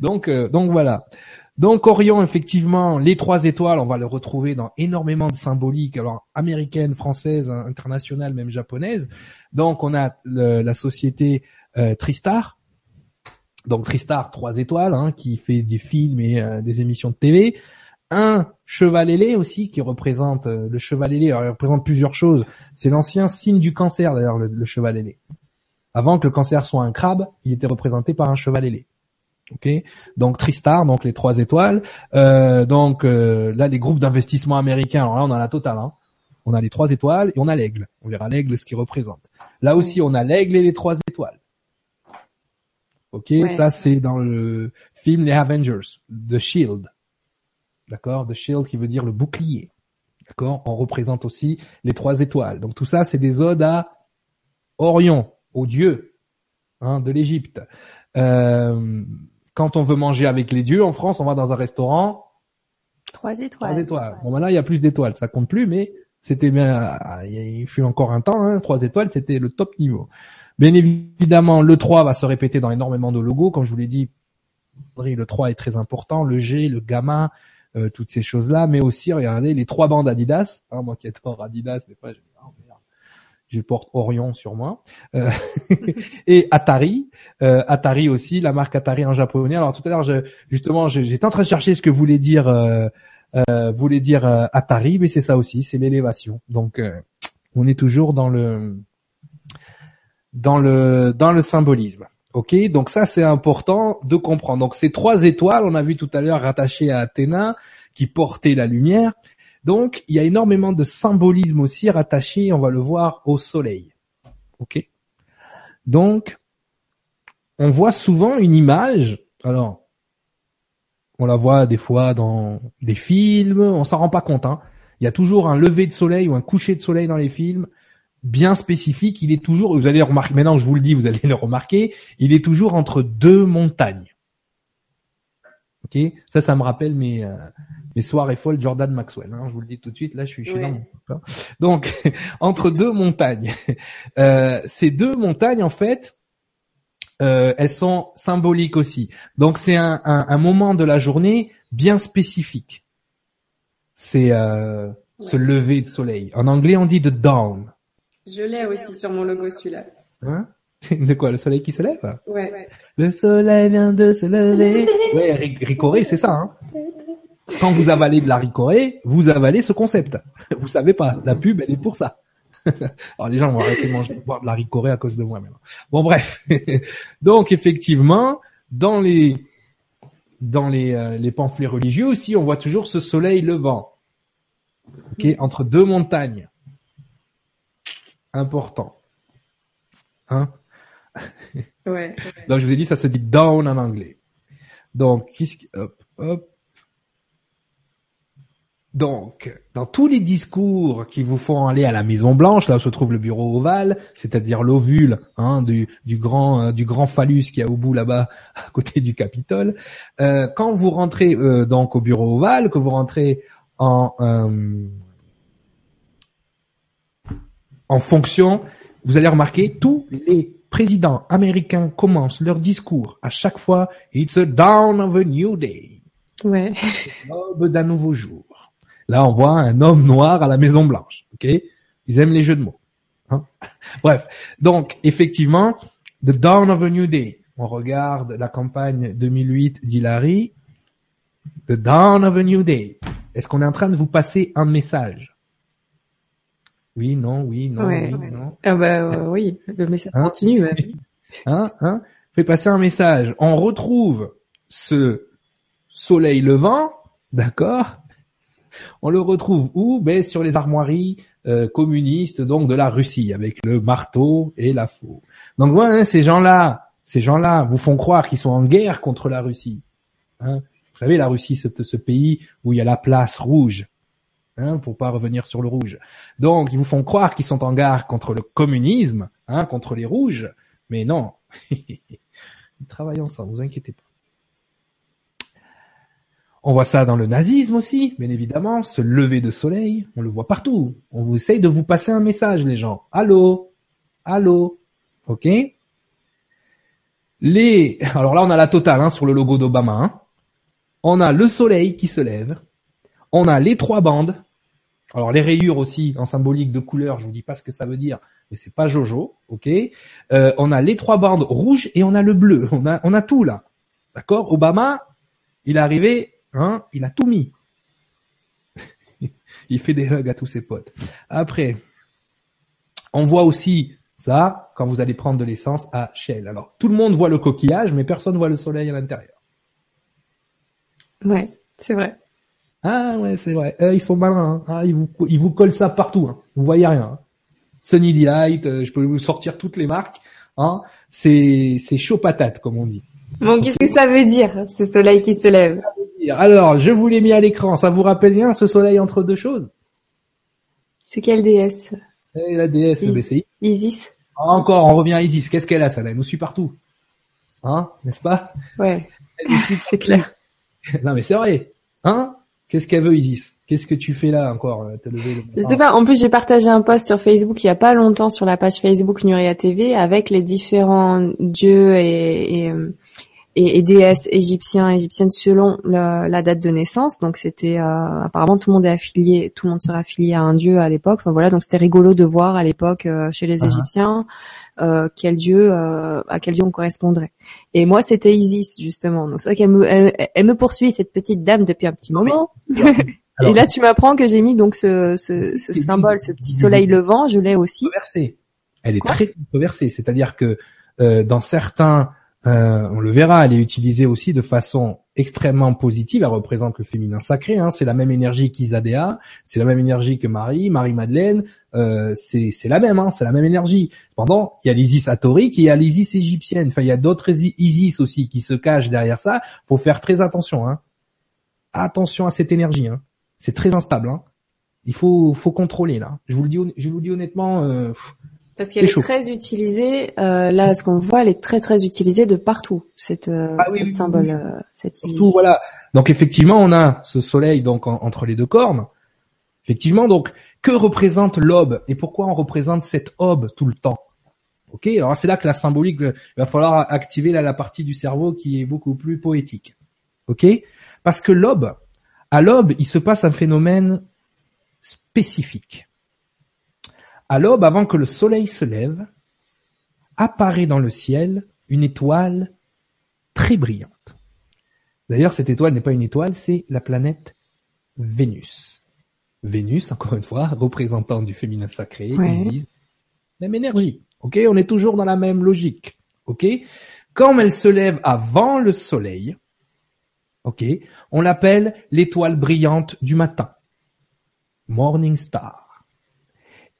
donc, euh, donc voilà. Donc Orion, effectivement, les trois étoiles, on va le retrouver dans énormément de symboliques, alors américaines, françaises, internationales, même japonaises. Donc on a la société euh, Tristar. Donc Tristar, trois étoiles, hein, qui fait des films et euh, des émissions de TV. Un cheval ailé aussi, qui représente euh, le cheval ailé. Il représente plusieurs choses. C'est l'ancien signe du cancer, d'ailleurs, le, le cheval ailé. Avant que le cancer soit un crabe, il était représenté par un cheval ailé. Ok, donc Tristar, donc les trois étoiles. Euh, donc euh, là, les groupes d'investissement américains. Alors là, on a la totale. Hein. On a les trois étoiles et on a l'aigle. On verra l'aigle ce qu'il représente. Là aussi, on a l'aigle et les trois étoiles. Ok, Ouais. ça c'est dans le film Les Avengers, The Shield. D'accord, The Shield qui veut dire le bouclier. D'accord, on représente aussi les trois étoiles. Donc tout ça, c'est des odes à Orion, au dieu hein, de l'Égypte. Euh, quand on veut manger avec les dieux en France, on va dans un restaurant Trois trois étoiles. étoiles. Bon, maintenant il y a plus d'étoiles, ça compte plus, mais c'était bien. Il fut encore un temps, hein, trois étoiles, c'était le top niveau. Bien évidemment, le 3 va se répéter dans énormément de logos, comme je vous l'ai dit. Le 3 est très important, le G, le gamma, euh, toutes ces choses-là, mais aussi regardez les trois bandes Adidas. Hein, moi qui adore Adidas, des fois je, je porte Orion sur moi. Euh, et Atari, euh, Atari aussi, la marque Atari en japonais. Alors tout à l'heure, je, justement, j'étais en train de chercher ce que voulait dire euh, euh, voulait dire euh, Atari, mais c'est ça aussi, c'est l'élévation. Donc euh, on est toujours dans le dans le dans le symbolisme. Ok, donc ça c'est important de comprendre. Donc ces trois étoiles, on a vu tout à l'heure rattachées à Athéna, qui portait la lumière. Donc il y a énormément de symbolisme aussi rattaché, on va le voir, au soleil. Ok. Donc on voit souvent une image. Alors on la voit des fois dans des films, on s'en rend pas compte. Hein. Il y a toujours un lever de soleil ou un coucher de soleil dans les films, bien spécifique. Il est toujours, vous allez le remarquer, maintenant je vous le dis, vous allez le remarquer, il est toujours entre deux montagnes. Ok, ça, ça me rappelle mes euh, mes soirées folles Jordan Maxwell. Hein, je vous le dis tout de suite. Là, je suis, Ouais. dans mon hein. Donc entre deux montagnes, Euh, ces deux montagnes en fait, euh, elles sont symboliques aussi. Donc c'est un, un, un moment de la journée bien spécifique. C'est euh, ce lever de soleil. En anglais, on dit the dawn. Je l'ai aussi sur mon logo celui-là. Hein? De quoi Le soleil qui se lève? Ouais. Le soleil vient de se lever. Ouais, ri- ricoré, c'est ça. Hein Quand vous avalez de la ricoré, vous avalez ce concept. Vous savez pas, la pub, elle est pour ça. Alors les gens vont arrêter de manger, de boire de la ricoré à cause de moi maintenant. Bon bref. Donc effectivement, dans les dans les, euh, les pamphlets religieux aussi, on voit toujours ce soleil levant. Ok, entre deux montagnes. Important. Hein? Ouais. donc je vous ai dit, ça se dit down en anglais. Donc, qu'est-ce qui- hop, hop. Donc, dans tous les discours qui vous font aller à la Maison Blanche, là où se trouve le bureau ovale, c'est-à-dire l'ovule hein, du, du grand euh, du grand phallus qui est au bout là-bas à côté du Capitole, euh, quand vous rentrez euh, donc au bureau ovale, que vous rentrez en euh, en fonction, vous allez remarquer tous les présidents américains commencent leur discours à chaque fois. It's a dawn of a new day. Ouais. L'aube d'un nouveau jour. Là, on voit un homme noir à la Maison Blanche. Ok? Ils aiment les jeux de mots. Hein? Bref. Donc, effectivement, the dawn of a new day. On regarde la campagne 2008 d'Hillary. The dawn of a new day. Est-ce qu'on est en train de vous passer un message? Oui, non, oui, non, Ouais. oui, non. Ah bah euh, oui, le message Hein? continue. ouais. hein, hein, fait passer un message. On retrouve ce soleil levant, d'accord? On le retrouve où? Ben sur les armoiries euh, communistes donc de la Russie avec le marteau et la faux. Donc voilà, hein, ces gens-là, ces gens-là vous font croire qu'ils sont en guerre contre la Russie. Hein Vous savez, la Russie, ce pays où il y a la place rouge, hein, pour pas revenir sur le rouge. Donc, ils vous font croire qu'ils sont en garde contre le communisme, hein, contre les rouges, mais non. ils travaillent vous inquiétez pas. On voit ça dans le nazisme aussi, bien évidemment, ce lever de soleil, on le voit partout. On vous essaye de vous passer un message, les gens. Allô? Allô? Ok? Les... Alors là, on a la totale hein, sur le logo d'Obama. Hein. On a le soleil qui se lève. On a les trois bandes. Alors les rayures aussi, en symbolique de couleur, je vous dis pas ce que ça veut dire, mais c'est pas Jojo, ok? Euh, On a les trois bandes rouges et on a le bleu. On a, on a tout là. D'accord? Obama, il est arrivé Hein? Il a tout mis. il fait des hugs à tous ses potes. Après, on voit aussi ça quand vous allez prendre de l'essence à Shell. Alors, tout le monde voit le coquillage, mais personne voit le soleil à l'intérieur. Ouais, c'est vrai. Ah ouais, c'est vrai. Euh, ils sont malins. Hein. Ah, ils, vous, ils vous collent ça partout. Hein. Vous voyez rien. Hein. Sunny Delight, euh, je peux vous sortir toutes les marques. Hein. C'est chaud patate, comme on dit. Bon, qu'est-ce que ça veut dire, ce soleil qui se lève? Alors, je vous l'ai mis à l'écran. Ça vous rappelle bien ce soleil entre deux choses? C'est quelle déesse? Eh, La déesse Isis. Encore, on revient à Isis. Qu'est-ce qu'elle a, ça Elle nous suit partout. Hein? N'est-ce pas? Ouais, c'est clair. non, mais c'est vrai. Hein? Qu'est-ce qu'elle veut, Isis? Qu'est-ce que tu fais là encore euh, te lever Je sais pas. En plus, j'ai partagé un post sur Facebook il y a pas longtemps sur la page Facebook Nuria TV avec les différents dieux et, et, euh, et, et déesses égyptiens, égyptiennes selon la, date de naissance. Donc c'était euh, apparemment tout le monde est affilié, tout le monde serait affilié à un dieu à l'époque. Enfin voilà, donc c'était rigolo de voir à l'époque euh, chez les uh-huh. Égyptiens euh, quel dieu à quel dieu on correspondrait. Et moi c'était Isis justement. Donc c'est vrai qu'elle me elle, me poursuit cette petite dame depuis un petit moment. et là tu m'apprends que j'ai mis donc ce, ce, ce symbole, ce petit soleil levant, je l'ai aussi. Elle est très controversée, c'est-à-dire que dans certains euh, on le verra, elle est utilisée aussi de façon extrêmement positive. Elle représente le féminin sacré. Hein. C'est la même énergie qu'Isadéa, c'est la même énergie que Marie, Marie-Madeleine. Euh, c'est la même, hein, c'est la même énergie. Cependant, il y a l'Isis atorique et il y a l'Isis égyptienne. Enfin, il y a d'autres Isis aussi qui se cachent derrière ça. Faut faire très attention. Hein. Attention à cette énergie. Hein. C'est très instable. Hein. Il faut, faut contrôler là. Je vous le dis, je vous le dis honnêtement. Euh, parce qu'elle est, très utilisée, euh, là, ce qu'on voit, elle est très très utilisée de partout, cette, euh, ah ce symbole, euh, cette Surtout, voilà. Donc effectivement, on a ce soleil donc entre les deux cornes. Effectivement, donc que représente l'aube et pourquoi on représente cette aube tout le temps? Ok, alors c'est là que la symbolique, il va falloir activer là la partie du cerveau qui est beaucoup plus poétique. Ok, parce que l'aube, à l'aube, il se passe un phénomène spécifique. À l'aube, avant que le soleil se lève, apparaît dans le ciel une étoile très brillante. D'ailleurs, cette étoile n'est pas une étoile, c'est la planète Vénus. Vénus, encore une fois, représentant du féminin sacré, disent même énergie. Ok, on est toujours dans la même logique. Ok, quand elle se lève avant le soleil, ok, on l'appelle l'étoile brillante du matin, Morning Star.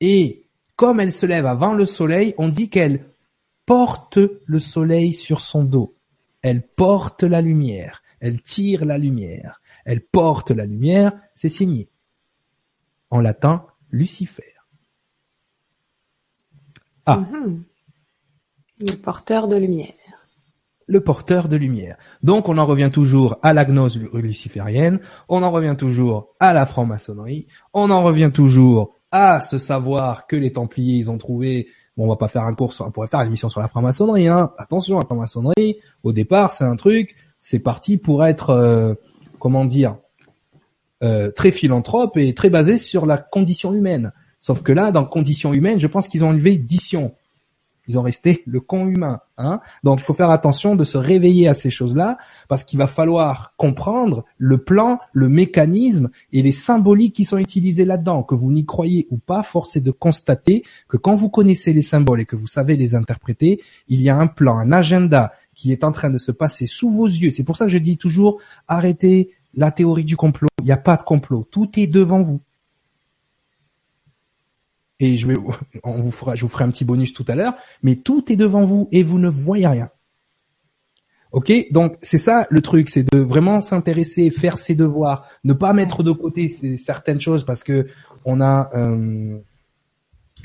Et comme elle se lève avant le soleil, on dit qu'elle porte le soleil sur son dos. Elle porte la lumière. Elle tire la lumière. Elle porte la lumière, c'est signé. En latin, Lucifer. Ah. Mhm. Le porteur de lumière. Le porteur de lumière. Donc on en revient toujours à la gnose luciférienne, on en revient toujours à la franc-maçonnerie, on en revient toujours à ce savoir que les Templiers ils ont trouvé. Bon, on va pas faire un cours, on pourrait faire une émission sur la franc-maçonnerie. Hein. Attention, la franc-maçonnerie, au départ, c'est un truc, c'est parti pour être, euh, comment dire, euh, très philanthrope et très basé sur la condition humaine. Sauf que là, dans condition humaine, je pense qu'ils ont enlevé dition. Ils ont resté le con humain. Hein Donc il faut faire attention de se réveiller à ces choses-là, parce qu'il va falloir comprendre le plan, le mécanisme et les symboliques qui sont utilisés là-dedans. Que vous n'y croyez ou pas, force est de constater que quand vous connaissez les symboles et que vous savez les interpréter, il y a un plan, un agenda qui est en train de se passer sous vos yeux. C'est pour ça que je dis toujours, arrêtez la théorie du complot. Il n'y a pas de complot. Tout est devant vous et je vais, on vous fera, je vous ferai un petit bonus tout à l'heure, mais tout est devant vous et vous ne voyez rien. Ok, donc c'est ça le truc, c'est de vraiment s'intéresser, faire ses devoirs, ne pas mettre de côté certaines choses parce que on a euh,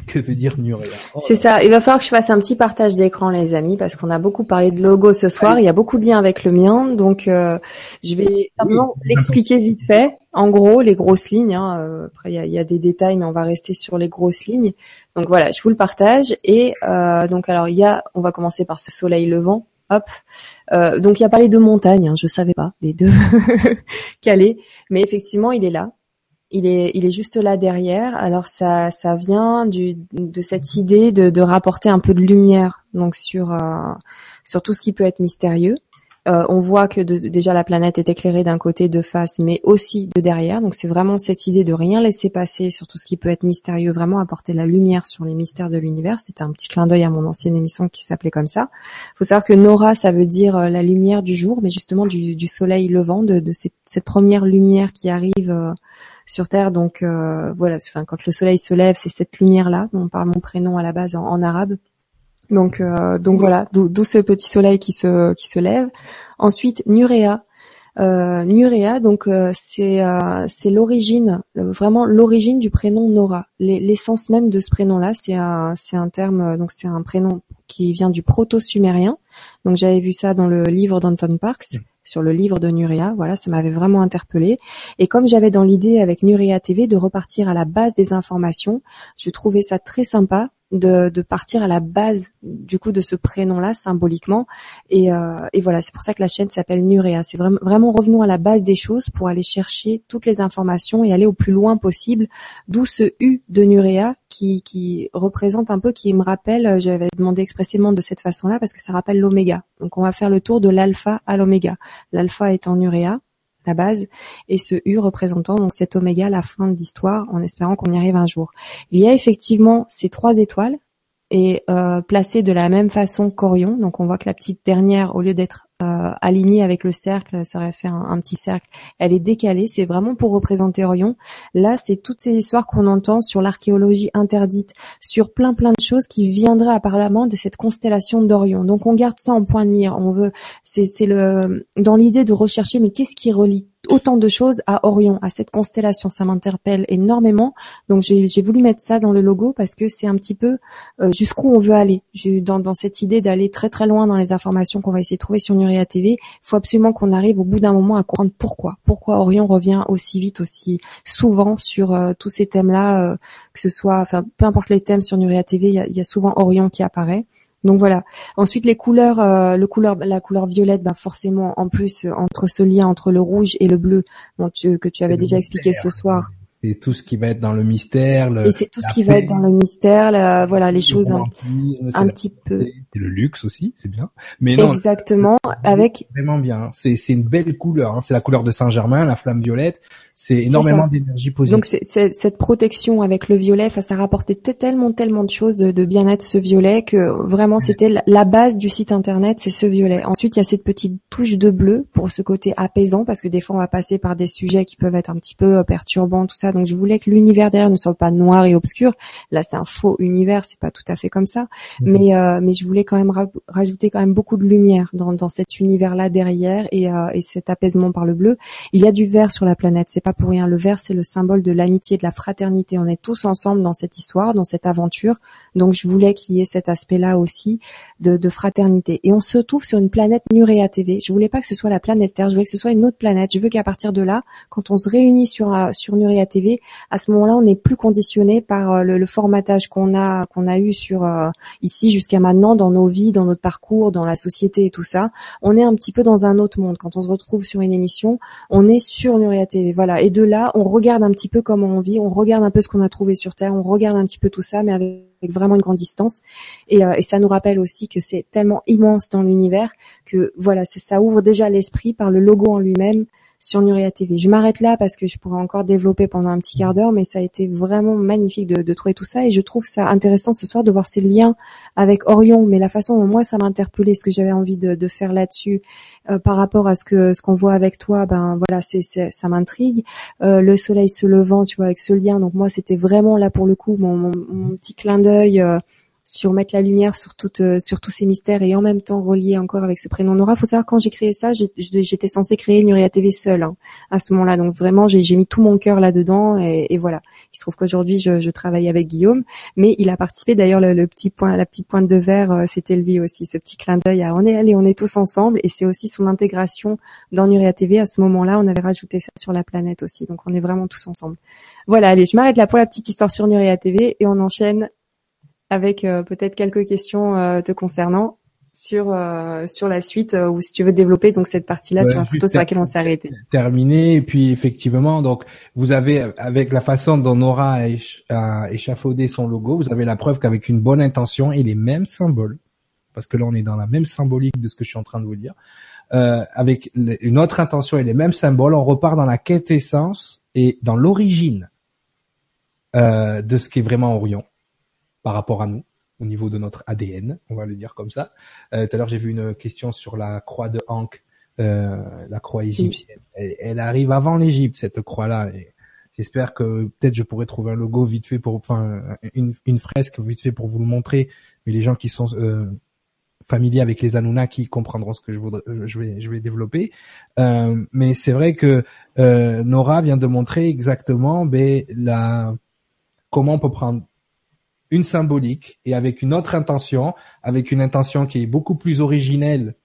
que veut dire Nuria oh C'est ça. Il va falloir que je fasse un petit partage d'écran, les amis, parce qu'on a beaucoup parlé de logo ce soir. Il y a beaucoup de liens avec le mien, donc euh, je vais simplement l'expliquer vite fait. En gros, les grosses lignes. Hein, euh, après, il y a, des détails, mais on va rester sur les grosses lignes. Donc voilà, je vous le partage. Et euh, donc alors, il y a, on va commencer par ce soleil levant. Hop. donc il y a pas les deux montagnes, hein, je savais pas les deux calés, mais effectivement il est là il est, il est juste là derrière. Alors ça, ça vient du, de cette idée de, rapporter un peu de lumière donc sur, euh, sur tout ce qui peut être mystérieux. Euh, on voit que déjà la planète est éclairée d'un côté de face, mais aussi de derrière. Donc c'est vraiment cette idée de rien laisser passer sur tout ce qui peut être mystérieux, vraiment apporter la lumière sur les mystères de l'univers. C'était un petit clin d'œil à mon ancienne émission qui s'appelait comme ça. Il faut savoir que Nora, ça veut dire euh, la lumière du jour, mais justement du, soleil levant, de, cette, première lumière qui arrive sur Terre. Donc euh, voilà, quand le soleil se lève, c'est cette lumière-là. On parle mon prénom à la base en, arabe. Donc euh, donc voilà, d'où ce petit soleil qui se qui se lève. Ensuite Nurea. Euh, Nurea, donc euh, c'est c'est l'origine, vraiment l'origine du prénom Nora. L'essence même de ce prénom-là, c'est un c'est un terme, donc c'est un prénom qui vient du proto-sumérien. Donc j'avais vu ça dans le livre d'Anton Parks sur le livre de Nuria. Voilà, ça m'avait vraiment interpellé. Et comme j'avais dans l'idée avec Nuria TV de repartir à la base des informations, je trouvais ça très sympa de, partir à la base du coup de ce prénom-là symboliquement. Et, euh, et voilà, c'est pour ça que la chaîne s'appelle Nurea. C'est vraiment, vraiment revenons à la base des choses pour aller chercher toutes les informations et aller au plus loin possible. D'où ce U de Nurea qui, qui représente un peu, qui me rappelle, j'avais demandé expressément de cette façon-là parce que ça rappelle l'oméga. Donc on va faire le tour de l'alpha à l'oméga. L'alpha étant Nurea la base, et ce U représentant donc cet oméga, la fin de l'histoire, en espérant qu'on y arrive un jour. Il y a effectivement ces trois étoiles, et euh, placées de la même façon qu'Orion. Donc on voit que la petite dernière, au lieu d'être euh, alignée avec le cercle, ça aurait fait un, petit cercle. Elle est décalée, c'est vraiment pour représenter Orion. Là, c'est toutes ces histoires qu'on entend sur l'archéologie interdite, sur plein plein de choses qui viendraient apparemment de cette constellation d'Orion. Donc on garde ça en point de mire. On veut, c'est le dans l'idée de rechercher, mais qu'est-ce qui relie autant de choses à Orion, à cette constellation. Ça m'interpelle énormément. Donc j'ai voulu mettre ça dans le logo parce que c'est un petit peu euh, jusqu'où on veut aller. Dans, dans cette idée d'aller très très loin dans les informations qu'on va essayer de trouver sur Nuria TV, il faut absolument qu'on arrive au bout d'un moment à comprendre pourquoi. Pourquoi Orion revient aussi vite, aussi souvent sur euh, tous ces thèmes-là, euh, que ce soit, enfin peu importe les thèmes sur Nuria TV, il y a, y a souvent Orion qui apparaît. Donc voilà. Ensuite les couleurs, euh, le couleur, la couleur violette, bah forcément en plus entre ce lien entre le rouge et le bleu, que tu avais déjà expliqué ce soir c'est tout ce qui va être dans le mystère. Le, et c'est tout ce qui va être dans le mystère, voilà, les choses un, un petit peu. Le luxe aussi, c'est bien. Mais non, exactement, avec vraiment bien. C'est c'est une belle couleur. Hein. C'est la couleur de Saint Germain, la flamme violette. C'est énormément d'énergie positive. Donc c'est cette protection avec le violet, ça rapportait tellement tellement de choses de, de bien-être ce violet que vraiment c'était la base du site internet, c'est ce violet. Ensuite il y a cette petite touche de bleu pour ce côté apaisant parce que des fois on va passer par des sujets qui peuvent être un petit peu euh, perturbants tout ça donc je voulais que l'univers derrière ne soit pas noir et obscur. Là, c'est un faux univers, c'est pas tout à fait comme ça. Mhm. Mais euh, mais je voulais quand même rajouter quand même beaucoup de lumière dans, dans cet univers-là derrière et, euh, et cet apaisement par le bleu. Il y a du vert sur la planète, c'est pas pour rien. Le vert, c'est le symbole de l'amitié, de la fraternité. On est tous ensemble dans cette histoire, dans cette aventure. Donc je voulais qu'il y ait cet aspect-là aussi de, de, fraternité. Et on se trouve sur une planète Nurea TV. Je voulais pas que ce soit la planète Terre, je voulais que ce soit une autre planète. Je veux qu'à partir de là, quand on se réunit sur euh, sur Nurea TV à ce moment-là, on n'est plus conditionné par euh, le, formatage qu'on a qu'on a eu sur euh, ici jusqu'à maintenant dans nos vies, dans notre parcours, dans la société et tout ça. On est un petit peu dans un autre monde. Quand on se retrouve sur une émission, on est sur Nuria TV. Voilà. Et de là, on regarde un petit peu comment on vit, on regarde un peu ce qu'on a trouvé sur Terre, on regarde un petit peu tout ça, mais avec vraiment une grande distance. Et, euh, et ça nous rappelle aussi que c'est tellement immense dans l'univers que voilà, ça ouvre déjà l'esprit par le logo en lui-même sur Nuria TV. Je m'arrête là parce que je pourrais encore développer pendant un petit quart d'heure, mais ça a été vraiment magnifique de, trouver tout ça et je trouve ça intéressant ce soir de voir ces liens avec Orion, mais la façon dont moi ça m'a interpellé, ce que j'avais envie de, faire là-dessus euh, par rapport à ce que ce qu'on voit avec toi, ben voilà, c'est ça m'intrigue. Euh, le soleil se levant, tu vois, avec ce lien. Donc moi c'était vraiment là pour le coup mon, mon, petit clin d'œil. Euh, sur mettre la lumière sur toutes euh, sur tous ces mystères et en même temps relié encore avec ce prénom Nora. Faut savoir quand j'ai créé ça, j'étais censée créer Nuria TV seule hein, à ce moment-là. Donc vraiment, j'ai mis tout mon cœur là-dedans et, et, voilà. Il se trouve qu'aujourd'hui, je, je, travaille avec Guillaume, mais il a participé. D'ailleurs, le, petit point, la petite pointe de verre, euh, c'était lui aussi. Ce petit clin d'œil à on est allé, on est tous ensemble, et c'est aussi son intégration dans Nuria TV. À ce moment-là, on avait rajouté ça sur la planète aussi. Donc on est vraiment tous ensemble. Voilà, allez, je m'arrête là pour la petite histoire sur Nuria TV et on enchaîne avec euh, peut-être quelques questions euh, te concernant sur euh, sur la suite ou si tu veux développer donc cette partie-là sur la photo sur laquelle on s'est arrêté. Terminé et puis effectivement donc vous avez avec la façon dont Nora a, échafaudé son logo, vous avez la preuve qu'avec une bonne intention et les mêmes symboles parce que là on est dans la même symbolique de ce que je suis en train de vous dire. Euh, avec une autre intention et les mêmes symboles, on repart dans la quête essence et dans l'origine euh, de ce qui est vraiment Orion par rapport à nous au niveau de notre ADN, on va le dire comme ça. Euh, tout à l'heure, j'ai vu une question sur la croix de Ankh, euh, la croix égyptienne. Elle, arrive avant l'Égypte, cette croix-là. J'espère que peut-être je pourrais trouver un logo vite fait pour, enfin, une, une, fresque vite fait pour vous le montrer. Mais les gens qui sont euh, familiers avec les Anunnaki comprendront ce que je voudrais, euh, je vais, je vais développer. Euh, mais c'est vrai que euh, Nora vient de montrer exactement, ben, la, comment on peut prendre une symbolique et avec une autre intention, avec une intention qui est beaucoup plus originelle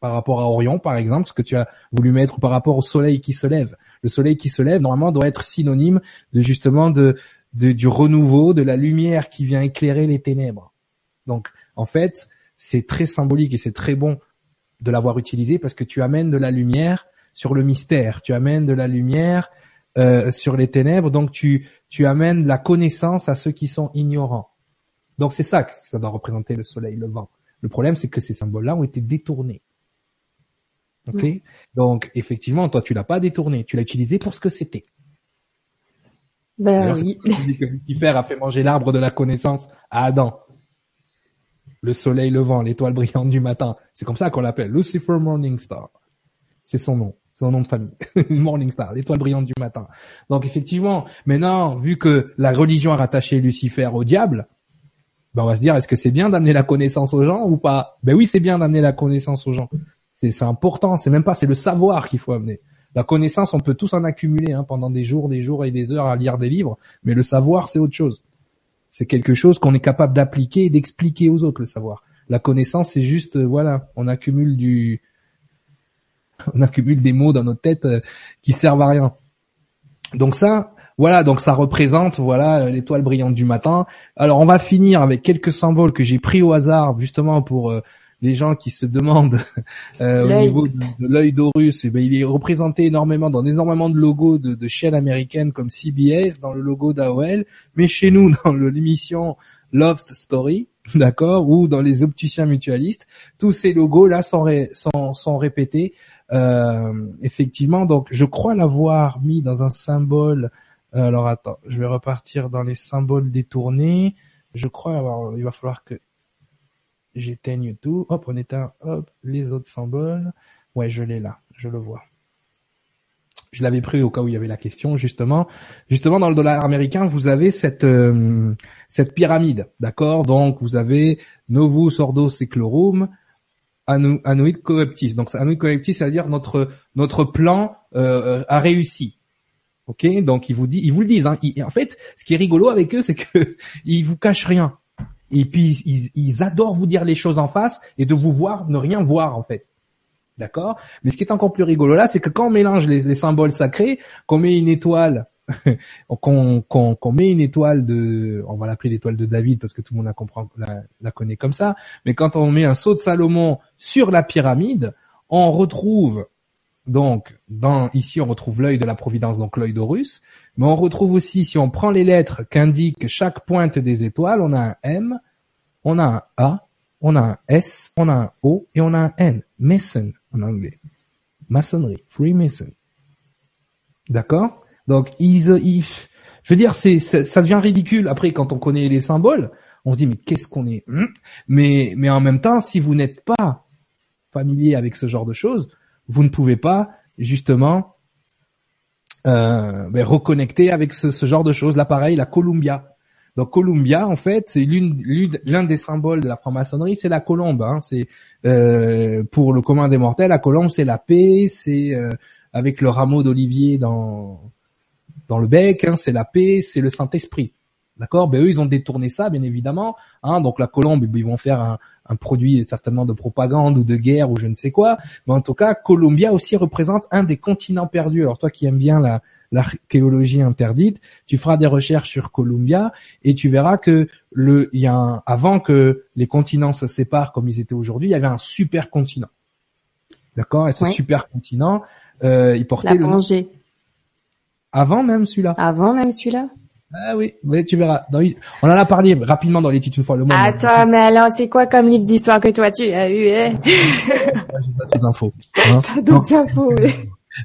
par rapport à Orion, par exemple, ce que tu as voulu mettre par rapport au soleil qui se lève. Le soleil qui se lève, normalement, doit être synonyme de justement de, de du renouveau, de la lumière qui vient éclairer les ténèbres. Donc, en fait, c'est très symbolique et c'est très bon de l'avoir utilisé parce que tu amènes de la lumière sur le mystère, tu amènes de la lumière euh, sur les ténèbres, donc tu, tu amènes la connaissance à ceux qui sont ignorants. Donc c'est ça que ça doit représenter le soleil levant. Le problème, c'est que ces symboles-là ont été détournés. Ok Donc effectivement, toi, tu l'as pas détourné, tu l'as utilisé pour ce que c'était. Ben oui. Lucifer a fait manger l'arbre de la connaissance à Adam. Le soleil levant, l'étoile brillante du matin. C'est comme ça qu'on l'appelle. Lucifer Morning Star. C'est son nom son nom de famille, Morning Star, l'étoile brillante du matin. Donc effectivement, maintenant, vu que la religion a rattaché Lucifer au diable, ben on va se dire, est-ce que c'est bien d'amener la connaissance aux gens ou pas? Ben oui, c'est bien d'amener la connaissance aux gens. C'est important, c'est même pas, c'est le savoir qu'il faut amener. La connaissance, on peut tous en accumuler hein, pendant des jours, des jours et des heures à lire des livres, mais le savoir, c'est autre chose. C'est quelque chose qu'on est capable d'appliquer et d'expliquer aux autres, le savoir. La connaissance, c'est juste, euh, voilà, on accumule du, on accumule des mots dans notre tête euh, qui servent à rien. Donc ça, voilà, donc ça représente voilà l'étoile brillante du matin. Alors on va finir avec quelques symboles que j'ai pris au hasard justement pour euh, les gens qui se demandent euh, au niveau de, l'œil d'Horus. Et eh ben il est représenté énormément dans énormément de logos de, de chaînes américaines comme CBS, dans le logo d'AOL, mais chez nous dans l'émission Love Story, d'accord, ou dans les opticiens mutualistes, tous ces logos là sont, sont, sont répétés euh, effectivement, donc je crois l'avoir mis dans un symbole. Euh, alors attends, je vais repartir dans les symboles détournés. Je crois avoir. Il va falloir que j'éteigne tout. Hop, on éteint. Hop, les autres symboles. Ouais, je l'ai là. Je le vois. Je l'avais pris au cas où il y avait la question, justement. Justement, dans le dollar américain, vous avez cette euh, cette pyramide, d'accord? Donc, vous avez Novus Ordo Seclorum, Anuit Coeptis. Donc Anuit Coeptis, c'est-à-dire notre notre plan euh, a réussi. Ok, donc ils vous dit, ils vous le disent. Hein. en fait, ce qui est rigolo avec eux, c'est que ils vous cachent rien. Et puis ils, ils, adorent vous dire les choses en face et de vous voir ne rien voir en fait. D'accord? Mais ce qui est encore plus rigolo là, c'est que quand on mélange les, les symboles sacrés, qu'on met une étoile qu'on met une étoile de, on va l'appeler l'étoile de David parce que tout le monde la comprend, la, connaît comme ça. Mais quand on met un saut de Salomon sur la pyramide, on retrouve donc dans ici on retrouve l'œil de la providence, donc l'œil d'Horus. Mais on retrouve aussi, si on prend les lettres qu'indique chaque pointe des étoiles, on a un M, on a un A, on a un S, on a un O et on a un N. Mason en anglais. Maçonnerie, Freemason. D'accord? Donc, ils, ils, je veux dire, c'est, ça devient ridicule après quand on connaît les symboles. On se dit mais qu'est-ce qu'on est hmm? Mais mais en même temps, si vous n'êtes pas familier avec ce genre de choses, vous ne pouvez pas justement euh, ben, reconnecter avec ce, genre de choses. Là, pareil, la Columbia. Donc Columbia, en fait, c'est l'un des symboles de la franc-maçonnerie, c'est la colombe. Hein. C'est euh, pour le commun des mortels, la colombe, c'est la paix, c'est euh, avec le rameau d'olivier dans dans le bec, hein, c'est la paix, c'est le Saint-Esprit. D'accord? Ben eux, ils ont détourné ça, bien évidemment. Hein, donc la colombe, ils vont faire un, un, produit certainement de propagande ou de guerre ou je ne sais quoi. Mais en tout cas, Columbia aussi représente un des continents perdus. Alors toi qui aimes bien la, l'archéologie interdite, tu feras des recherches sur Columbia et tu verras que le, il y a un, avant que les continents se séparent comme ils étaient aujourd'hui, il y avait un super continent. D'accord? Et ce super continent, euh, il portait le nom. Avant même celui-là. Avant même celui-là. Ah oui, mais tu verras. on en a parlé rapidement dans les titres une fois le monde. Attends, mais alors c'est quoi comme livre d'histoire que toi tu as eu hein? J'ai pas infos. Hein T'as d'autres infos, oui.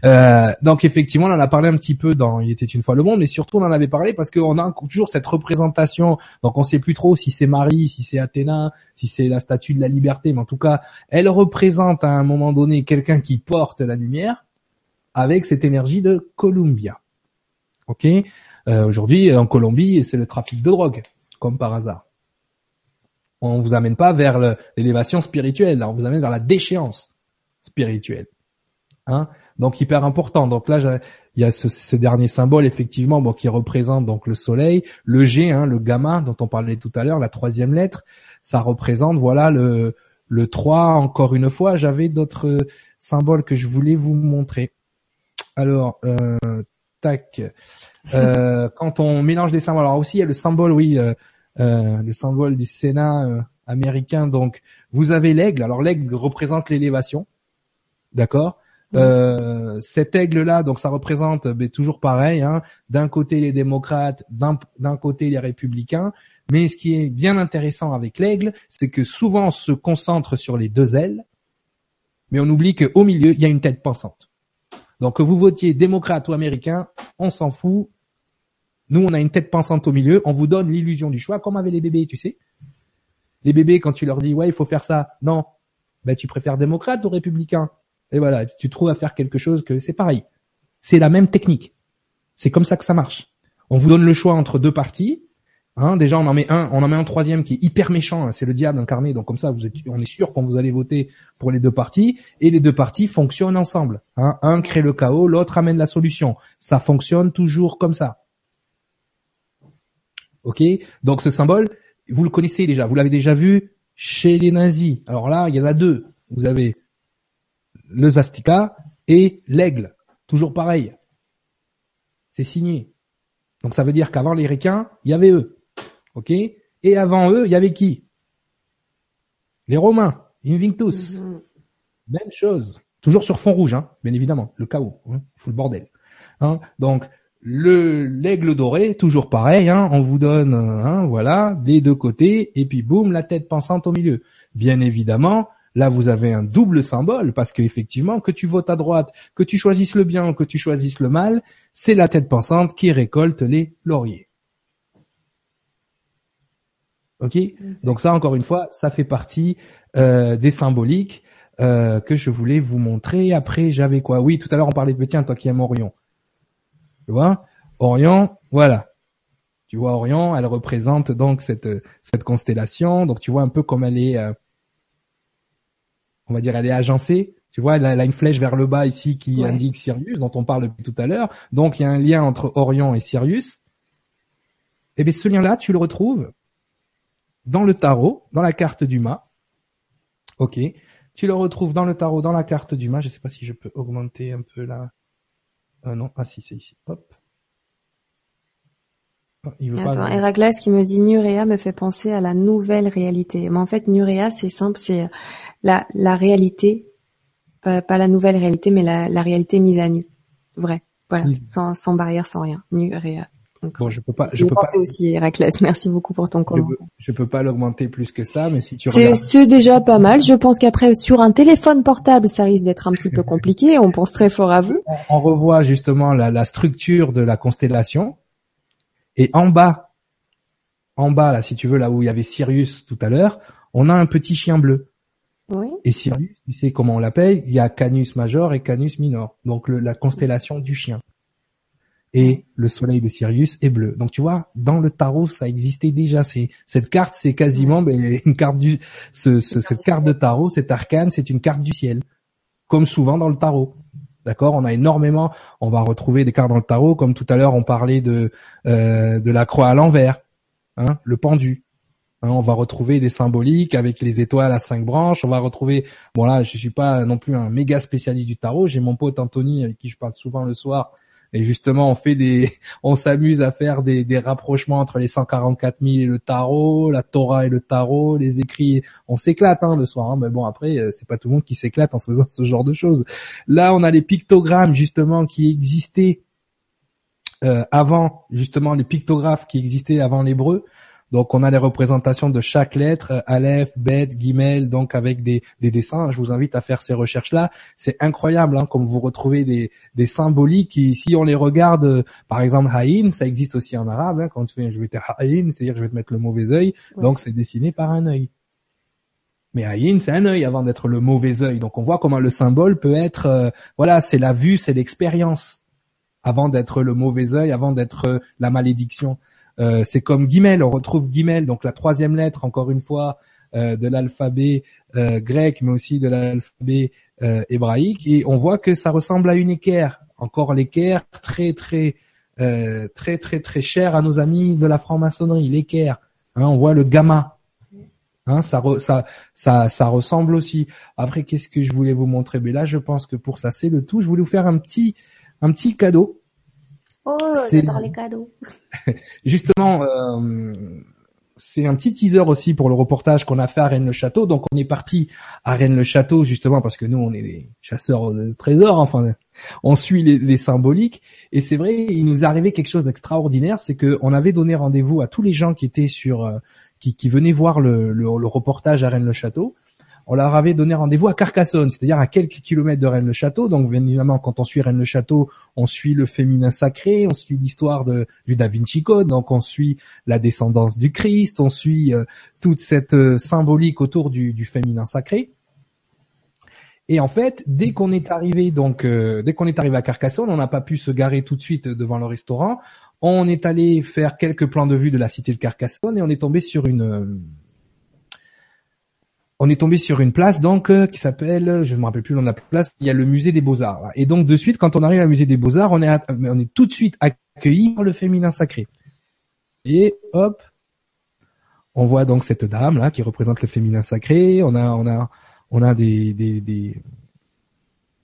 Euh, donc effectivement, on en a parlé un petit peu dans Il était une fois le monde, mais surtout on en avait parlé parce qu'on a toujours cette représentation. Donc on sait plus trop si c'est Marie, si c'est Athéna, si c'est la statue de la liberté, mais en tout cas, elle représente à un moment donné quelqu'un qui porte la lumière avec cette énergie de Columbia. Ok euh, Aujourd'hui, en Colombie, c'est le trafic de drogue, comme par hasard. On vous amène pas vers l'élévation spirituelle, on vous amène vers la déchéance spirituelle. Hein donc hyper important. Donc là, il y a ce, dernier symbole effectivement, bon, qui représente donc le soleil, le G, hein, le gamma dont on parlait tout à l'heure, la troisième lettre, ça représente voilà le le 3 encore une fois. J'avais d'autres symboles que je voulais vous montrer. Alors, euh, tac. Euh, quand on mélange les symboles, alors aussi il y a le symbole, oui, euh, euh le symbole du Sénat euh, américain. Donc vous avez l'aigle. Alors l'aigle représente l'élévation, d'accord? Euh, cet aigle-là, donc ça représente ben, toujours pareil, hein, d'un côté les démocrates, d'un côté les républicains. Mais ce qui est bien intéressant avec l'aigle, c'est que souvent on se concentre sur les deux ailes, mais on oublie qu'au milieu, il y a une tête pensante. Donc que vous votiez démocrate ou américain, on s'en fout. Nous, on a une tête pensante au milieu. On vous donne l'illusion du choix, comme avec les bébés, tu sais. Les bébés, quand tu leur dis ouais, il faut faire ça, non, ben tu préfères démocrate ou républicain? Et voilà, tu trouves à faire quelque chose que c'est pareil. C'est la même technique. C'est comme ça que ça marche. On vous donne le choix entre deux partis. Hein, déjà, on en met un, on en met un troisième qui est hyper méchant, hein, c'est le diable incarné. Donc comme ça, vous êtes, on est sûr quand vous allez voter pour les deux partis, et les deux partis fonctionnent ensemble. Hein. Un crée le chaos, l'autre amène la solution. Ça fonctionne toujours comme ça. Ok? Donc ce symbole, vous le connaissez déjà, vous l'avez déjà vu chez les nazis. Alors là, il y en a deux. Vous avez le svastika et l'aigle. Toujours pareil. C'est signé. Donc ça veut dire qu'avant les ricains, il y avait eux. Ok? Et avant eux, il y avait qui? Les Romains, Invictus. Mhm. Même chose. Toujours sur fond rouge, hein, bien évidemment. Le chaos, hein, le bordel. Hein? Donc le l'aigle doré, toujours pareil. Hein, on vous donne, hein, voilà, des deux côtés, et puis boum, la tête pensante au milieu. Bien évidemment, là vous avez un double symbole parce qu'effectivement, que tu votes à droite, que tu choisisses le bien ou que tu choisisses le mal, c'est la tête pensante qui récolte les lauriers. Ok, donc ça encore une fois, ça fait partie euh, des symboliques euh, que je voulais vous montrer. Après, j'avais quoi? Oui, tout à l'heure on parlait de tiens, toi qui aimes Orion. Tu vois? Orion, voilà. Tu vois Orion, elle représente donc cette cette constellation. Donc tu vois un peu comme elle est, euh, on va dire, elle est agencée. Tu vois, elle a, une flèche vers le bas ici qui indique Sirius, dont on parle depuis tout à l'heure. Donc il y a un lien entre Orion et Sirius. Et eh bien ce lien-là, tu le retrouves dans le tarot, dans la carte du mât. Ok. Tu le retrouves dans le tarot, dans la carte du mât. Je ne sais pas si je peux augmenter un peu là. Euh, non, ah si, c'est ici. Hop. Oh, Attends, Héraclès qui me dit Nurea me fait penser à la nouvelle réalité. Mais en fait, Nurea, c'est simple, c'est la, la réalité, pas, la nouvelle réalité, mais la, la réalité mise à nu. Vrai. Voilà, sans, sans barrière, sans rien. Nurea bon, je peux pas, je peux pas. aussi Héraclès. Merci beaucoup pour ton commentaire. Je, peux pas l'augmenter plus que ça, mais si tu regardes. C'est déjà pas mal. Je pense qu'après, sur un téléphone portable, ça risque d'être un petit peu compliqué. On pense très fort à vous. On, revoit justement la, la structure de la constellation. Et en bas, en bas, là, si tu veux, là où il y avait Sirius tout à l'heure, on a un petit chien bleu. Oui. Et Sirius, tu sais comment on l'appelle Il y a Canus Major et Canus Minor. Donc le, la constellation du chien. Et le soleil de Sirius est bleu. Donc tu vois, dans le tarot, ça existait déjà. C'est cette carte, c'est quasiment ben, une carte du, ce, cette carte de tarot, cet arcane, c'est une carte du ciel, comme souvent dans le tarot. D'accord, on a énormément, on va retrouver des cartes dans le tarot, comme tout à l'heure on parlait de euh, de la croix à l'envers, hein, le pendu. Hein, on va retrouver des symboliques avec les étoiles à cinq branches. On va retrouver, bon là, je suis pas non plus un méga spécialiste du tarot. J'ai mon pote Anthony avec qui je parle souvent le soir, et justement, on fait des, on s'amuse à faire des, des rapprochements entre les 144 000 et le tarot, la Torah et le tarot, les écrits. On s'éclate hein, le soir, hein, mais bon après, euh, c'est pas tout le monde qui s'éclate en faisant ce genre de choses. Là, on a les pictogrammes justement qui existaient euh, avant, justement les pictographes qui existaient avant l'hébreu. Donc on a les représentations de chaque lettre, euh, Aleph, Bet, Gimel, donc avec des, dessins. Je vous invite à faire ces recherches-là. C'est incroyable, hein, comme vous retrouvez des, des symboliques qui, si on les regarde, euh, par exemple Haïn, ça existe aussi en arabe. Hein, quand tu fais je vais te Haïn, c'est-à-dire je vais te mettre le mauvais œil. Donc c'est dessiné par un œil. Mais Haïn, c'est un œil avant d'être le mauvais œil. Donc on voit comment le symbole peut être, euh, voilà, c'est la vue, c'est l'expérience avant d'être le mauvais œil, avant d'être la malédiction. Euh, c'est comme Guimel, on retrouve Guimel, donc la troisième lettre, encore une fois, euh, de l'alphabet euh, grec, mais aussi de l'alphabet hébraïque, et on voit que ça ressemble à une équerre. Encore l'équerre, très très très très très cher à nos amis de la franc-maçonnerie, l'équerre. Hein, on voit le gamma. Hein, ça, ça, ça, ça ressemble aussi. Après, qu'est-ce que je voulais vous montrer? Mais là, je pense que pour ça, c'est le tout. Je voulais vous faire un petit, un petit cadeau. Oh, j'adore les cadeaux. Justement, euh, c'est un petit teaser aussi pour le reportage qu'on a fait à Rennes-le-Château. Donc, on est parti à Rennes-le-Château justement parce que nous, on est des chasseurs de trésors. Enfin, on suit les, symboliques. Et c'est vrai, il nous est arrivé quelque chose d'extraordinaire, c'est que on avait donné rendez-vous à tous les gens qui étaient sur, euh, qui, qui venaient voir le, le reportage à Rennes-le-Château on leur avait donné rendez-vous à Carcassonne, c'est-à-dire à quelques kilomètres de Rennes-le-Château. Donc, évidemment, quand on suit Rennes-le-Château, on suit le féminin sacré, on suit l'histoire du Da Vinci Code, donc on suit la descendance du Christ, on suit euh, toute cette euh, symbolique autour du, du, féminin sacré. Et en fait, dès qu'on est arrivé, donc euh, dès qu'on est arrivé à Carcassonne, on n'a pas pu se garer tout de suite devant le restaurant. On est allé faire quelques plans de vue de la cité de Carcassonne et on est tombé sur une on est tombé sur une place donc euh, qui s'appelle, je ne me rappelle plus le nom de la place, il y a le musée des Beaux-Arts. Et donc de suite, quand on arrive au musée des Beaux-Arts, on est, on est tout de suite accueilli par le féminin sacré. Et hop, on voit donc cette dame là qui représente le féminin sacré. On a, on a, on a des, des, des,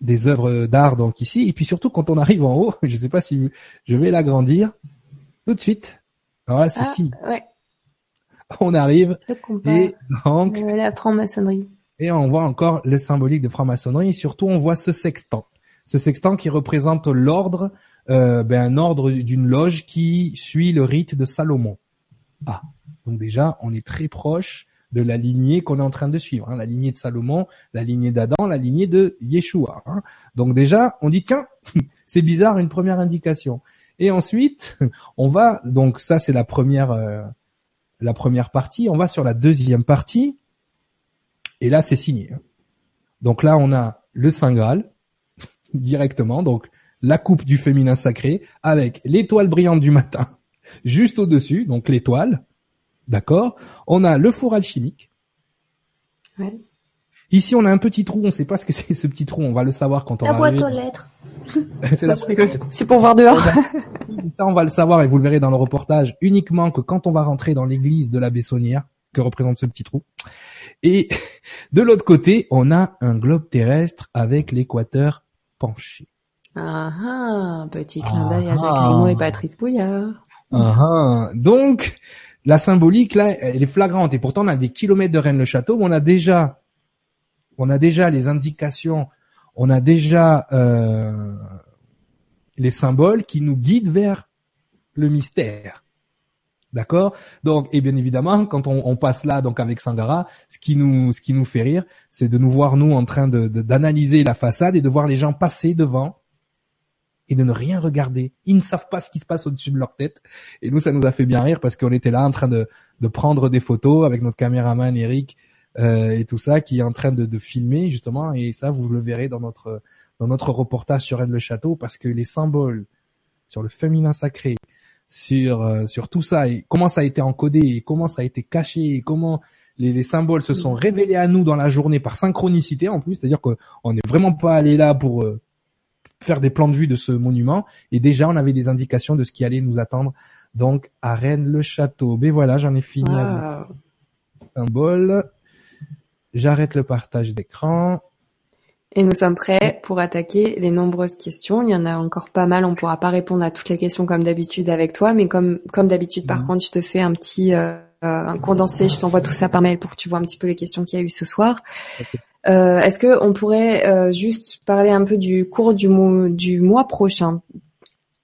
des œuvres d'art donc ici. Et puis surtout quand on arrive en haut, je ne sais pas si je vais l'agrandir tout de suite. Alors là, c'est ah, Ouais. on arrive et donc la franc-maçonnerie. Et on voit encore le symbolique de franc-maçonnerie et surtout on voit ce sextant. Ce sextant qui représente l'ordre, euh, ben, un ordre d'une loge qui suit le rite de Salomon. Ah, donc déjà on est très proche de la lignée qu'on est en train de suivre, hein. la lignée de Salomon, la lignée d'Adam, la lignée de Yeshua. Hein. Donc déjà on dit tiens, c'est bizarre, une première indication. Et ensuite, on va donc ça c'est la première euh, la première partie. On va sur la deuxième partie. Et là, c'est signé. Donc là, on a le Saint Graal directement. Donc la coupe du féminin sacré avec l'étoile brillante du matin juste au-dessus. Donc l'étoile. D'accord? On a le four alchimique. Ici, on a un petit trou. On ne sait pas ce que c'est ce petit trou. On va le savoir quand on la va boîte aux lettres. c'est pour voir dehors. Ça, on va le savoir et vous le verrez dans le reportage uniquement que quand on va rentrer dans l'église de la Bessonnière, que représente ce petit trou. Et de l'autre côté, on a un globe terrestre avec l'équateur penché. Ah ah, petit clin d'œil à Jacques Rimaud et Patrice Bouillard. Ah ah, donc la symbolique là, elle est flagrante et pourtant on a des kilomètres de Rennes-le-Château, on a déjà, on a déjà les indications, on a déjà euh, les symboles qui nous guident vers le mystère. D'accord? Donc, et bien évidemment, quand on, passe là, donc avec Sangara, ce qui nous, ce qui nous fait rire, c'est de nous voir nous en train de d'analyser la façade et de voir les gens passer devant et de ne rien regarder. Ils ne savent pas ce qui se passe au-dessus de leur tête. Et nous, ça nous a fait bien rire parce qu'on était là en train de, de prendre des photos avec notre caméraman Eric et tout ça, qui est en train de, de filmer justement. Et ça, vous le verrez dans notre dans notre reportage sur Rennes le Château parce que les symboles sur le féminin sacré, sur euh, sur tout ça et comment ça a été encodé et comment ça a été caché et comment les, les, symboles se sont révélés à nous dans la journée par synchronicité en plus, c'est-à-dire qu'on n'est vraiment pas allé là pour euh, faire des plans de vue de ce monument et déjà on avait des indications de ce qui allait nous attendre. Donc à Rennes le château. Ben voilà, j'en ai fini avec symbole. J'arrête le partage d'écran. Et nous sommes prêts pour attaquer les nombreuses questions. Il y en a encore pas mal. On pourra pas répondre à toutes les questions comme d'habitude avec toi, mais comme comme d'habitude, par mhm. contre, je te fais un petit euh, un condensé. Je t'envoie tout ça par mail pour que tu vois un petit peu les questions qu'il y a eu ce soir. Euh, Est-ce que on pourrait euh, juste parler un peu du cours du, du mois prochain?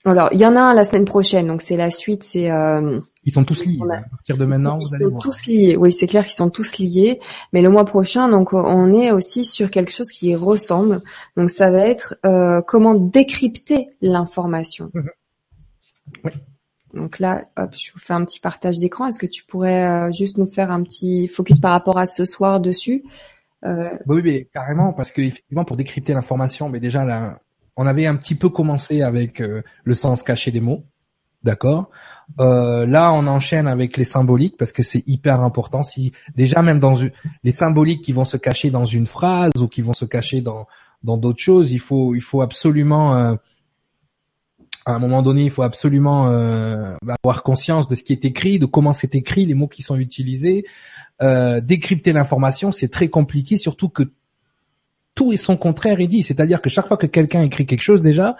Alors, il y en a un la semaine prochaine, donc c'est la suite. C'est euh, ils sont tous liés. À partir de maintenant, ils sont tous liés. Oui, c'est clair qu'ils sont tous liés. Mais le mois prochain, donc, on est aussi sur quelque chose qui ressemble. Donc, ça va être euh, comment décrypter l'information. Mhm. Oui. Donc là, hop, je vous fais un petit partage d'écran. Est-ce que tu pourrais euh, juste nous faire un petit focus par rapport à ce soir dessus? Euh... Oui, mais carrément, parce que effectivement, pour décrypter l'information, mais déjà là, on avait un petit peu commencé avec euh, le sens caché des mots. D'accord? Euh, là, on enchaîne avec les symboliques parce que c'est hyper important. Si déjà même dans les symboliques qui vont se cacher dans une phrase ou qui vont se cacher dans d'autres choses, il faut il faut absolument euh, à un moment donné, il faut absolument avoir conscience de ce qui est écrit, de comment c'est écrit, les mots qui sont utilisés. Décrypter l'information, c'est très compliqué, surtout que tout et son contraire est dit. C'est-à-dire que chaque fois que quelqu'un écrit quelque chose, déjà,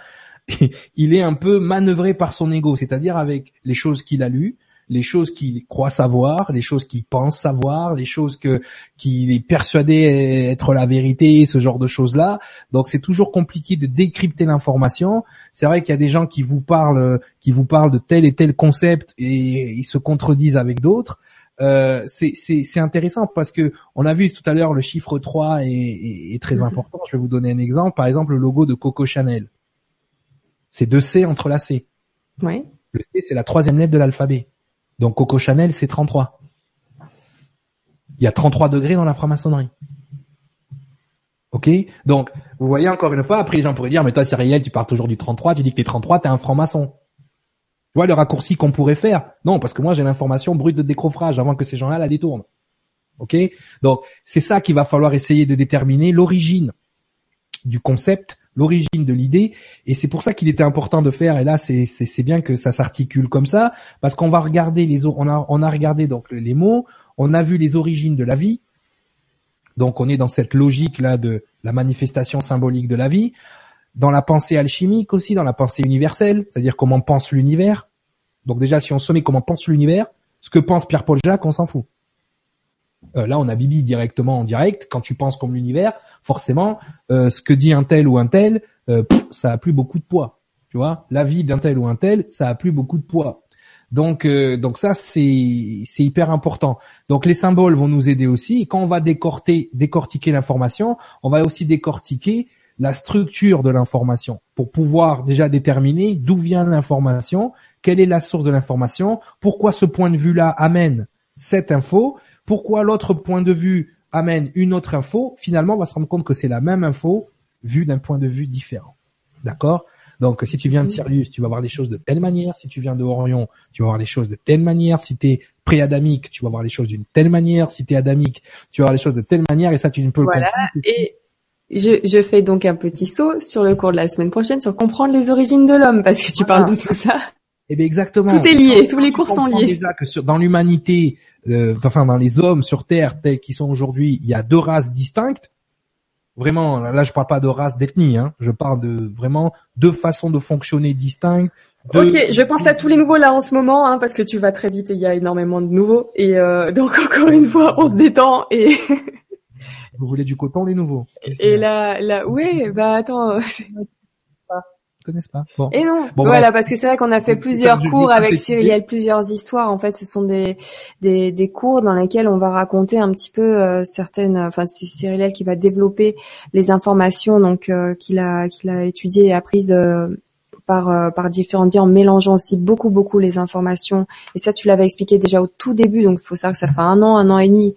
il est un peu manœuvré par son ego, c'est-à-dire avec les choses qu'il a lues, les choses qu'il croit savoir, les choses qu'il pense savoir, les choses que qu'il est persuadé être la vérité, ce genre de choses-là. Donc c'est toujours compliqué de décrypter l'information. C'est vrai qu'il y a des gens qui vous parlent, qui vous parlent de tel et tel concept et ils se contredisent avec d'autres. Euh, c'est intéressant parce que on a vu tout à l'heure le chiffre 3 est, est très mm-hmm. important. Je vais vous donner un exemple. Par exemple, le logo de Coco Chanel. C'est deux C entrelacés. Oui. Le C, c'est la troisième lettre de l'alphabet. Donc Coco Chanel, c'est 33. Il y a 33 degrés dans la franc-maçonnerie. Ok? Donc, vous voyez encore une fois, après les gens pourraient dire, mais toi, Cyriel, tu parles toujours du 33, tu dis que t'es 33, t'es un franc-maçon. Vois le raccourci qu'on pourrait faire Non, parce que moi, j'ai l'information brute de décroffrage avant que ces gens-là la détournent. Ok? Donc, c'est ça qu'il va falloir essayer de déterminer l'origine du concept l'origine de l'idée. Et c'est pour ça qu'il était important de faire. Et là, c'est c'est bien que ça s'articule comme ça, parce qu'on va regarder les on a on a regardé donc les mots, on a vu les origines de la vie. Donc on est dans cette logique là de la manifestation symbolique de la vie, dans la pensée alchimique aussi, dans la pensée universelle, c'est-à-dire comment pense l'univers. Donc déjà, si on se met comment pense l'univers, ce que pense Pierre-Paul Jacques, on s'en fout. Euh, là, on a Bibi directement en direct. Quand tu penses comme l'univers, forcément, euh, ce que dit un tel ou un tel, euh, ça a plus beaucoup de poids. Tu vois, la vie d'un tel ou un tel, ça a plus beaucoup de poids. Donc, donc ça, c'est c'est hyper important. Donc les symboles vont nous aider aussi. Et quand on va décorter, décortiquer l'information, on va aussi décortiquer la structure de l'information pour pouvoir déjà déterminer d'où vient l'information, quelle est la source de l'information, pourquoi ce point de vue-là amène cette info? Pourquoi l'autre point de vue amène une autre info, finalement, on va se rendre compte que c'est la même info vue d'un point de vue différent. D'accord? Donc, si tu viens de Sirius, tu vas voir les choses de telle manière. Si tu viens de Orion, tu vas voir les choses de telle manière. Si tu es pré-adamique, tu vas voir les choses d'une telle manière. Si tu es adamique, tu vas voir les choses de telle manière. Et ça, tu ne peux voilà. Et je, je fais donc un petit saut sur le cours de la semaine prochaine sur comprendre les origines de l'homme, parce que tu parles de tout ça. Eh bien, exactement. Tout est lié, tous les cours sont liés. Déjà que sur, dans l'humanité, euh, enfin dans les hommes sur Terre tels qu'ils sont aujourd'hui, il y a deux races distinctes. Vraiment, là je parle pas de race d'ethnie, hein. je parle de vraiment deux façons de fonctionner distinctes. Ok, je pense à tous les nouveaux là en ce moment, hein, parce que tu vas très vite et il y a énormément de nouveaux. Et euh, donc encore une fois, on se détend et. Vous voulez du coton les nouveaux? Et là, là, oui, bah attends, connaissent pas. Et non. voilà, parce que c'est vrai qu'on a fait plusieurs cours avec Cyrielle, plusieurs histoires. En fait, ce sont des, des, des cours dans lesquels on va raconter un petit peu euh, certaines. Enfin, c'est Cyrielle qui va développer les informations donc euh, qu'il a qu'il a étudiées et apprises. Euh, par, par différentes biens en mélangeant aussi beaucoup beaucoup les informations et ça tu l'avais expliqué déjà au tout début donc il faut savoir que ça fait un an un an et demi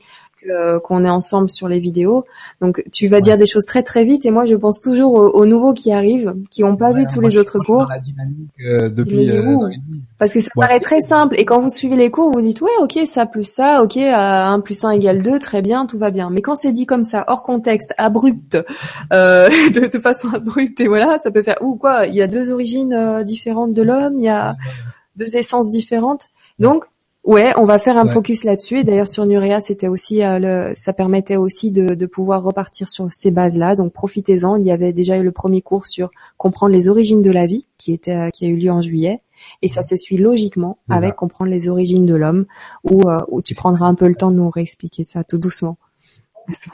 qu'on est ensemble sur les vidéos. Donc tu vas dire des choses très très vite et moi je pense toujours aux, nouveaux qui arrivent, qui n'ont pas vu tous les autres cours. Euh, depuis, euh, Parce que ça paraît très simple et quand vous suivez les cours, vous dites ouais ok ça plus ça, ok 1 plus 1 égale 2, très bien, tout va bien. Mais quand c'est dit comme ça, hors contexte, abrupt, euh, de, de, façon abrupte et voilà, ça peut faire ou quoi Il y a deux origines euh, différentes de l'homme, il y a deux essences différentes. Donc Ouais, on va faire un focus là-dessus. Et d'ailleurs sur Nurea, c'était aussi euh, le, ça permettait aussi de, de, pouvoir repartir sur ces bases-là. Donc profitez-en. Il y avait déjà eu le premier cours sur comprendre les origines de la vie, qui était euh, qui a eu lieu en juillet. Et ça se suit logiquement avec comprendre les origines de l'homme, où, euh, où tu prendras un peu le temps de nous réexpliquer ça tout doucement.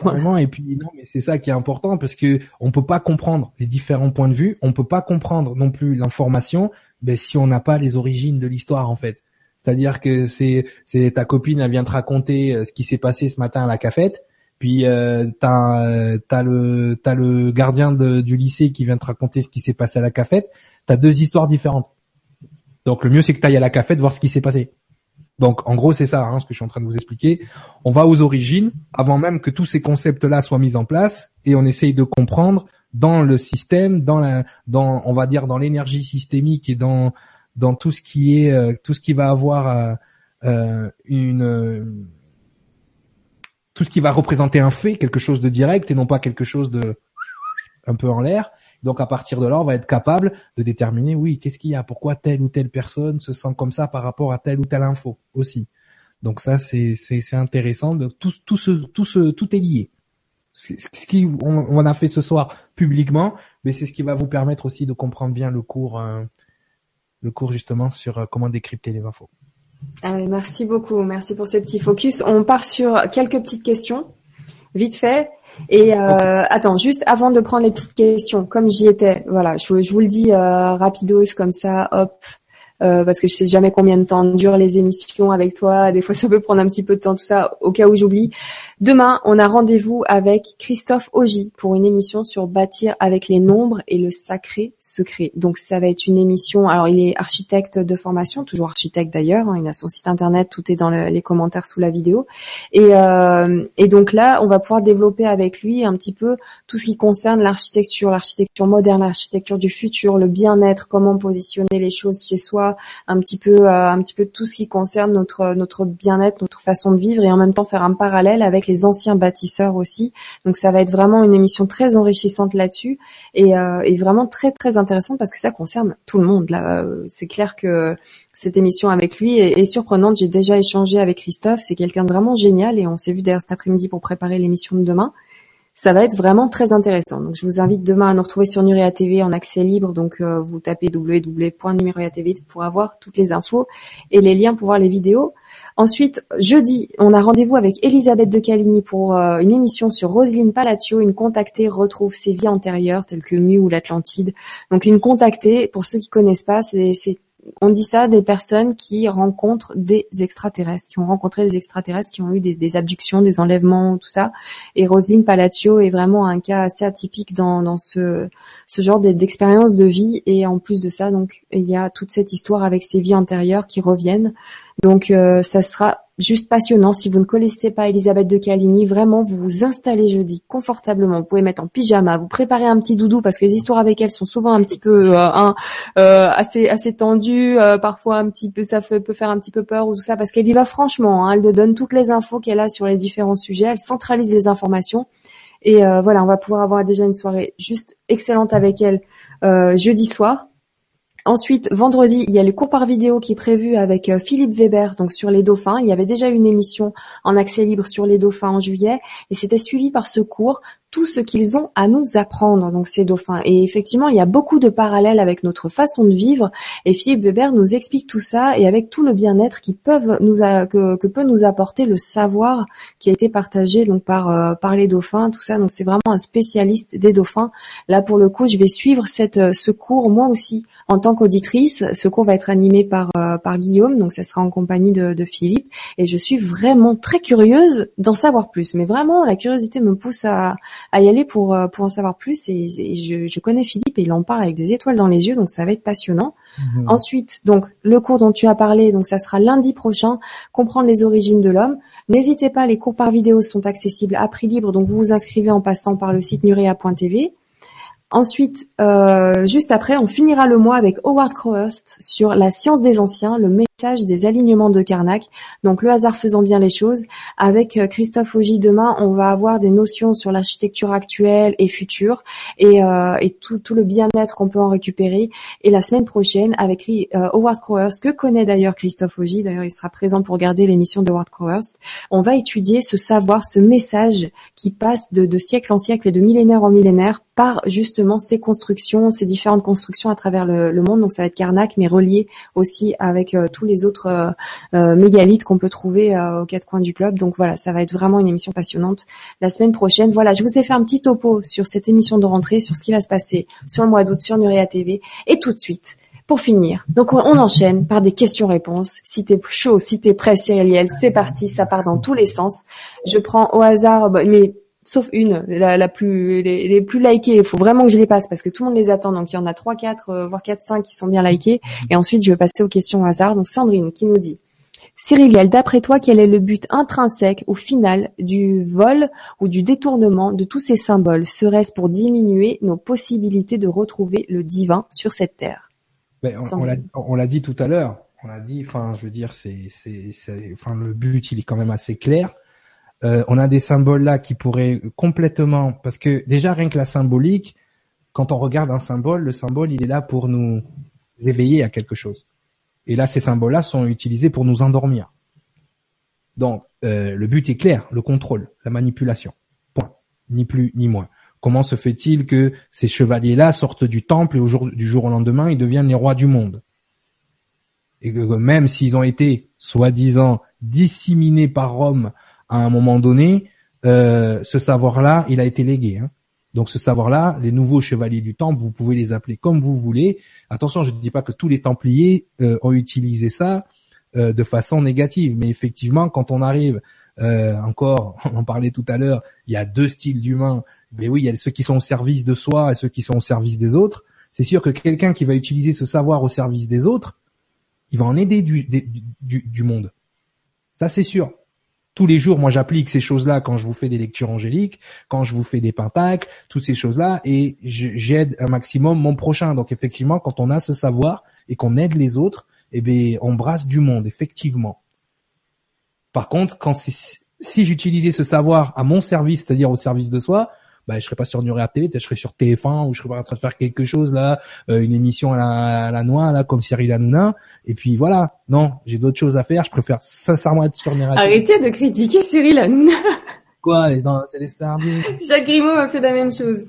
Vraiment, et puis non, mais c'est ça qui est important parce que on peut pas comprendre les différents points de vue, on peut pas comprendre non plus l'information, ben si on n'a pas les origines de l'histoire en fait. C'est-à-dire que c'est c'est ta copine elle vient te raconter euh, ce qui s'est passé ce matin à la cafette, puis euh, t'as euh, t'as le t'as le gardien du lycée qui vient te raconter ce qui s'est passé à la cafette. T'as deux histoires différentes. Donc le mieux c'est que t'ailles à la cafette voir ce qui s'est passé. Donc en gros c'est ça hein, ce que je suis en train de vous expliquer. On va aux origines avant même que tous ces concepts-là soient mis en place et on essaye de comprendre dans le système, dans la, dans on va dire dans l'énergie systémique et dans dans tout ce qui est euh, tout ce qui va avoir euh, euh, une tout ce qui va représenter un fait, quelque chose de direct et non pas quelque chose de un peu en l'air. Donc à partir de là, on va être capable de déterminer, oui, qu'est-ce qu'il y a, pourquoi telle ou telle personne se sent comme ça par rapport à telle ou telle info aussi? Donc ça, c'est c'est intéressant. De, tout tout ce tout ce tout est lié. Ce qui on, on a fait ce soir publiquement, mais c'est ce qui va vous permettre aussi de comprendre bien le cours le cours justement sur euh, comment décrypter les infos. merci beaucoup, merci pour ces petits focus. On part sur quelques petites questions, vite fait. Et euh, attends, juste avant de prendre les petites questions, comme j'y étais, voilà, je, je, vous le dis euh, rapidos comme ça, hop, euh, parce que je sais jamais combien de temps durent les émissions avec toi. Des fois, ça peut prendre un petit peu de temps, tout ça, au cas où j'oublie. Demain, on a rendez-vous avec Christophe Augy pour une émission sur bâtir avec les nombres et le sacré secret. Donc, ça va être une émission. Alors, il est architecte de formation, toujours architecte d'ailleurs. Hein, il a son site internet, tout est dans les commentaires sous la vidéo. Et, euh, et donc là, on va pouvoir développer avec lui un petit peu tout ce qui concerne l'architecture, l'architecture moderne, l'architecture du futur, le bien-être, comment positionner les choses chez soi, un petit peu, euh, un petit peu tout ce qui concerne notre notre bien-être, notre façon de vivre, et en même temps faire un parallèle avec les anciens bâtisseurs aussi. Donc ça va être vraiment une émission très enrichissante là-dessus et, euh, et vraiment très très intéressante parce que ça concerne tout le monde. Là, euh, c'est clair que cette émission avec lui est, est surprenante. J'ai déjà échangé avec Christophe, c'est quelqu'un de vraiment génial et on s'est vu d'ailleurs cet après-midi pour préparer l'émission de demain ça va être vraiment très intéressant. Donc je vous invite demain à nous retrouver sur Nuria TV en accès libre. Donc euh, vous tapez www.nuria.tv pour avoir toutes les infos et les liens pour voir les vidéos. Ensuite, jeudi, on a rendez-vous avec Elisabeth de Caligny pour euh, une émission sur Roselyne Palaccio. Une contactée retrouve ses vies antérieures telles que Mu ou l'Atlantide. Donc une contactée, pour ceux qui connaissent pas, c'est on dit ça des personnes qui rencontrent des extraterrestres, qui ont rencontré des extraterrestres, qui ont eu des, abductions, des enlèvements, tout ça. Et Rosine Palaccio est vraiment un cas assez atypique dans, ce, ce genre d'expérience de vie. Et en plus de ça, donc il y a toute cette histoire avec ses vies antérieures qui reviennent. Donc euh, ça sera juste passionnant. Si vous ne connaissez pas Elisabeth de Caligny, vraiment, vous vous installez jeudi confortablement. Vous pouvez mettre en pyjama, vous préparez un petit doudou parce que les histoires avec elle sont souvent un petit peu euh, euh, assez assez tendues, euh, parfois un petit peu ça peut faire un petit peu peur ou tout ça parce qu'elle y va franchement. Hein, elle donne toutes les infos qu'elle a sur les différents sujets, elle centralise les informations et voilà, on va pouvoir avoir déjà une soirée juste excellente avec elle jeudi soir. Ensuite, vendredi, il y a le cours par vidéo qui est prévu avec euh, Philippe Weber, donc sur les dauphins. Il y avait déjà une émission en accès libre sur les dauphins en juillet, et c'était suivi par ce cours tout ce qu'ils ont à nous apprendre, donc ces dauphins. Et effectivement, il y a beaucoup de parallèles avec notre façon de vivre. Et Philippe Weber nous explique tout ça et avec tout le bien-être qui peuvent nous que, peut nous apporter le savoir qui a été partagé donc par euh, par les dauphins, tout ça. Donc c'est vraiment un spécialiste des dauphins. Là pour le coup, je vais suivre cette euh, ce cours moi aussi en tant qu'auditrice. Ce cours va être animé par euh, par Guillaume, donc ça sera en compagnie de, de Philippe. Et je suis vraiment très curieuse d'en savoir plus. Mais vraiment, la curiosité me pousse à à y aller pour euh, pour en savoir plus. Et, je, je, connais Philippe et il en parle avec des étoiles dans les yeux, donc ça va être passionnant. Mhm. Ensuite, donc le cours dont tu as parlé, donc ça sera lundi prochain, comprendre les origines de l'homme. N'hésitez pas, les cours par vidéo sont accessibles à prix libre, donc vous vous inscrivez en passant par le site nurea.tv. Ensuite, euh, juste après, on finira le mois avec Howard Crowhurst sur la science des anciens, le des alignements de Karnak. Donc le hasard faisant bien les choses. Avec euh, Christophe Augy demain, on va avoir des notions sur l'architecture actuelle et future et, euh, et tout, tout, le bien-être qu'on peut en récupérer. Et la semaine prochaine, avec euh, Howard Crowhurst, que connaît d'ailleurs Christophe Augy, d'ailleurs il sera présent pour regarder l'émission de Howard Crowhurst, on va étudier ce savoir, ce message qui passe de, de siècle en siècle et de millénaire en millénaire par justement ces constructions, ces différentes constructions à travers le, monde. Donc ça va être Karnak, mais relié aussi avec euh, tous les autres euh, euh, mégalithes qu'on peut trouver aux quatre coins du club. Donc voilà, ça va être vraiment une émission passionnante la semaine prochaine. Voilà, je vous ai fait un petit topo sur cette émission de rentrée, sur ce qui va se passer sur le mois d'août sur Nuria TV. Et tout de suite, pour finir, donc on, enchaîne par des questions-réponses. Si t'es chaud, si t'es prêt, Cyril c'est parti, ça part dans tous les sens. Je prends au hasard, mais sauf une, la, plus, les, plus likées. Il faut vraiment que je les passe parce que tout le monde les attend. Donc il y en a trois, quatre, euh, voire quatre, cinq qui sont bien likées. Et ensuite, je vais passer aux questions au hasard. Donc Sandrine qui nous dit. Cyriliel, d'après toi, quel est le but intrinsèque au final du vol ou du détournement de tous ces symboles? Serait-ce pour diminuer nos possibilités de retrouver le divin sur cette terre? Ben, On, l'a dit tout à l'heure. On l'a dit. Enfin, je veux dire, c'est, c'est, enfin, le but, il est quand même assez clair. Euh, on a des symboles là qui pourraient complètement, parce que déjà rien que la symbolique, quand on regarde un symbole, le symbole il est là pour nous éveiller à quelque chose. Et là, ces symboles-là sont utilisés pour nous endormir. Donc, euh, le but est clair, le contrôle, la manipulation. Point. Ni plus ni moins. Comment se fait-il que ces chevaliers-là sortent du temple et au jour, du jour au lendemain, ils deviennent les rois du monde? Et que même s'ils ont été, soi-disant, disséminés par Rome à un moment donné, euh, ce savoir-là, il a été légué. Hein. Donc ce savoir-là, les nouveaux chevaliers du temple, vous pouvez les appeler comme vous voulez. Attention, je ne dis pas que tous les templiers euh, ont utilisé ça euh, de façon négative, mais effectivement, quand on arrive encore, on en parlait tout à l'heure, il y a deux styles d'humains. Mais oui, il y a ceux qui sont au service de soi et ceux qui sont au service des autres. C'est sûr que quelqu'un qui va utiliser ce savoir au service des autres, il va en aider du, du, du monde. Ça, c'est sûr tous les jours, moi, j'applique ces choses-là quand je vous fais des lectures angéliques, quand je vous fais des pentacles, toutes ces choses-là, et j'aide un maximum mon prochain. Donc, effectivement, quand on a ce savoir et qu'on aide les autres, eh bien, on brasse du monde, effectivement. Par contre, quand si j'utilisais ce savoir à mon service, c'est-à-dire au service de soi, bah, je serais pas sur Nuria TV, peut-être je serais sur TF1 ou je serais pas en train de faire quelque chose là, euh, une émission à la, à la noix là comme Cyril Hanouna. Et puis voilà, non, j'ai d'autres choses à faire. Je préfère sincèrement être sur Nuria Arrêtez de critiquer Cyril Hanouna. Quoi C'est les stars. Jacques Grimaud m'a fait la même chose.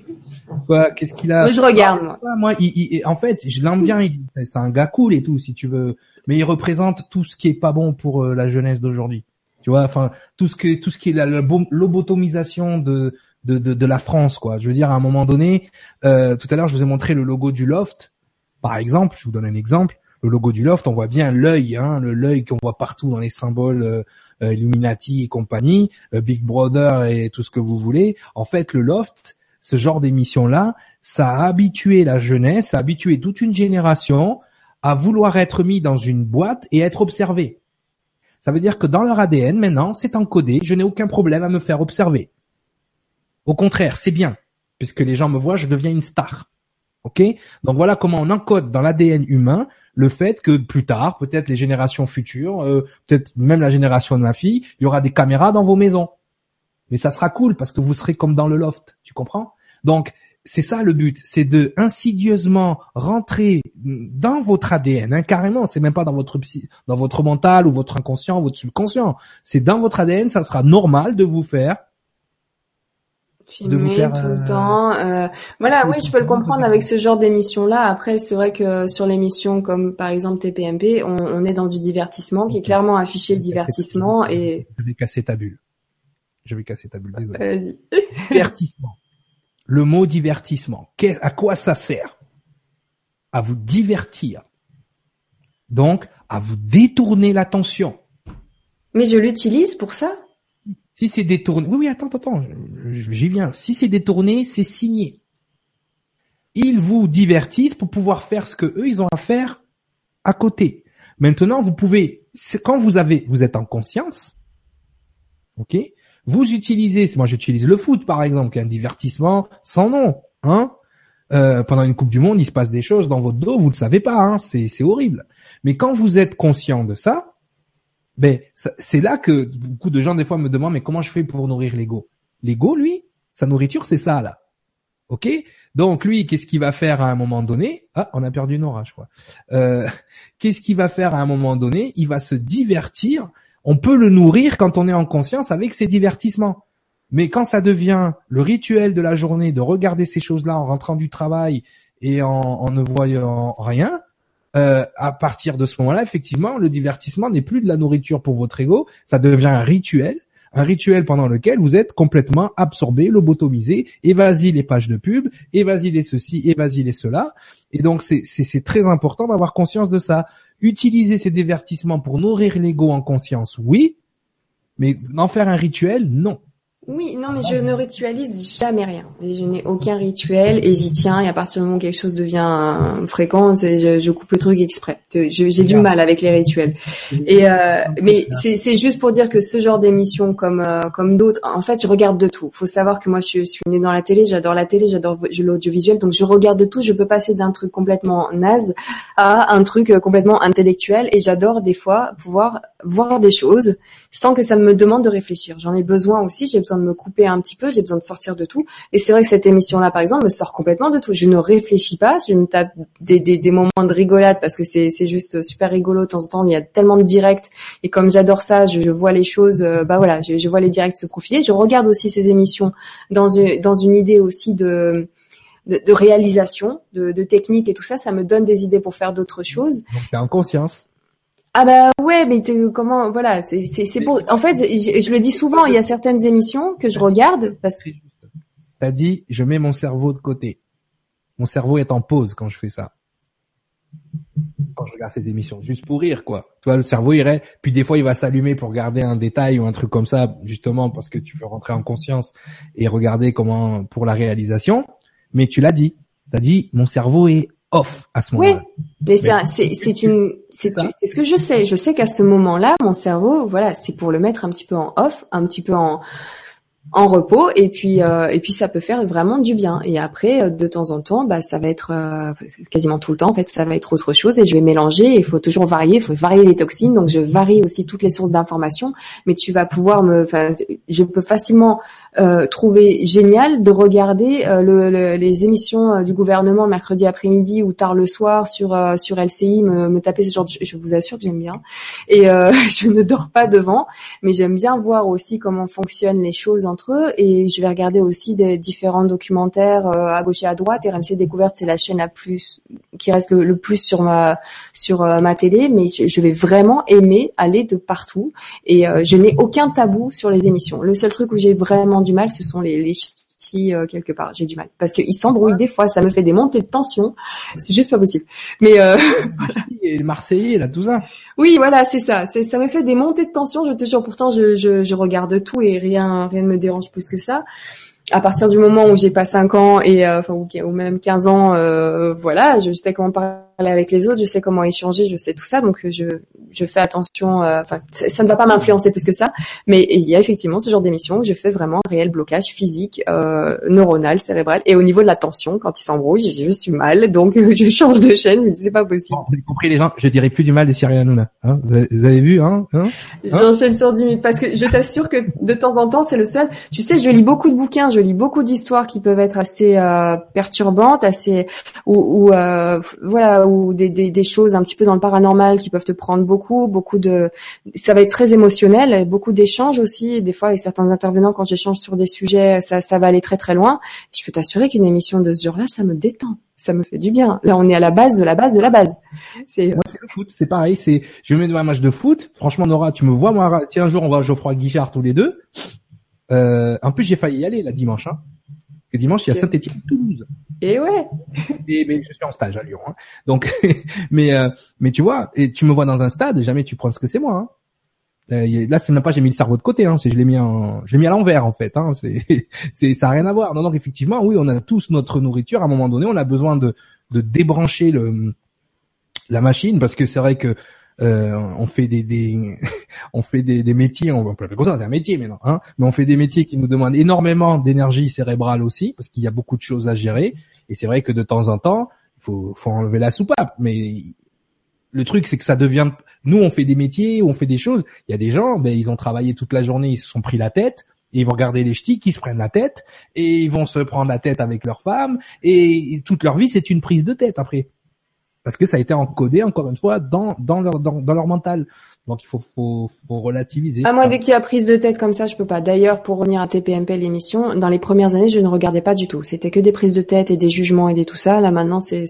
Quoi Qu'est-ce qu'il a Moi, je regarde moi. moi, il, en fait, je l'aime bien. C'est un gars cool et tout, si tu veux. Mais il représente tout ce qui est pas bon pour euh, la jeunesse d'aujourd'hui. Tu vois, enfin tout ce que tout ce qui est la lobotomisation de de, de, de, la France, quoi. Je veux dire, à un moment donné, euh, tout à l'heure, je vous ai montré le logo du Loft, par exemple. Je vous donne un exemple. Le logo du Loft, on voit bien l'œil, hein, le l'œil qu'on voit partout dans les symboles euh, euh Illuminati et compagnie, euh, Big Brother et tout ce que vous voulez. En fait, le Loft, ce genre d'émission-là, ça a habitué la jeunesse, ça a habitué toute une génération à vouloir être mis dans une boîte et être observé. Ça veut dire que dans leur ADN, maintenant, c'est encodé, je n'ai aucun problème à me faire observer. Au contraire, c'est bien, puisque les gens me voient, je deviens une star. Ok? Donc voilà comment on encode dans l'ADN humain le fait que plus tard, peut-être les générations futures, euh, peut-être même la génération de ma fille, il y aura des caméras dans vos maisons. Mais ça sera cool parce que vous serez comme dans le loft, tu comprends? Donc c'est ça le but, c'est de insidieusement rentrer dans votre ADN, hein, carrément. C'est même pas dans votre dans votre mental ou votre inconscient, votre subconscient. C'est dans votre ADN. Ça sera normal de vous faire filmer tout le euh, temps. Euh, voilà, oui, je peux le comprendre avec ce genre d'émission-là. Après, c'est vrai que sur l'émission comme par exemple TPMP, on, on, est dans du divertissement qui est clairement affiché le divertissement et. Je vais casser ta bulle. Je vais casser ta bulle. Désolé. divertissement. Le mot divertissement. À quoi ça sert? À vous divertir. Donc, à vous détourner l'attention. Mais je l'utilise pour ça. Si c'est détourné, oui, oui, attends, attends, j'y viens. Si c'est détourné, c'est signé. Ils vous divertissent pour pouvoir faire ce que eux ils ont à faire à côté. Maintenant, vous pouvez, quand vous avez, vous êtes en conscience, ok, vous utilisez, moi j'utilise le foot par exemple, qui est un divertissement sans nom, hein. Euh, pendant une Coupe du Monde, il se passe des choses dans votre dos, vous ne le savez pas, hein, c'est horrible. Mais quand vous êtes conscient de ça, ben c'est là que beaucoup de gens des fois me demandent mais comment je fais pour nourrir l'ego? L'ego, lui, sa nourriture, c'est ça là. Ok? Donc lui, qu'est-ce qu'il va faire à un moment donné? Ah, on a perdu Nora, je crois. Euh, qu'est-ce qu'il va faire à un moment donné? Il va se divertir. On peut le nourrir quand on est en conscience avec ses divertissements. Mais quand ça devient le rituel de la journée de regarder ces choses-là en rentrant du travail et en, ne voyant rien, euh, à partir de ce moment-là, effectivement, le divertissement n'est plus de la nourriture pour votre ego, ça devient un rituel, un rituel pendant lequel vous êtes complètement absorbé, lobotomisé, et vas-y les pages de pub, et vas-y les ceci, et vas-y les cela. Et donc c'est très important d'avoir conscience de ça. Utiliser ces divertissements pour nourrir l'ego en conscience, oui, mais d'en faire un rituel, non. Oui, non, mais je ne ritualise jamais rien. Je n'ai aucun rituel et j'y tiens. Et à partir du moment où quelque chose devient fréquent, je, je coupe le truc exprès. J'ai du mal avec les rituels. Et euh, mais c'est juste pour dire que ce genre d'émission comme euh, comme d'autres, en fait, je regarde de tout. Faut savoir que moi, je, suis née dans la télé, j'adore la télé, j'adore l'audiovisuel, donc je regarde de tout. Je peux passer d'un truc complètement naze à un truc euh, complètement intellectuel et j'adore des fois pouvoir voir des choses sans que ça me demande de réfléchir. J'en ai besoin aussi, j'ai besoin me couper un petit peu, j'ai besoin de sortir de tout. Et c'est vrai que cette émission-là, par exemple, me sort complètement de tout. Je ne réfléchis pas, je me tape des, des, moments de rigolade parce que c'est, c'est juste super rigolo. De temps en temps, il y a tellement de directs. Et comme j'adore ça, je, vois les choses, euh, bah voilà, je, vois les directs se profiler. Je regarde aussi ces émissions dans une, dans une idée aussi de, de, réalisation, de, de technique et tout ça. Ça me donne des idées pour faire d'autres choses. Donc, t'es en conscience. Ah bah ouais, mais comment voilà, c'est c'est pour en fait, je, le dis souvent, il y a certaines émissions que je regarde parce que t'as dit je mets mon cerveau de côté. Mon cerveau est en pause quand je fais ça. Quand je regarde ces émissions, juste pour rire quoi. Tu vois, le cerveau irait, puis des fois il va s'allumer pour regarder un détail ou un truc comme ça, justement parce que tu veux rentrer en conscience et regarder comment pour la réalisation. Mais tu l'as dit, t'as dit mon cerveau est off à ce moment-là. Oui, mais, c'est c'est une c'est ce que je sais. Je sais qu'à ce moment-là, mon cerveau, voilà, c'est pour le mettre un petit peu en off, un petit peu en en repos. Et puis euh, et puis ça peut faire vraiment du bien. Et après euh, de temps en temps bah ça va être euh, quasiment tout le temps en fait ça va être autre chose. Et je vais mélanger. Il faut toujours varier. Il faut varier les toxines. Donc je varie aussi toutes les sources d'informations. Mais tu vas pouvoir me enfin je peux facilement euh, trouver génial de regarder euh, le, les émissions euh, du gouvernement mercredi après-midi ou tard le soir sur sur LCI, me, taper ce genre de je vous assure que j'aime bien. Et je ne dors pas devant, mais j'aime bien voir aussi comment fonctionnent les choses entre eux. Et je vais regarder aussi des différents documentaires à gauche et à droite. RMC Découverte, c'est la chaîne la plus qui reste le, plus sur ma sur ma télé, mais je, vais vraiment aimer aller de partout. Et je n'ai aucun tabou sur les émissions. Le seul truc où j'ai vraiment du mal, ce sont les, les ch'tis euh, quelque part. J'ai du mal parce qu'ils s'embrouillent des fois, ça me fait des montées de tension. C'est juste pas possible. Mais euh, et le Marseillais, tout ça. Oui, voilà, c'est ça. C'est ça me fait des montées de tension. Je te jure. Pourtant, je, je, je regarde tout et rien rien ne me dérange plus que ça à partir du moment où j'ai pas 5 ans et euh, enfin ou, même 15 ans euh, voilà je sais comment parler avec les autres je sais comment échanger je sais tout ça donc je je fais attention euh, enfin ça, ne va pas m'influencer plus que ça. Mais il y a effectivement ce genre d'émission où je fais vraiment un réel blocage physique neuronal cérébral et au niveau de la tension quand il s'embrouille je, suis mal donc je change de chaîne mais c'est pas possible. Vous avez compris les gens je dirais plus du mal de Cyril Hanouna hein. Vous, avez, vu hein, hein, hein j'enchaîne sur 10 minutes parce que je t'assure que de temps en temps c'est le seul. Tu sais je lis beaucoup de bouquins je lis beaucoup d'histoires qui peuvent être assez euh, perturbantes, assez ou, euh, voilà ou des, des, choses un petit peu dans le paranormal qui peuvent te prendre beaucoup, beaucoup de ça va être très émotionnel, beaucoup d'échanges aussi. Des fois avec certains intervenants quand j'échange sur des sujets, ça, ça va aller très très loin. Je peux t'assurer qu'une émission de ce genre-là, ça me détend ça me fait du bien. Là, on est à la base de la base de la base. C'est moi, c'est le foot, c'est pareil. C'est, je me mets devant un match de foot. Franchement, Nora, tu me vois, moi, tiens, un jour, on va à Geoffroy Guichard tous les deux. Euh, en plus, j'ai failli y aller la dimanche. Hein. Que dimanche, il y a Saint-Étienne Toulouse. Et ouais. Et, mais je suis en stage à Lyon. Hein. Donc, mais euh, mais tu vois, et tu me vois dans un stade, jamais tu prends ce que c'est moi. Hein. Euh, là, c'est même pas j'ai mis le cerveau de côté, hein, c'est je l'ai mis en, je l'ai mis à l'envers en fait. Hein, c'est, c'est, ça a rien à voir. Non, donc effectivement, oui, on a tous notre nourriture. À un moment donné, on a besoin de, de débrancher le, la machine parce que c'est vrai que euh, on fait des, des on fait des, des métiers, on va pas comme ça, c'est un métier maintenant, hein, mais on fait des métiers qui nous demandent énormément d'énergie cérébrale aussi parce qu'il y a beaucoup de choses à gérer. Et c'est vrai que de temps en temps, il faut, faut enlever la soupape, mais le truc, c'est que ça devient. Nous, on fait des métiers, on fait des choses. Il y a des gens, ben, ils ont travaillé toute la journée, ils se sont pris la tête. Et ils vont regarder les ch'tis qui se prennent la tête et ils vont se prendre la tête avec leur femme et toute leur vie c'est une prise de tête après parce que ça a été encodé encore une fois dans leur mental donc il faut, faut, faut relativiser. Ah, moi, dès qu'il y a prise de tête comme ça, je peux pas. D'ailleurs, pour revenir à TPMP, l'émission, dans les premières années, je ne regardais pas du tout. C'était que des prises de tête et des jugements et des tout ça. Là, maintenant, c'est,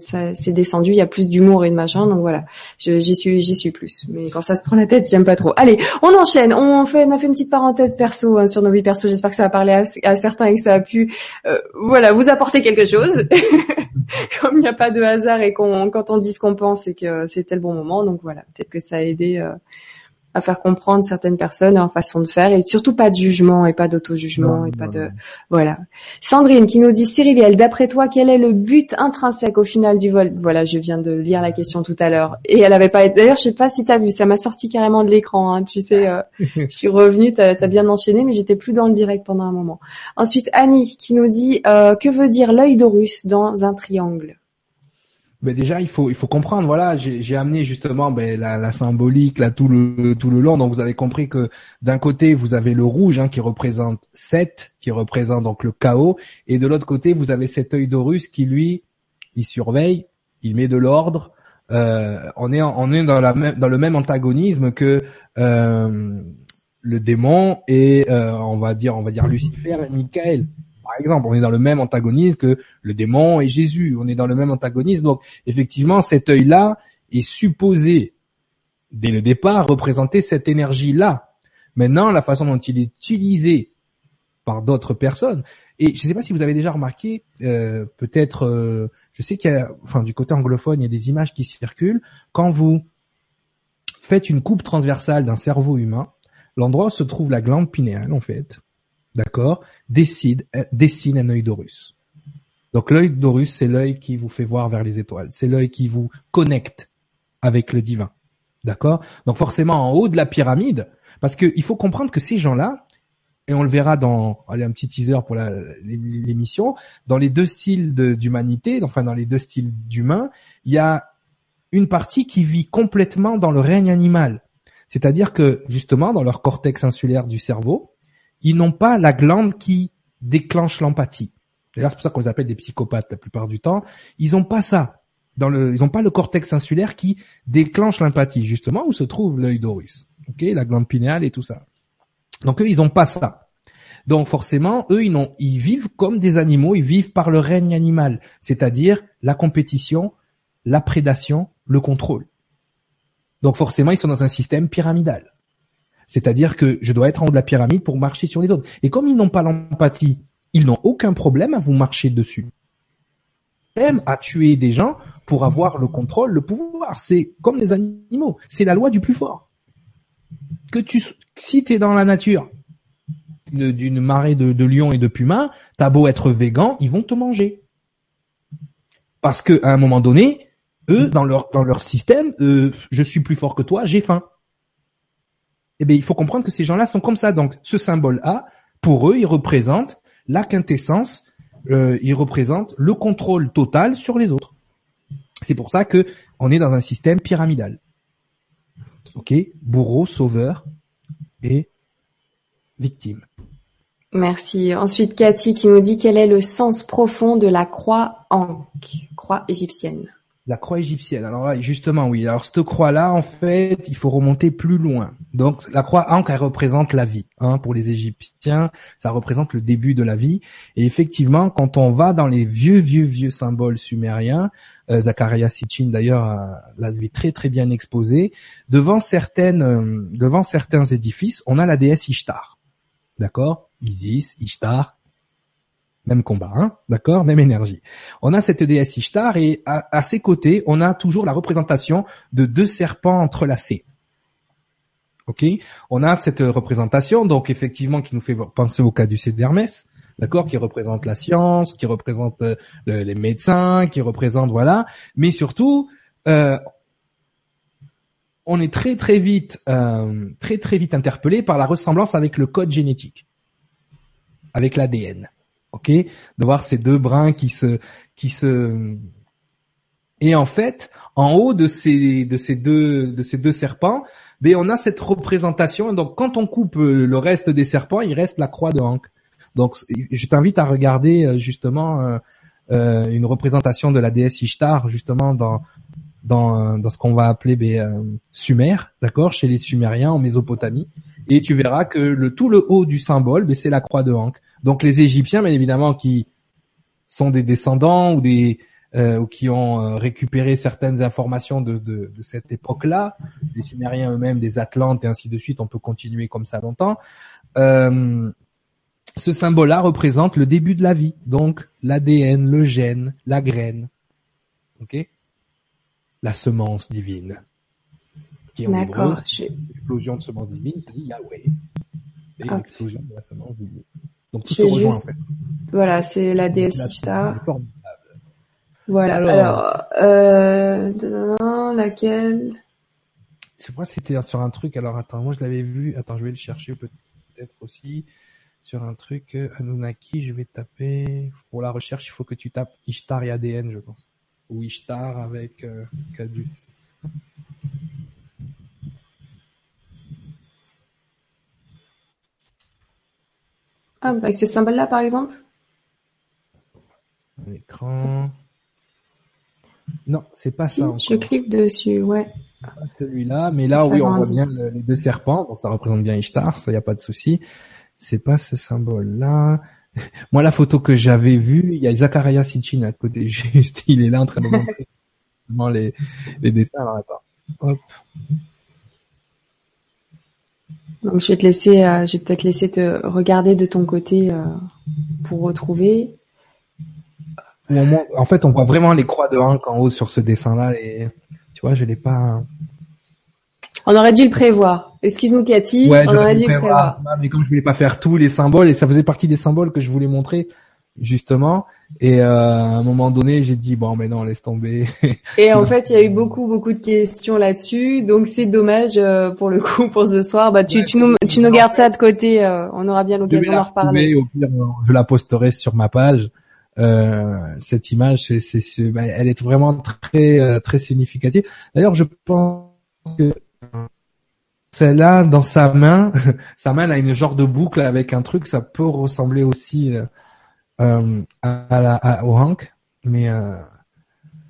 descendu. Il y a plus d'humour et de machin. Donc voilà. j'y suis, j'y suis plus. Mais quand ça se prend la tête, j'aime pas trop. Allez, on enchaîne. On fait, on a fait une petite parenthèse perso hein, sur nos vies perso. J'espère que ça va parler à, certains et que ça a pu, euh, voilà, vous apporter quelque chose. Comme il n'y a pas de hasard et qu'on, quand on dit ce qu'on pense, c'est que c'était le bon moment. Donc voilà, peut-être que ça a aidé. Euh, à faire comprendre certaines personnes en façon de faire et surtout pas de jugement et pas d'auto-jugement et pas de voilà. Sandrine qui nous dit Cyriliel, d'après toi, quel est le but intrinsèque au final du vol? Voilà, je viens de lire la question tout à l'heure et elle avait pas. D'ailleurs, je sais pas si t'as vu, ça m'a sorti carrément de l'écran. Hein, tu sais, euh, je suis revenue, t'as as bien enchaîné, mais j'étais plus dans le direct pendant un moment. Ensuite, Annie qui nous dit euh, que veut dire l'œil d'Horus dans un triangle? Ben déjà il faut il faut comprendre. Voilà j'ai amené justement ben, la, la, symbolique là tout le tout le long. Donc vous avez compris que d'un côté vous avez le rouge hein, qui représente 7 qui représente donc le chaos. Et de l'autre côté vous avez cet œil d'Horus qui lui il surveille il met de l'ordre. Euh, on est on est dans la même dans le même antagonisme que euh, le démon et euh, on va dire on va dire Lucifer et Michael exemple. On est dans le même antagonisme que le démon et Jésus. On est dans le même antagonisme. Donc, effectivement, cet œil-là est supposé, dès le départ, représenter cette énergie-là. Maintenant, la façon dont il est utilisé par d'autres personnes, et je ne sais pas si vous avez déjà remarqué, euh, peut-être, euh, je sais qu'il y a, enfin, du côté anglophone, il y a des images qui circulent. Quand vous faites une coupe transversale d'un cerveau humain, l'endroit où se trouve la glande pinéale, en fait, d'accord, décide, euh, dessine un œil d'Horus. Donc l'œil d'Horus, c'est l'œil qui vous fait voir vers les étoiles, c'est l'œil qui vous connecte avec le divin, d'accord? Donc forcément en haut de la pyramide, parce qu'il faut comprendre que ces gens-là, et on le verra dans, allez un petit teaser pour l'émission, dans les deux styles d'humanité, enfin dans les deux styles d'humains, il y a une partie qui vit complètement dans le règne animal. C'est-à-dire que justement dans leur cortex insulaire du cerveau, ils n'ont pas la glande qui déclenche l'empathie. D'ailleurs, c'est pour ça qu'on les appelle des psychopathes la plupart du temps. Ils n'ont pas ça. Ils n'ont pas le cortex insulaire qui déclenche l'empathie, justement, où se trouve l'œil d'Horus. Ok, la glande pinéale et tout ça. Donc eux, ils n'ont pas ça. Donc forcément, eux, ils, n'ont, ils vivent comme des animaux, ils vivent par le règne animal, c'est-à-dire la compétition, la prédation, le contrôle. Donc forcément, ils sont dans un système pyramidal. C'est-à-dire que je dois être en haut de la pyramide pour marcher sur les autres. Et comme ils n'ont pas l'empathie, ils n'ont aucun problème à vous marcher dessus. Même à tuer des gens pour avoir le contrôle, le pouvoir. C'est comme les animaux. C'est la loi du plus fort. Que tu, si t'es dans la nature, d'une marée de, lions et de pumas, t'as beau être végan, ils vont te manger. Parce que à un moment donné, eux, dans leur dans leur système, euh, je suis plus fort que toi, j'ai faim eh bien, il faut comprendre que ces gens-là sont comme ça. Donc, ce symbole-A, pour eux, il représente la quintessence, euh, il représente le contrôle total sur les autres. C'est pour ça que on est dans un système pyramidal. Ok, bourreau, sauveur et victime. Merci. Ensuite, Cathy qui nous dit quel est le sens profond de la croix Ankh, croix égyptienne. La croix égyptienne. Alors justement, oui. Alors cette croix-là, en fait, il faut remonter plus loin. Donc la croix Ankh, elle représente la vie. Hein, pour les Égyptiens, ça représente le début de la vie. Et effectivement, quand on va dans les vieux, vieux, vieux symboles sumériens, euh, Zachariah Sitchin d'ailleurs l'avait très très bien exposé, devant certaines, euh, devant certains édifices, on a la déesse Ishtar. D'accord? Isis, Ishtar, même combat, hein d'accord, même énergie. On a cette déesse Ishtar et à, ses côtés, on a toujours la représentation de deux serpents entrelacés. Ok, on a cette représentation, donc effectivement, qui nous fait penser au cas du d'Hermès, d'accord, qui représente la science, qui représente euh, les médecins, qui représente voilà, mais surtout, euh, on est très très vite, euh, très très vite interpellé par la ressemblance avec le code génétique, avec l'ADN, ok, de voir ces deux brins qui se, qui se, et en fait, en haut de ces de ces deux de ces deux serpents, mais on a cette représentation. Donc, quand on coupe euh, le reste des serpents, il reste la croix de Hank. Donc, je t'invite à regarder euh, justement euh, une représentation de la déesse Ishtar justement dans dans, dans ce qu'on va appeler ben, Sumer, d'accord, chez les Sumériens en Mésopotamie, et tu verras que le tout le haut du symbole, ben, c'est la croix de Hank. Donc les Égyptiens, bien évidemment, qui sont des descendants ou des euh, ou qui ont euh, récupéré certaines informations de, de, de cette époque-là, les Sumériens eux-mêmes, des Atlantes et ainsi de suite, on peut continuer comme ça longtemps. Euh, ce symbole-là représente le début de la vie, donc l'ADN, le gène, la graine, ok, la semence divine. D'accord. L'explosion de semence divine, c'est Yahweh. Et l'explosion de la semence divine. Donc tout se rejoint en fait. Voilà, c'est la déesse Ishtar. Voilà. Alors, euh, laquelle? C'est moi, c'était sur un truc. Alors attends, moi je l'avais vu. Attends, je vais le chercher peut-être aussi sur un truc euh, Anunnaki. Je vais taper pour la recherche. Il faut que tu tapes Ishtar et ADN, je pense, ou Ishtar avec euh, Kadu. Ah, avec ce symbole-là, par exemple? L'écran. Non, c'est pas si, ça. Je clique dessus, ouais. Celui-là, mais là, oui, on voit bien les deux serpents, donc ça représente bien Ishtar, ça y a pas de souci. C'est pas ce symbole-là. Moi, la photo que j'avais vue, il y a Zachariah Sitchin à côté, juste, il est là en train de montrer les, les dessins. Alors attends, hop. Donc je vais te laisser, euh, je vais peut-être laisser te regarder de ton côté euh, pour retrouver en fait, on voit vraiment les croix de Hank en haut sur ce dessin-là et tu vois, je l'ai pas. On aurait dû le prévoir. Excuse-nous Cathy, on aurait dû le prévoir. Mais comme je voulais pas faire tous les symboles et ça faisait partie des symboles que je voulais montrer justement. Et euh, à un moment donné, j'ai dit bon, mais non, laisse tomber. Et en fait, il y a eu beaucoup, beaucoup de questions là-dessus, donc c'est dommage euh, pour le coup pour ce soir. Bah, tu, tu nous, tu nous gardes ça de côté. Euh, on aura bien l'occasion d'en reparler. Au pire, je la posterai sur ma page. Euh, cette image, c'est, c'est, bah, elle est vraiment très euh, très significative. D'ailleurs, je pense que celle-là, dans sa main, sa main elle a une genre de boucle avec un truc, ça peut ressembler aussi euh, à, la, à, au Hank, mais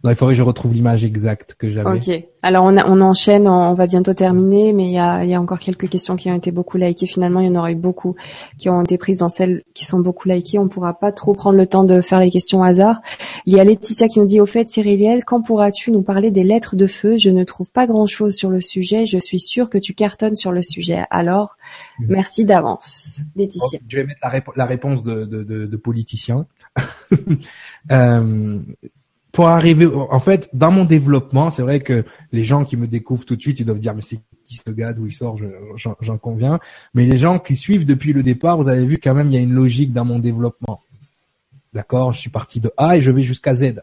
il faudrait que je retrouve l'image exacte que j'avais. Ok. Alors on, on enchaîne, on, va bientôt terminer, mais il y a, y a, encore quelques questions qui ont été beaucoup likées. Finalement, il y en aurait beaucoup qui ont été prises dans celles qui sont beaucoup likées. On pourra pas trop prendre le temps de faire les questions au hasard. Il y a Laetitia qui nous dit au fait, Cyriliel, quand pourras-tu nous parler des lettres de feu? Je ne trouve pas grand-chose sur le sujet. Je suis sûre que tu cartonnes sur le sujet. Alors, mhm. merci d'avance, Laetitia. je vais mettre la, la réponse de, de, de, de politicien. euh, pour arriver, en fait, dans mon développement, c'est vrai que les gens qui me découvrent tout de suite, ils doivent dire mais c'est qui ce gars, d'où il sort, j'en conviens. Mais les gens qui suivent depuis le départ, vous avez vu quand même, il y a une logique dans mon développement. D'accord, je suis parti de A et je vais jusqu'à Z.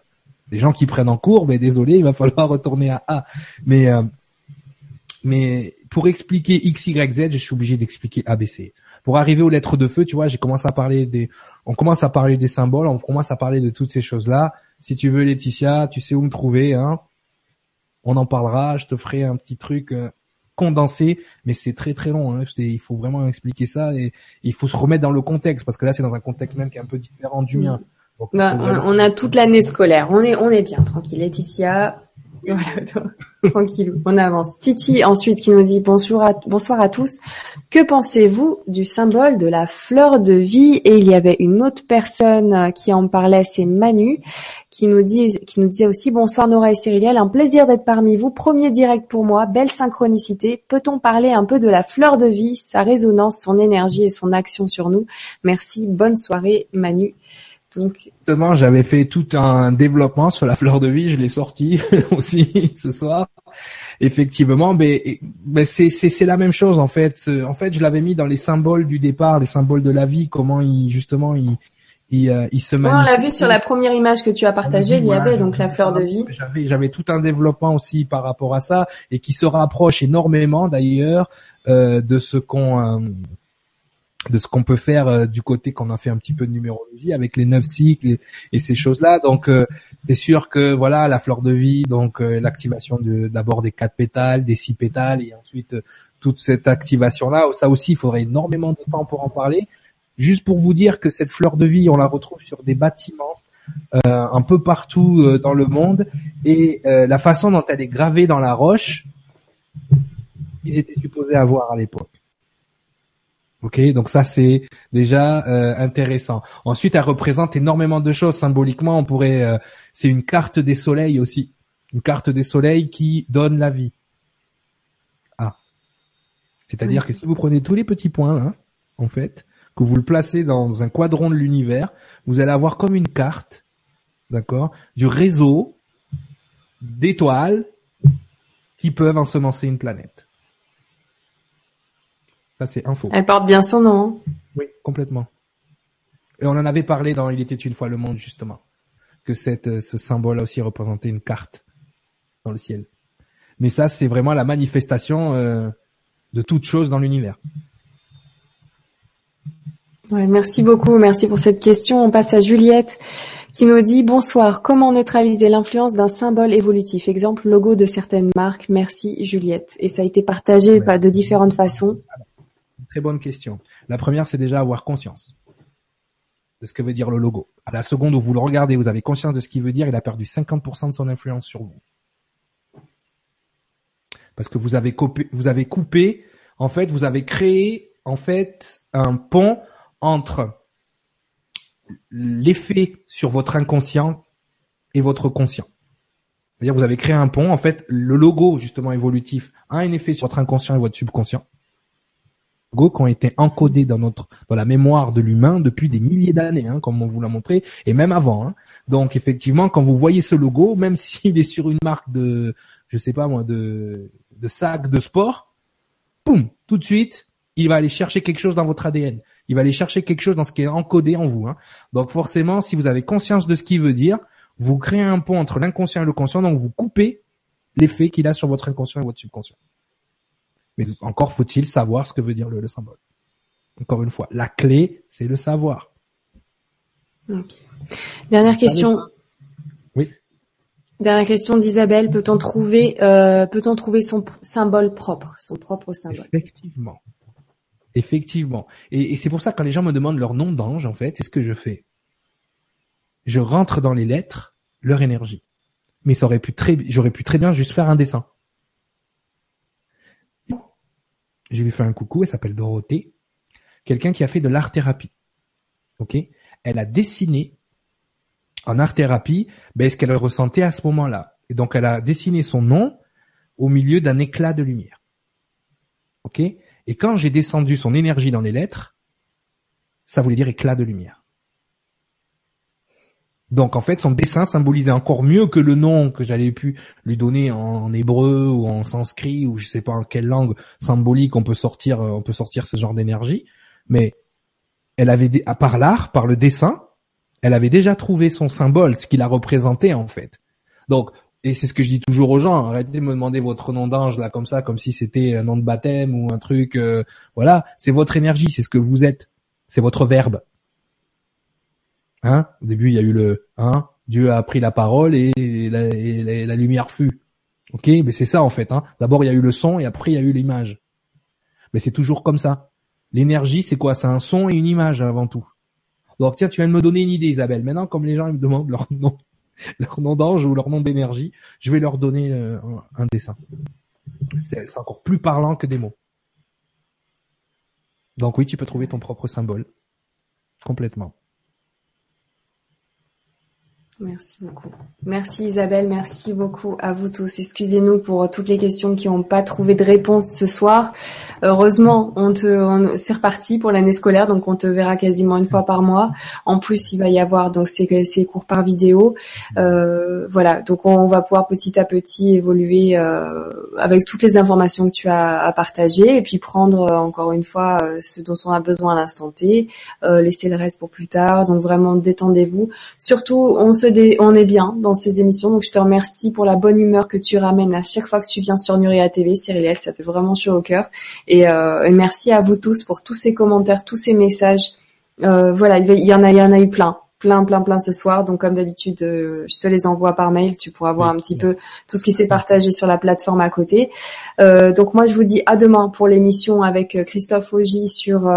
Les gens qui prennent en cours, mais désolé, il va falloir retourner à A. Mais euh, mais pour expliquer X, Y, Z, je suis obligé d'expliquer A, B, C. Pour arriver aux lettres de feu, tu vois, j'ai commencé à parler des, on commence à parler des symboles, on commence à parler de toutes ces choses-là. Si tu veux, Laetitia, tu sais où me trouver. Hein. On en parlera. Je te ferai un petit truc euh, condensé, mais c'est très très long. Hein. Il faut vraiment expliquer ça et, il faut se remettre dans le contexte parce que là, c'est dans un contexte même qui est un peu différent du mien. Bah, on, a toute l'année scolaire. On est on est bien tranquille, Laetitia. Voilà, tranquille, on avance. Titi ensuite qui nous dit à, bonsoir à tous. Que pensez-vous du symbole de la fleur de vie? Et il y avait une autre personne qui en parlait, c'est Manu, qui nous dit, qui nous disait aussi bonsoir Nora et Cyriliel, un plaisir d'être parmi vous. Premier direct pour moi, belle synchronicité. Peut-on parler un peu de la fleur de vie, sa résonance, son énergie et son action sur nous? Merci, bonne soirée Manu. Donc... Justement, j'avais fait tout un développement sur la fleur de vie, je l'ai sorti aussi ce soir. Effectivement, mais, mais c'est, c'est, c'est la même chose en fait. En fait, je l'avais mis dans les symboles du départ, les symboles de la vie, comment il justement il il, euh, il se ouais, on l'a vu sur la première image que tu as partagée, il y avait donc la fleur de vie. J'avais, j'avais tout un développement aussi par rapport à ça et qui se rapproche énormément d'ailleurs euh, de ce qu'on euh, de ce qu'on peut faire euh, du côté qu'on a fait un petit peu de numérologie avec les neuf cycles et, ces choses-là. Donc euh, c'est sûr que voilà la fleur de vie, donc euh, l'activation de d'abord des quatre pétales, des six pétales et ensuite toute cette activation-là. Ça aussi, il faudrait énormément de temps pour en parler. Juste pour vous dire que cette fleur de vie, on la retrouve sur des bâtiments un peu partout dans le monde et la façon dont elle est gravée dans la roche, ils étaient supposés avoir à l'époque. Ok, donc ça c'est déjà euh, intéressant. Ensuite, elle représente énormément de choses symboliquement. On pourrait, euh, c'est une carte des soleils aussi, une carte des soleils qui donne la vie. Ah, c'est-à-dire que si vous prenez tous les petits points là, en fait, que vous le placez dans un quadron de l'univers, vous allez avoir comme une carte, d'accord, du réseau d'étoiles qui peuvent ensemencer une planète. Ça, c'est info. Elle porte bien son nom. Hein. Oui, complètement. Et on en avait parlé dans Il était une fois le monde, justement. Que cette, euh, ce symbole a aussi représenté une carte dans le ciel. Mais ça, c'est vraiment la manifestation euh, de toute chose dans l'univers. Ouais, merci beaucoup. Merci pour cette question. On passe à Juliette qui nous dit bonsoir. Comment neutraliser l'influence d'un symbole évolutif? Exemple logo de certaines marques. Merci Juliette. Et ça a été partagé de différentes façons. Très bonne question. La première, c'est déjà avoir conscience de ce que veut dire le logo. À la seconde où vous le regardez, vous avez conscience de ce qu'il veut dire, il a perdu 50% de son influence sur vous. Parce que vous avez coupé, vous avez coupé, en fait, vous avez créé, en fait, un pont entre l'effet sur votre inconscient et votre conscient. C'est-à-dire, vous avez créé un pont, en fait, le logo, justement, évolutif, a un effet sur votre inconscient et votre subconscient qui ont été encodés dans notre dans la mémoire de l'humain depuis des milliers d'années, hein, comme on vous l'a montré, et même avant. Hein. Donc effectivement, quand vous voyez ce logo, même s'il est sur une marque de, je sais pas moi, de de sac de sport, boum, tout de suite, il va aller chercher quelque chose dans votre ADN. Il va aller chercher quelque chose dans ce qui est encodé en vous. Hein. Donc forcément, si vous avez conscience de ce qu'il veut dire, vous créez un pont entre l'inconscient et le conscient, donc vous coupez l'effet qu'il a sur votre inconscient et votre subconscient. Mais encore faut-il savoir ce que veut dire le, symbole. Encore une fois, la clé, c'est le savoir. Dernière question. Oui. Dernière question d'Isabelle. Peut-on trouver, euh, peut-on trouver son symbole propre, son propre symbole? Effectivement. Effectivement. Et, et c'est pour ça que quand les gens me demandent leur nom d'ange, en fait, c'est ce que je fais. Je rentre dans les lettres leur énergie. Mais ça aurait pu très, j'aurais pu très bien juste faire un dessin. Je lui fais un coucou, elle s'appelle Dorothée, quelqu'un qui a fait de l'art thérapie. Ok, elle a dessiné en art thérapie ben, ce qu'elle ressentait à ce moment-là. Et donc elle a dessiné son nom au milieu d'un éclat de lumière. Ok, et quand j'ai descendu son énergie dans les lettres, ça voulait dire éclat de lumière. Donc en fait, son dessin symbolisait encore mieux que le nom que j'allais pu lui donner en hébreu ou en sanskrit ou je sais pas en quelle langue symbolique on peut sortir on peut sortir ce genre d'énergie. Mais elle avait à part l'art, par le dessin, elle avait déjà trouvé son symbole, ce qu'il a représenté en fait. Donc et c'est ce que je dis toujours aux gens, arrêtez de me demander votre nom d'ange là comme ça, comme si c'était un nom de baptême ou un truc. Euh, voilà, c'est votre énergie, c'est ce que vous êtes, c'est votre verbe. Hein Au début, il y a eu le hein, Dieu a pris la parole et la, lumière fut. Ok, mais c'est ça en fait. Hein. D'abord, il y a eu le son et après, il y a eu l'image. Mais c'est toujours comme ça. L'énergie, c'est quoi? C'est un son et une image avant tout. Donc tiens, tu viens de me donner une idée, Isabelle. Maintenant, comme les gens me demandent leur nom, leur nom d'ange ou leur nom d'énergie, je vais leur donner euh, un dessin. C'est encore plus parlant que des mots. Donc oui, tu peux trouver ton propre symbole. Complètement. Merci beaucoup. Merci Isabelle, merci beaucoup à vous tous. Excusez-nous pour toutes les questions qui n'ont pas trouvé de réponse ce soir. Heureusement, on te, c'est reparti pour l'année scolaire, donc on te verra quasiment une fois par mois. En plus, il va y avoir donc ces, ces cours par vidéo. Euh, voilà, donc on va pouvoir petit à petit évoluer euh, avec toutes les informations que tu as à partager et puis prendre euh, encore une fois euh, ce dont on a besoin à l'instant T, euh, laisser le reste pour plus tard. Donc vraiment détendez-vous. Surtout, on se dé, on est bien dans ces émissions, donc je te remercie pour la bonne humeur que tu ramènes à chaque fois que tu viens sur Nuria TV, Cyril, ça fait vraiment chaud au cœur. Euh, et, merci à vous tous pour tous ces commentaires, tous ces messages. Euh, voilà, il y en a, il y en a eu plein, plein, plein, plein ce soir. Donc comme d'habitude, euh, je te les envoie par mail. Tu pourras voir un petit peu tout ce qui s'est partagé sur la plateforme à côté. donc moi, je vous dis à demain pour l'émission avec Christophe Augy sur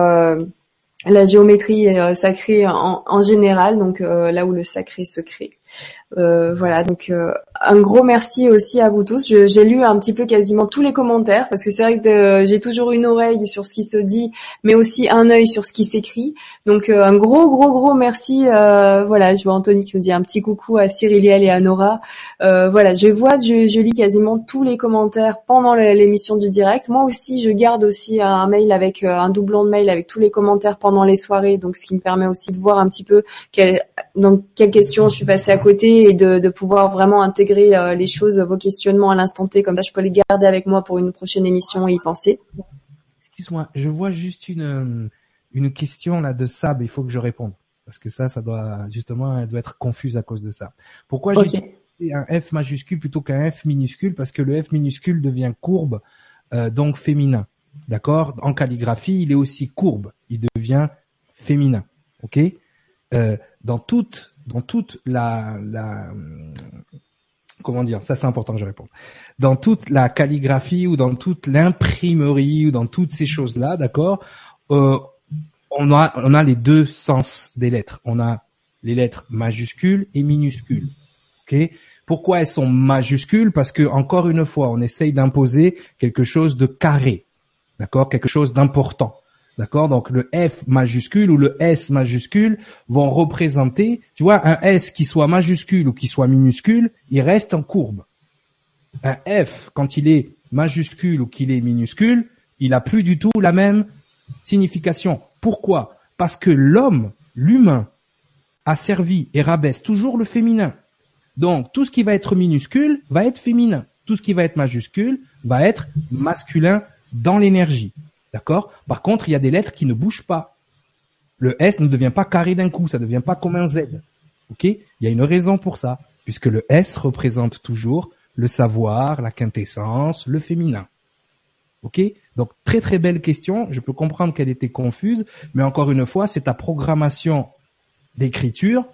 la géométrie sacrée en, en, général, donc là où le sacré se crée. Euh, voilà, donc euh, un gros merci aussi à vous tous. J'ai lu un petit peu quasiment tous les commentaires parce que c'est vrai que j'ai toujours une oreille sur ce qui se dit, mais aussi un œil sur ce qui s'écrit. Donc euh, un gros gros gros merci. voilà, je vois Anthony qui nous dit un petit coucou à Cyriliel et à Nora. voilà, je vois, je, je, lis quasiment tous les commentaires pendant l'émission du direct. Moi aussi, je garde aussi un mail avec un doublon de mail avec tous les commentaires pendant les soirées, donc ce qui me permet aussi de voir un petit peu quelle, dans quelles questions je suis passée à côté et de, de pouvoir vraiment intégrer euh, les choses, vos questionnements à l'instant T. Comme ça, je peux les garder avec moi pour une prochaine émission et y penser. Excuse-moi, je vois juste une, euh, une question là de Sab. Il faut que je réponde. Parce que ça, ça doit, justement, elle doit être confuse à cause de ça. Pourquoi j'ai un F majuscule plutôt qu'un F minuscule? Parce que le F minuscule devient courbe, euh, donc féminin. D'accord? En calligraphie, il est aussi courbe. Il devient féminin. Ok? Euh, Dans toute dans toute la, la comment dire, ça c'est important je réponde. Dans toute la calligraphie ou dans toute l'imprimerie ou dans toutes ces choses-là, d'accord, euh, on a on a les deux sens des lettres. On a les lettres majuscules et minuscules. Ok? Pourquoi elles sont majuscules? Parce que encore une fois, on essaye d'imposer quelque chose de carré, d'accord, quelque chose d'important. D'accord? Donc le F majuscule ou le S majuscule vont représenter, tu vois, un S qui soit majuscule ou qui soit minuscule, il reste en courbe. Un F, quand il est majuscule ou qu'il est minuscule, il a plus du tout la même signification. Pourquoi? Parce que l'homme, l'humain, a servi et rabaisse toujours le féminin. Donc tout ce qui va être minuscule va être féminin. Tout ce qui va être majuscule va être masculin dans l'énergie. D'accord? Par contre, il y a des lettres qui ne bougent pas. Le S ne devient pas carré d'un coup, ça ne devient pas comme un Z. OK? Il y a une raison pour ça, puisque le S représente toujours le savoir, la quintessence, le féminin. OK? Donc très très belle question, je peux comprendre qu'elle était confuse, mais encore une fois, c'est ta programmation d'écriture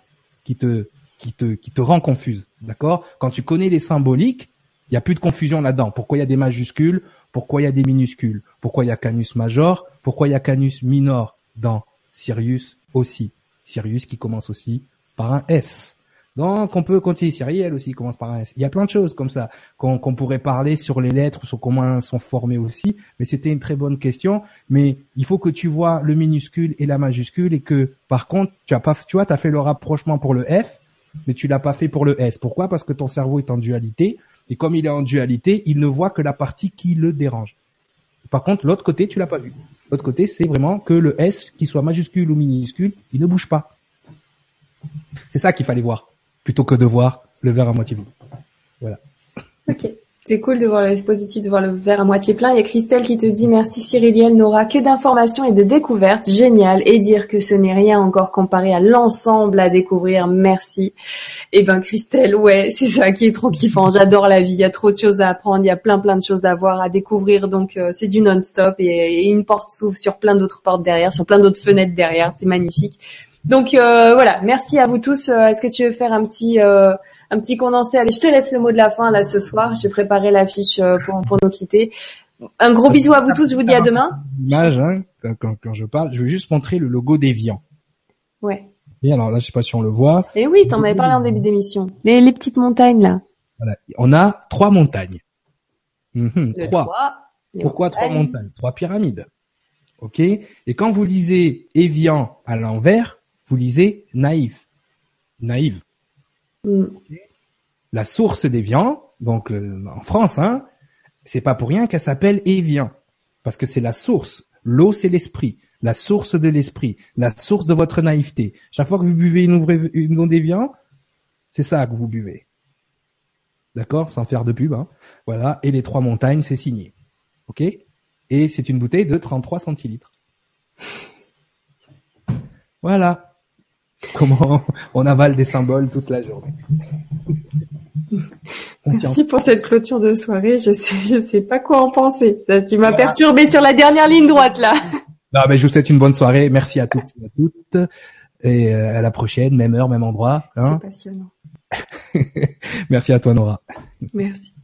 qui te rend confuse. D'accord? Quand tu connais les symboliques, il n'y a plus de confusion là-dedans. Pourquoi il y a des majuscules? Pourquoi il y a des minuscules? Pourquoi il y a Canus major? Pourquoi il y a Canus minor dans Sirius aussi? Sirius qui commence aussi par un S. Donc on peut continuer. Siriel aussi commence par un S. Il y a plein de choses comme ça qu'on pourrait parler sur les lettres, sur comment elles sont formées aussi. Mais c'était une très bonne question. Mais il faut que tu vois le minuscule et la majuscule et que par contre tu as pas, tu vois, as fait le rapprochement pour le F, mais tu l'as pas fait pour le S. Pourquoi? Parce que ton cerveau est en dualité. Et comme il est en dualité, il ne voit que la partie qui le dérange. Par contre, l'autre côté, tu l'as pas vu. L'autre côté, c'est vraiment que le S, qu'il soit majuscule ou minuscule, il ne bouge pas. C'est ça qu'il fallait voir, plutôt que de voir le verre à moitié vide. Voilà. C'est cool de voir le positif, de voir le verre à moitié plein. Il y a Christelle qui te dit merci Cyriliel Nora, que d'informations et de découvertes, génial. Et dire que ce n'est rien encore comparé à l'ensemble à découvrir, merci. Et eh ben Christelle, ouais, c'est ça qui est trop kiffant. J'adore la vie, il y a trop de choses à apprendre, il y a plein plein de choses à voir, à découvrir. Donc euh, c'est du non-stop et, une porte s'ouvre sur plein d'autres portes derrière, sur plein d'autres fenêtres derrière. C'est magnifique. Donc euh, voilà, merci à vous tous. Euh, est-ce que tu veux faire un petit un petit condensé. Allez, je te laisse le mot de la fin là ce soir. J'ai préparé l'affiche euh, pour, pour nous quitter. Un gros bisou à vous tous. Je vous dis à demain. Image, hein, quand, quand, je parle, je vais juste montrer le logo d'Evian. Ouais. Et alors là, je sais pas si on le voit. Et oui, t'en avais parlé en début d'émission. Les, les petites montagnes là. Voilà. On a trois montagnes. Mhm, trois. Pourquoi trois montagnes Trois pyramides. Ok? Et quand vous lisez Evian à l'envers, vous lisez naïf. Naïve. Mm. La source d'Evian, donc en France, hein, c'est pas pour rien qu'elle s'appelle Evian, parce que c'est la source. L'eau, c'est l'esprit, la source de l'esprit, la source de votre naïveté. Chaque fois que vous buvez une, une eau d'Evian, c'est ça que vous buvez. D'accord? Sans faire de pub. Hein. Voilà. Et les trois montagnes, c'est signé. OK? Et c'est une bouteille de 33 centilitres. Voilà. Comment on avale des symboles toute la journée? Merci pour cette clôture de soirée. Je sais, je sais pas quoi en penser. Tu m'as perturbé sur la dernière ligne droite là. Non, mais je vous souhaite une bonne soirée. Merci à toutes et à toutes. Et euh, à la prochaine, même heure, même endroit. Hein. C'est passionnant. Merci à toi, Nora. Merci.